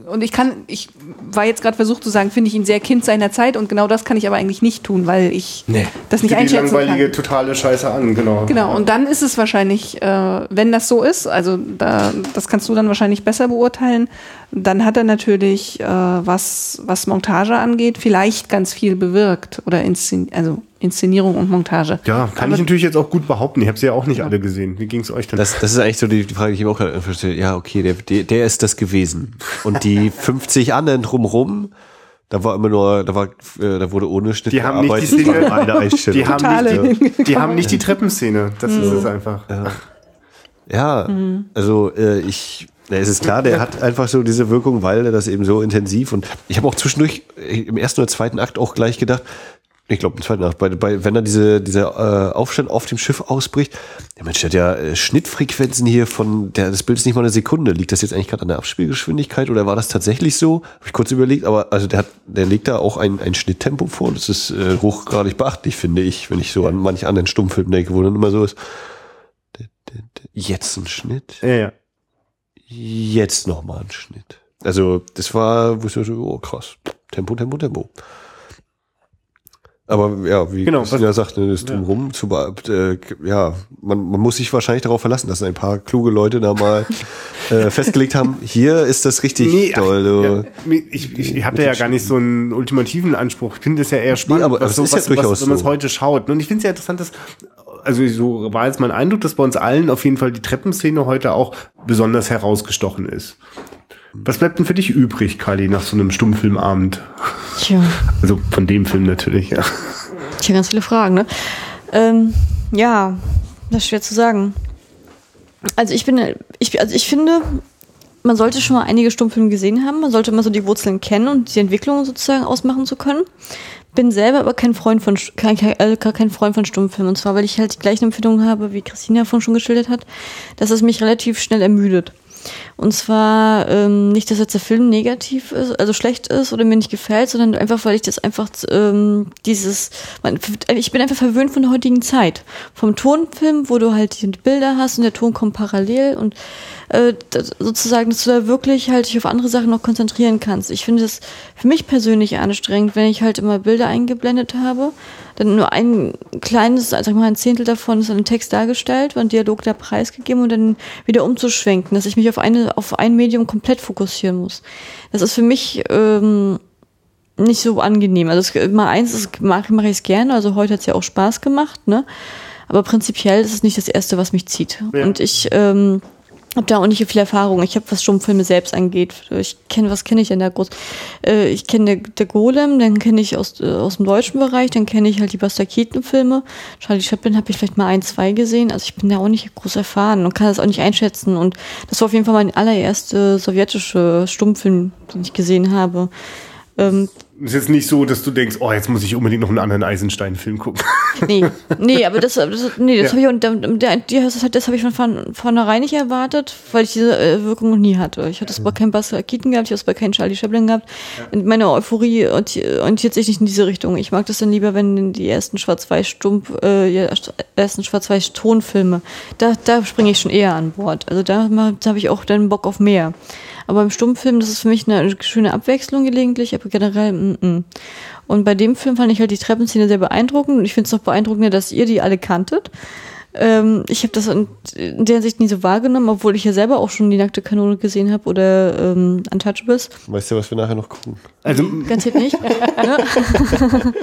und ich kann, ich war jetzt gerade versucht zu sagen, finde ich ihn sehr Kind seiner Zeit und genau das kann ich aber eigentlich nicht tun, weil ich nee. das nicht einschätzen die langweilige, kann. totale Scheiße an, genau. Genau, und dann ist es wahrscheinlich, äh, wenn das so ist, also da, das kannst du dann wahrscheinlich besser beurteilen, dann hat er natürlich, äh, was, was Montage angeht, vielleicht ganz viel bewirkt oder Inszen also Inszenierung und Montage. Ja, kann Aber ich natürlich jetzt auch gut behaupten. Ich habe sie ja auch nicht ja. alle gesehen. Wie ging es euch denn? Das, das ist eigentlich so die, die Frage, die ich mir auch gerade verstehe. Ja, okay, der, der, der ist das gewesen. Und die [LAUGHS] 50 anderen drumherum, da war immer nur, da war, äh, da wurde ohne Schnitt die haben nicht die Szene, eine. Die haben, nicht, die haben nicht die Treppenszene. Das mhm. ist es einfach. Ja, ja mhm. also äh, ich ja, es ist klar, der hat einfach so diese Wirkung, weil er das eben so intensiv und ich habe auch zwischendurch im ersten oder zweiten Akt auch gleich gedacht, ich glaube im zweiten Akt, bei, bei, wenn er diese, dieser äh, Aufstand auf dem Schiff ausbricht, der Mensch, der hat ja äh, Schnittfrequenzen hier von, der, das Bild ist nicht mal eine Sekunde. Liegt das jetzt eigentlich gerade an der Abspielgeschwindigkeit oder war das tatsächlich so? Habe ich kurz überlegt, aber also der hat, der legt da auch ein, ein Schnitttempo vor. Das ist äh, hochgradig beachtlich, finde ich, wenn ich so an manch anderen Stummfilmen denke, wo dann immer so ist. Jetzt ein Schnitt. Ja, ja jetzt nochmal ein Schnitt. Also das war, wo ich so, oh krass, Tempo, Tempo, Tempo. Aber ja, wie genau, Christina sagt, ne, das drumherum ja. zu äh, ja, man, man muss sich wahrscheinlich darauf verlassen, dass ein paar kluge Leute da mal [LAUGHS] äh, festgelegt haben, hier ist das richtig nee, toll. Ja, ich ich, hatte ja gar nicht so einen ultimativen Anspruch. Ich finde es ja eher spannend, nee, aber was, so, was, ja was, wenn man es heute schaut. Und ich finde es ja interessant, dass also so war jetzt mein Eindruck, dass bei uns allen auf jeden Fall die Treppenszene heute auch besonders herausgestochen ist. Was bleibt denn für dich übrig, Kali, nach so einem Stummfilmabend? Tja. [LAUGHS] Also von dem Film natürlich, ja. Tja, ganz viele Fragen, ne? Ähm, ja, das ist schwer zu sagen. Also ich bin, ich, also ich finde, man sollte schon mal einige Stummfilme gesehen haben. Man sollte immer so die Wurzeln kennen und die Entwicklung sozusagen ausmachen zu können bin selber aber kein Freund von kein, äh, kein Freund von Stummfilmen. Und zwar, weil ich halt die gleichen Empfindungen habe, wie Christina vorhin schon geschildert hat, dass es mich relativ schnell ermüdet. Und zwar ähm, nicht, dass jetzt der Film negativ ist, also schlecht ist oder mir nicht gefällt, sondern einfach, weil ich das einfach ähm, dieses, man, ich bin einfach verwöhnt von der heutigen Zeit. Vom Tonfilm, wo du halt die Bilder hast und der Ton kommt parallel und äh, sozusagen, dass du da wirklich halt dich auf andere Sachen noch konzentrieren kannst. Ich finde das für mich persönlich anstrengend, wenn ich halt immer Bilder eingeblendet habe, dann nur ein kleines, also mal ein Zehntel davon ist ein Text dargestellt, ein Dialog da preisgegeben und dann wieder umzuschwenken, dass ich mich auf eine, auf ein Medium komplett fokussieren muss. Das ist für mich ähm, nicht so angenehm. Also es, mal eins mache mach ich es gerne, also heute hat es ja auch Spaß gemacht, ne? Aber prinzipiell ist es nicht das Erste, was mich zieht. Ja. Und ich ähm, habe da auch nicht viel Erfahrung. Ich habe, was Stummfilme selbst angeht. Ich kenne, was kenne ich denn da groß? Äh, ich kenne der, der Golem, dann kenne ich aus, äh, aus dem deutschen Bereich, dann kenne ich halt die Buster Keaton-Filme. Charlie Chaplin habe ich vielleicht mal ein, zwei gesehen. Also ich bin da auch nicht groß erfahren und kann das auch nicht einschätzen. Und das war auf jeden Fall mein allererster sowjetische Stummfilm, den ich gesehen habe. Ähm, ist jetzt nicht so, dass du denkst, oh, jetzt muss ich unbedingt noch einen anderen Eisenstein-Film gucken. [LAUGHS] Nee, nee, aber das, das nee, das ja. habe ich, das, das habe ich von, von vornherein nicht erwartet, weil ich diese äh, Wirkung noch nie hatte. Ich hatte es bei keinem Buster Keaton gehabt, ich habe es bei keinem Charlie Chaplin gehabt. Ja. Meine Euphorie orientiert sich nicht in diese Richtung. Ich mag das dann lieber, wenn die ersten Schwarz-Weiß-Stumpf, äh, ersten Schwarz-Weiß-Tonfilme, da, da springe ich schon eher an Bord. Also da, da habe ich auch dann Bock auf mehr. Aber im Stummfilm, das ist für mich eine schöne Abwechslung gelegentlich, aber generell, mm, mm. Und bei dem Film fand ich halt die Treppenszene sehr beeindruckend und ich finde es noch beeindruckender, dass ihr die alle kanntet. Ähm, ich habe das in, in der Hinsicht nie so wahrgenommen, obwohl ich ja selber auch schon die nackte Kanone gesehen habe oder ähm, Untouchables. Weißt du, was wir nachher noch gucken? Also ganz hip nicht. [LAUGHS] ne?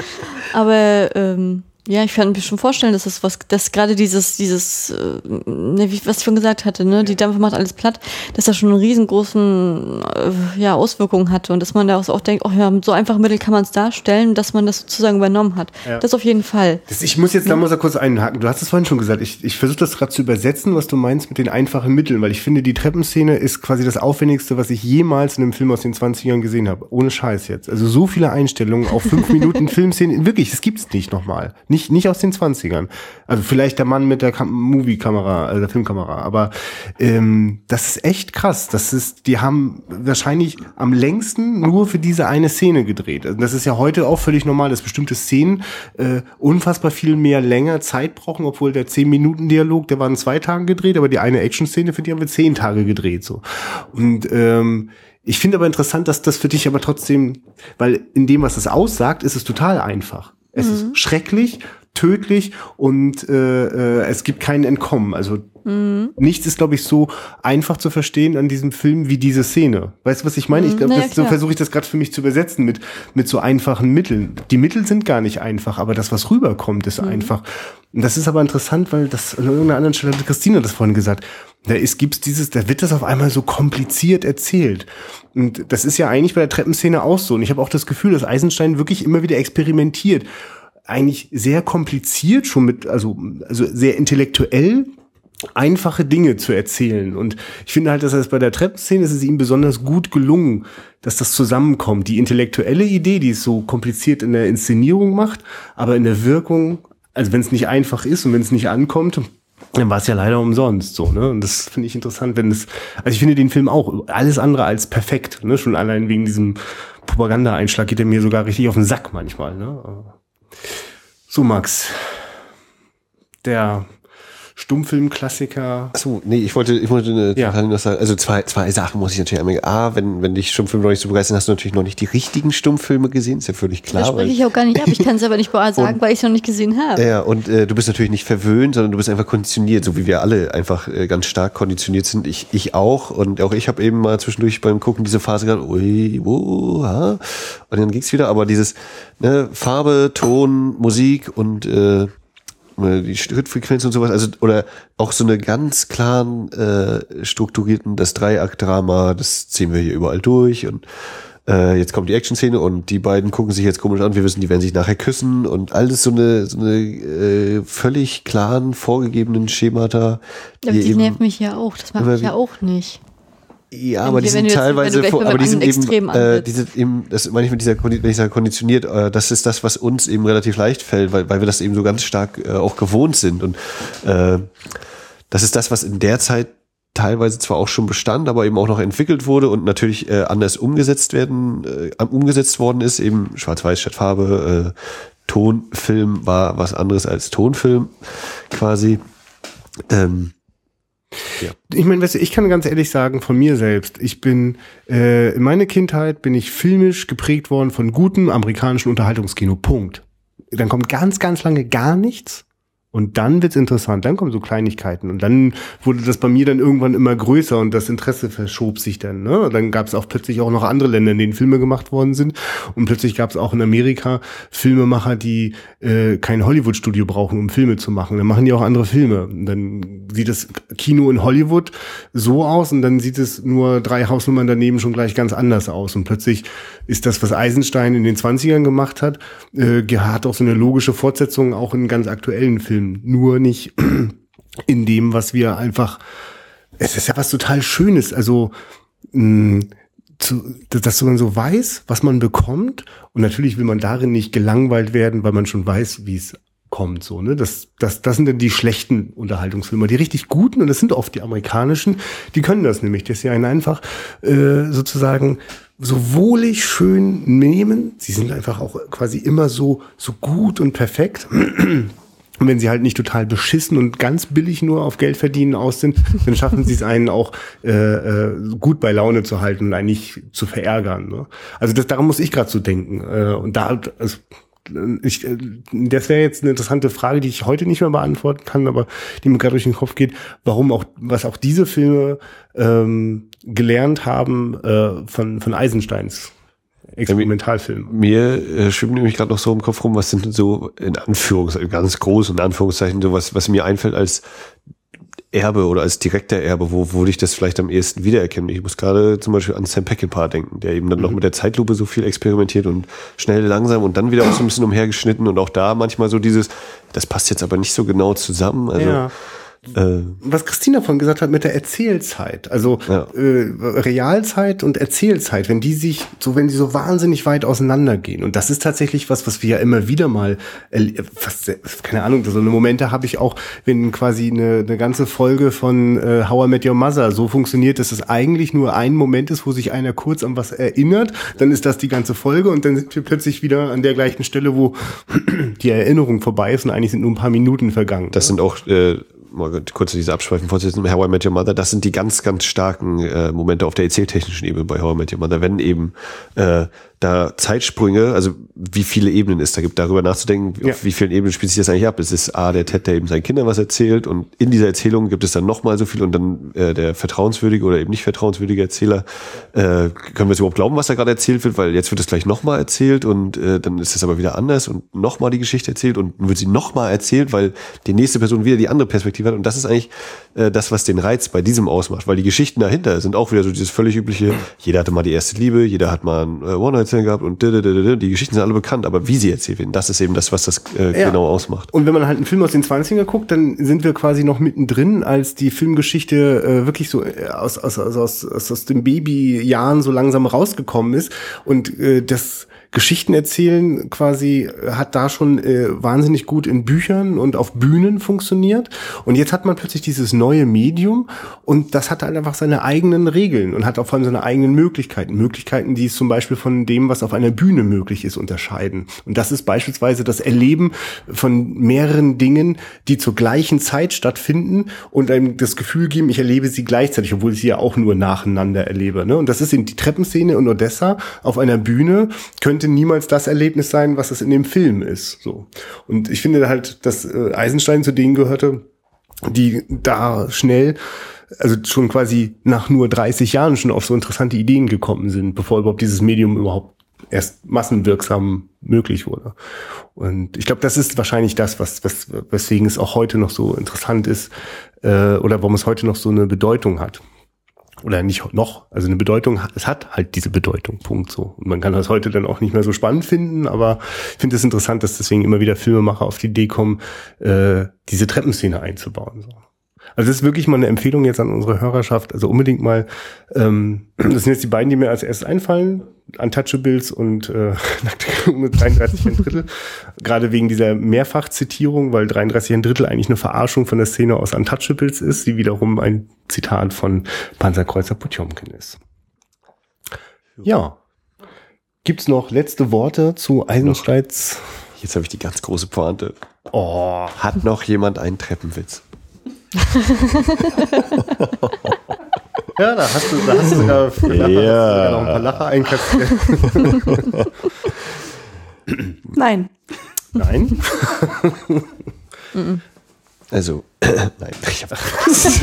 Aber ähm, ja, ich kann mir schon vorstellen, dass das was, dass gerade dieses, dieses, äh, ne, wie, was ich schon gesagt hatte, ne, die Dampfe macht alles platt, dass das schon einen riesengroßen, äh, ja, Auswirkungen hatte und dass man da auch denkt, oh ja, mit so einfachen Mitteln kann man es darstellen, dass man das sozusagen übernommen hat. Ja. Das auf jeden Fall. Das, ich muss jetzt, da muss ich kurz einhaken. Du hast es vorhin schon gesagt. Ich, ich versuche das gerade zu übersetzen, was du meinst mit den einfachen Mitteln, weil ich finde, die Treppenszene ist quasi das Aufwendigste, was ich jemals in einem Film aus den 20ern gesehen habe. Ohne Scheiß jetzt. Also so viele Einstellungen auf fünf [LAUGHS] Minuten Filmszenen. Wirklich, das gibt's nicht nochmal. Nicht, nicht aus den 20ern. Also vielleicht der Mann mit der Movie-Kamera, also der Filmkamera. Aber ähm, das ist echt krass. Das ist, die haben wahrscheinlich am längsten nur für diese eine Szene gedreht. Also das ist ja heute auch völlig normal, dass bestimmte Szenen äh, unfassbar viel mehr länger Zeit brauchen, obwohl der 10-Minuten-Dialog, der war in zwei Tagen gedreht, aber die eine Action-Szene, für die haben wir zehn Tage gedreht. so Und ähm, ich finde aber interessant, dass das für dich aber trotzdem, weil in dem, was es aussagt, ist es total einfach. Es mhm. ist schrecklich, tödlich und äh, äh, es gibt kein Entkommen. Also mhm. nichts ist, glaube ich, so einfach zu verstehen an diesem Film wie diese Szene. Weißt du, was ich meine? Ich glaube, naja, so versuche ich das gerade für mich zu übersetzen mit mit so einfachen Mitteln. Die Mittel sind gar nicht einfach, aber das, was rüberkommt, ist mhm. einfach. Und das ist aber interessant, weil das an irgendeiner anderen Stelle hat Christina das vorhin gesagt. Da ist, gibt's dieses, da wird das auf einmal so kompliziert erzählt. Und das ist ja eigentlich bei der Treppenszene auch so. Und ich habe auch das Gefühl, dass Eisenstein wirklich immer wieder experimentiert eigentlich sehr kompliziert schon mit, also, also sehr intellektuell einfache Dinge zu erzählen. Und ich finde halt, dass das bei der Treppenszene ist es ihm besonders gut gelungen, dass das zusammenkommt. Die intellektuelle Idee, die es so kompliziert in der Inszenierung macht, aber in der Wirkung, also wenn es nicht einfach ist und wenn es nicht ankommt, dann war es ja leider umsonst so, ne? Und das finde ich interessant, wenn es, also ich finde den Film auch alles andere als perfekt, ne? Schon allein wegen diesem Propaganda-Einschlag geht er mir sogar richtig auf den Sack manchmal, ne? So, Max. Der Stummfilmklassiker. Achso, nee, ich wollte, ich wollte eine, ja. noch sagen, also zwei, zwei Sachen muss ich natürlich einmal, A, wenn, wenn dich Stummfilme noch nicht so begeistern, hast du natürlich noch nicht die richtigen Stummfilme gesehen, ist ja völlig klar. Das spreche ich auch gar nicht ab, ich [LAUGHS] kann es aber nicht sagen, und, weil ich es noch nicht gesehen habe. Ja, und äh, du bist natürlich nicht verwöhnt, sondern du bist einfach konditioniert, so wie wir alle einfach äh, ganz stark konditioniert sind. Ich, ich auch und auch ich habe eben mal zwischendurch beim Gucken diese Phase gehabt, ui, wo, ha, und dann ging's wieder, aber dieses ne, Farbe, Ton, Musik und äh, die Schrittfrequenz und sowas, also oder auch so eine ganz klaren äh, strukturierten, das Dreiakt-Drama, das ziehen wir hier überall durch und äh, jetzt kommt die Action-Szene und die beiden gucken sich jetzt komisch an, wir wissen, die werden sich nachher küssen und alles so eine, so eine äh, völlig klaren, vorgegebenen Schemata. Aber die, die nervt mich ja auch, das mache ich ja auch nicht. Ja, aber die sind teilweise, aber die sind eben, äh, die sind eben, das meine ich mit dieser, wenn ich sage konditioniert, äh, das ist das, was uns eben relativ leicht fällt, weil, weil wir das eben so ganz stark äh, auch gewohnt sind. Und äh, das ist das, was in der Zeit teilweise zwar auch schon bestand, aber eben auch noch entwickelt wurde und natürlich äh, anders umgesetzt werden, äh, umgesetzt worden ist, eben Schwarz-Weiß statt Farbe, äh, Tonfilm war was anderes als Tonfilm quasi. Ähm, ja. Ich meine, weißt du, ich kann ganz ehrlich sagen, von mir selbst, ich bin, äh, in meiner Kindheit bin ich filmisch geprägt worden von gutem amerikanischen Unterhaltungskino. Punkt. Dann kommt ganz, ganz lange gar nichts. Und dann wird's interessant, dann kommen so Kleinigkeiten. Und dann wurde das bei mir dann irgendwann immer größer und das Interesse verschob sich dann. Ne? Und dann gab es auch plötzlich auch noch andere Länder, in denen Filme gemacht worden sind. Und plötzlich gab es auch in Amerika Filmemacher, die äh, kein Hollywood-Studio brauchen, um Filme zu machen. Dann machen die auch andere Filme. Und dann sieht das Kino in Hollywood so aus und dann sieht es nur drei Hausnummern daneben schon gleich ganz anders aus. Und plötzlich ist das, was Eisenstein in den 20ern gemacht hat, äh, hat auch so eine logische Fortsetzung auch in ganz aktuellen Filmen nur nicht [CLEARS THROAT] in dem, was wir einfach, es ist ja was total Schönes, also mh, zu, dass man so weiß, was man bekommt. Und natürlich will man darin nicht gelangweilt werden, weil man schon weiß, wie es kommt so ne? Das das das sind dann die schlechten Unterhaltungsfilme die richtig guten. Und das sind oft die amerikanischen. Die können das nämlich. Dass sie einen einfach äh, sozusagen so wohlig schön nehmen. Sie sind einfach auch quasi immer so so gut und perfekt [CLEARS THROAT] und wenn sie halt nicht total beschissen und ganz billig nur auf Geld verdienen aus sind, dann schaffen sie es [LAUGHS] einen auch äh, äh, gut bei Laune zu halten und einen nicht zu verärgern. Ne? Also das, daran muss ich gerade so denken. Äh, und da, also, ich, äh, das wäre jetzt eine interessante Frage, die ich heute nicht mehr beantworten kann, aber die mir gerade durch den Kopf geht, warum auch, was auch diese Filme ähm, gelernt haben äh, von, von Eisensteins Experimentalfilm. Mir äh, schwimmt nämlich gerade noch so im Kopf rum, was sind so in Anführungszeichen, ganz groß in Anführungszeichen, so was, was mir einfällt als Erbe oder als direkter Erbe, wo, wo ich das vielleicht am ehesten wiedererkenne. Ich muss gerade zum Beispiel an Sam Peckinpah denken, der eben dann mhm. noch mit der Zeitlupe so viel experimentiert und schnell, langsam und dann wieder auch so ein bisschen umhergeschnitten und auch da manchmal so dieses, das passt jetzt aber nicht so genau zusammen. Also ja äh, was Christina von gesagt hat mit der Erzählzeit, also ja. äh, Realzeit und Erzählzeit, wenn die sich so, wenn die so wahnsinnig weit auseinandergehen. Und das ist tatsächlich was, was wir ja immer wieder mal, fast, keine Ahnung, so eine Momente habe ich auch, wenn quasi eine, eine ganze Folge von äh, How I Met Your Mother so funktioniert, dass es eigentlich nur ein Moment ist, wo sich einer kurz an was erinnert, dann ist das die ganze Folge und dann sind wir plötzlich wieder an der gleichen Stelle, wo [CLEARS THROAT] die Erinnerung vorbei ist und eigentlich sind nur ein paar Minuten vergangen. Das sind auch äh, mal kurz diese Abschweifen fortsetzen, How I Met Your Mother, das sind die ganz, ganz starken äh, Momente auf der erzähltechnischen Ebene bei How I Met Your Mother, wenn eben äh, da Zeitsprünge, also wie viele Ebenen es da gibt, darüber nachzudenken, Ja. auf wie vielen Ebenen spielt sich das eigentlich ab. Es ist A, der Ted, der eben seinen Kindern was erzählt und in dieser Erzählung gibt es dann nochmal so viel und dann äh, der vertrauenswürdige oder eben nicht vertrauenswürdige Erzähler, äh, können wir es überhaupt glauben, was da gerade erzählt wird, weil jetzt wird es gleich nochmal erzählt und äh, dann ist es aber wieder anders und nochmal die Geschichte erzählt und wird sie nochmal erzählt, weil die nächste Person wieder die andere Perspektive hat und das ist eigentlich äh, das, was den Reiz bei diesem ausmacht, weil die Geschichten dahinter sind auch wieder so dieses völlig übliche, jeder hatte mal die erste Liebe, jeder hat mal ein äh, One-Night-Stand gehabt und die Geschichten sind alle bekannt, aber wie sie erzählt werden, das ist eben das, was das äh, Ja. genau ausmacht. Und wenn man halt einen Film aus den 20er guckt, dann sind wir quasi noch mittendrin, als die Filmgeschichte äh, wirklich so äh, aus, aus, aus, aus, aus, aus den Babyjahren so langsam rausgekommen ist. Und äh, das Geschichten erzählen quasi äh, hat da schon äh, wahnsinnig gut in Büchern und auf Bühnen funktioniert. Und jetzt hat man plötzlich dieses neue Medium und das hat halt einfach seine eigenen Regeln und hat auch vor allem seine eigenen Möglichkeiten. Möglichkeiten, die es zum Beispiel von dem, was auf einer Bühne möglich ist, unterscheiden. Und das ist beispielsweise das Erleben von mehreren Dingen, die zur gleichen Zeit stattfinden und einem das Gefühl geben, ich erlebe sie gleichzeitig, obwohl ich sie ja auch nur nacheinander erlebe. Ne? Und das ist in die Treppenszene in Odessa auf einer Bühne könnte niemals das Erlebnis sein, was es in dem Film ist. So. Und ich finde halt, dass äh, Eisenstein zu denen gehörte, die da schnell, also schon quasi nach nur 30 Jahren schon auf so interessante Ideen gekommen sind, bevor überhaupt dieses Medium überhaupt erst massenwirksam möglich wurde. Und ich glaube, das ist wahrscheinlich das, was, was weswegen es auch heute noch so interessant ist äh, oder warum es heute noch so eine Bedeutung hat. Oder nicht noch, also eine Bedeutung, es hat halt diese Bedeutung, Punkt so. Und man kann das heute dann auch nicht mehr so spannend finden, aber ich finde es interessant, dass deswegen immer wieder Filmemacher auf die Idee kommen, äh, diese Treppenszene einzubauen. So. Also das ist wirklich mal eine Empfehlung jetzt an unsere Hörerschaft. Also unbedingt mal, ähm, das sind jetzt die beiden, die mir als erstes einfallen, Untouchables und äh, [LAUGHS] Nackte Kanone 33 ein Drittel. Gerade wegen dieser Mehrfachzitierung, weil 33 ein Drittel eigentlich eine Verarschung von der Szene aus Untouchables ist, die wiederum ein Zitat von Panzerkreuzer Potjomkin ist. Ja. Gibt's noch letzte Worte zu Eisensteins? Jetzt habe ich die ganz große Pointe. Oh, Hat noch jemand einen Treppenwitz? [LAUGHS] ja, da hast du, da hast du sogar, für Lacher, Ja. hast du sogar noch ein paar Lacher einkassiert. [LAUGHS] Nein. Nein. [LAUGHS] Also, [CLEARS THROAT] nein, ich habe ich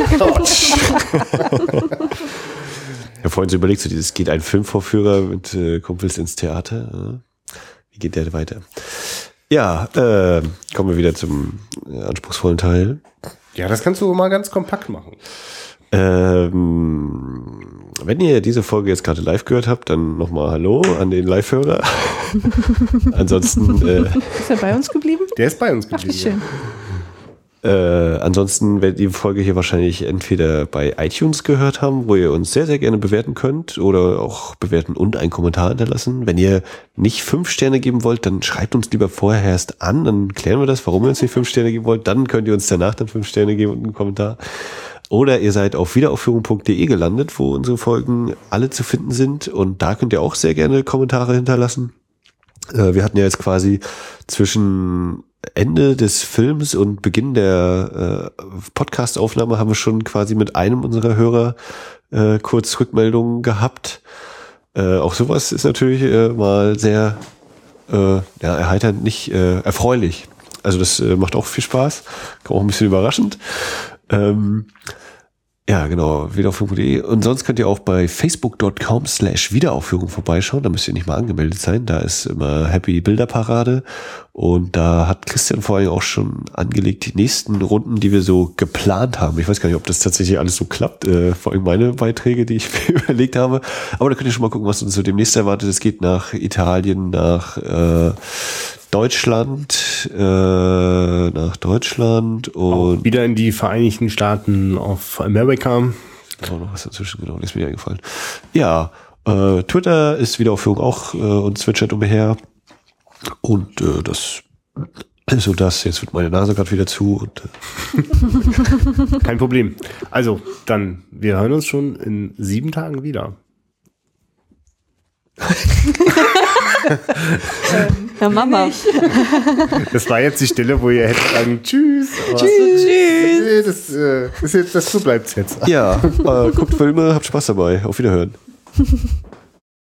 hab vorhin so überlegt, so dieses geht ein Filmvorführer mit äh, Kumpels ins Theater. Wie geht der weiter? Ja, äh, kommen wir wieder zum äh, anspruchsvollen Teil. Ja, das kannst du mal ganz kompakt machen. Ähm, wenn ihr diese Folge jetzt gerade live gehört habt, dann nochmal Hallo an den Live-Hörer. [LAUGHS] ansonsten, äh, [LAUGHS] Ist er bei uns geblieben? Der ist bei uns Ach, wie geblieben. Äh, ansonsten werdet ihr die Folge hier wahrscheinlich entweder bei iTunes gehört haben, wo ihr uns sehr, sehr gerne bewerten könnt oder auch bewerten und einen Kommentar hinterlassen. Wenn ihr nicht fünf Sterne geben wollt, dann schreibt uns lieber vorher erst an, dann klären wir das, warum ihr uns nicht fünf Sterne geben wollt. Dann könnt ihr uns danach dann fünf Sterne geben und einen Kommentar. Oder ihr seid auf wiederaufführung.de gelandet, wo unsere Folgen alle zu finden sind. Und da könnt ihr auch sehr gerne Kommentare hinterlassen. Äh, wir hatten ja jetzt quasi zwischen Ende des Films und Beginn der äh, Podcast-Aufnahme haben wir schon quasi mit einem unserer Hörer äh, kurz Rückmeldungen gehabt. Äh, auch sowas ist natürlich äh, mal sehr äh, ja, erheiternd, nicht äh, erfreulich. Also das äh, macht auch viel Spaß, auch ein bisschen überraschend. Ähm, ja, genau, wiederaufführung.de. Und sonst könnt ihr auch bei facebook.com slash Wiederaufführung vorbeischauen. Da müsst ihr nicht mal angemeldet sein. Da ist immer Happy Bilderparade. Und da hat Christian vor allem auch schon angelegt die nächsten Runden, die wir so geplant haben. Ich weiß gar nicht, ob das tatsächlich alles so klappt. Äh, vor allem meine Beiträge, die ich [LAUGHS] mir überlegt habe. Aber da könnt ihr schon mal gucken, was uns so demnächst erwartet. Es geht nach Italien, nach äh, Deutschland, äh, nach Deutschland und Wieder in die Vereinigten Staaten of America. Oh, noch was dazwischen, genau, ist mir eingefallen. Ja, äh, Twitter ist Wiederaufführung auch äh, und zwitschert umher. Und äh, das ist so das. Jetzt wird meine Nase gerade wieder zu. Und, äh, [LAUGHS] Kein Problem. Also, dann, wir hören uns schon in sieben Tagen wieder. [LAUGHS] [LAUGHS] Ja, Mama. [LAUGHS] Das war jetzt die Stelle, wo ihr hättet sagen Tschüss. Tschüss. Nee, Das, äh, ist jetzt, das so bleibt's jetzt. ja, äh, guckt Filme, habt Spaß dabei. Auf Wiederhören. [LAUGHS]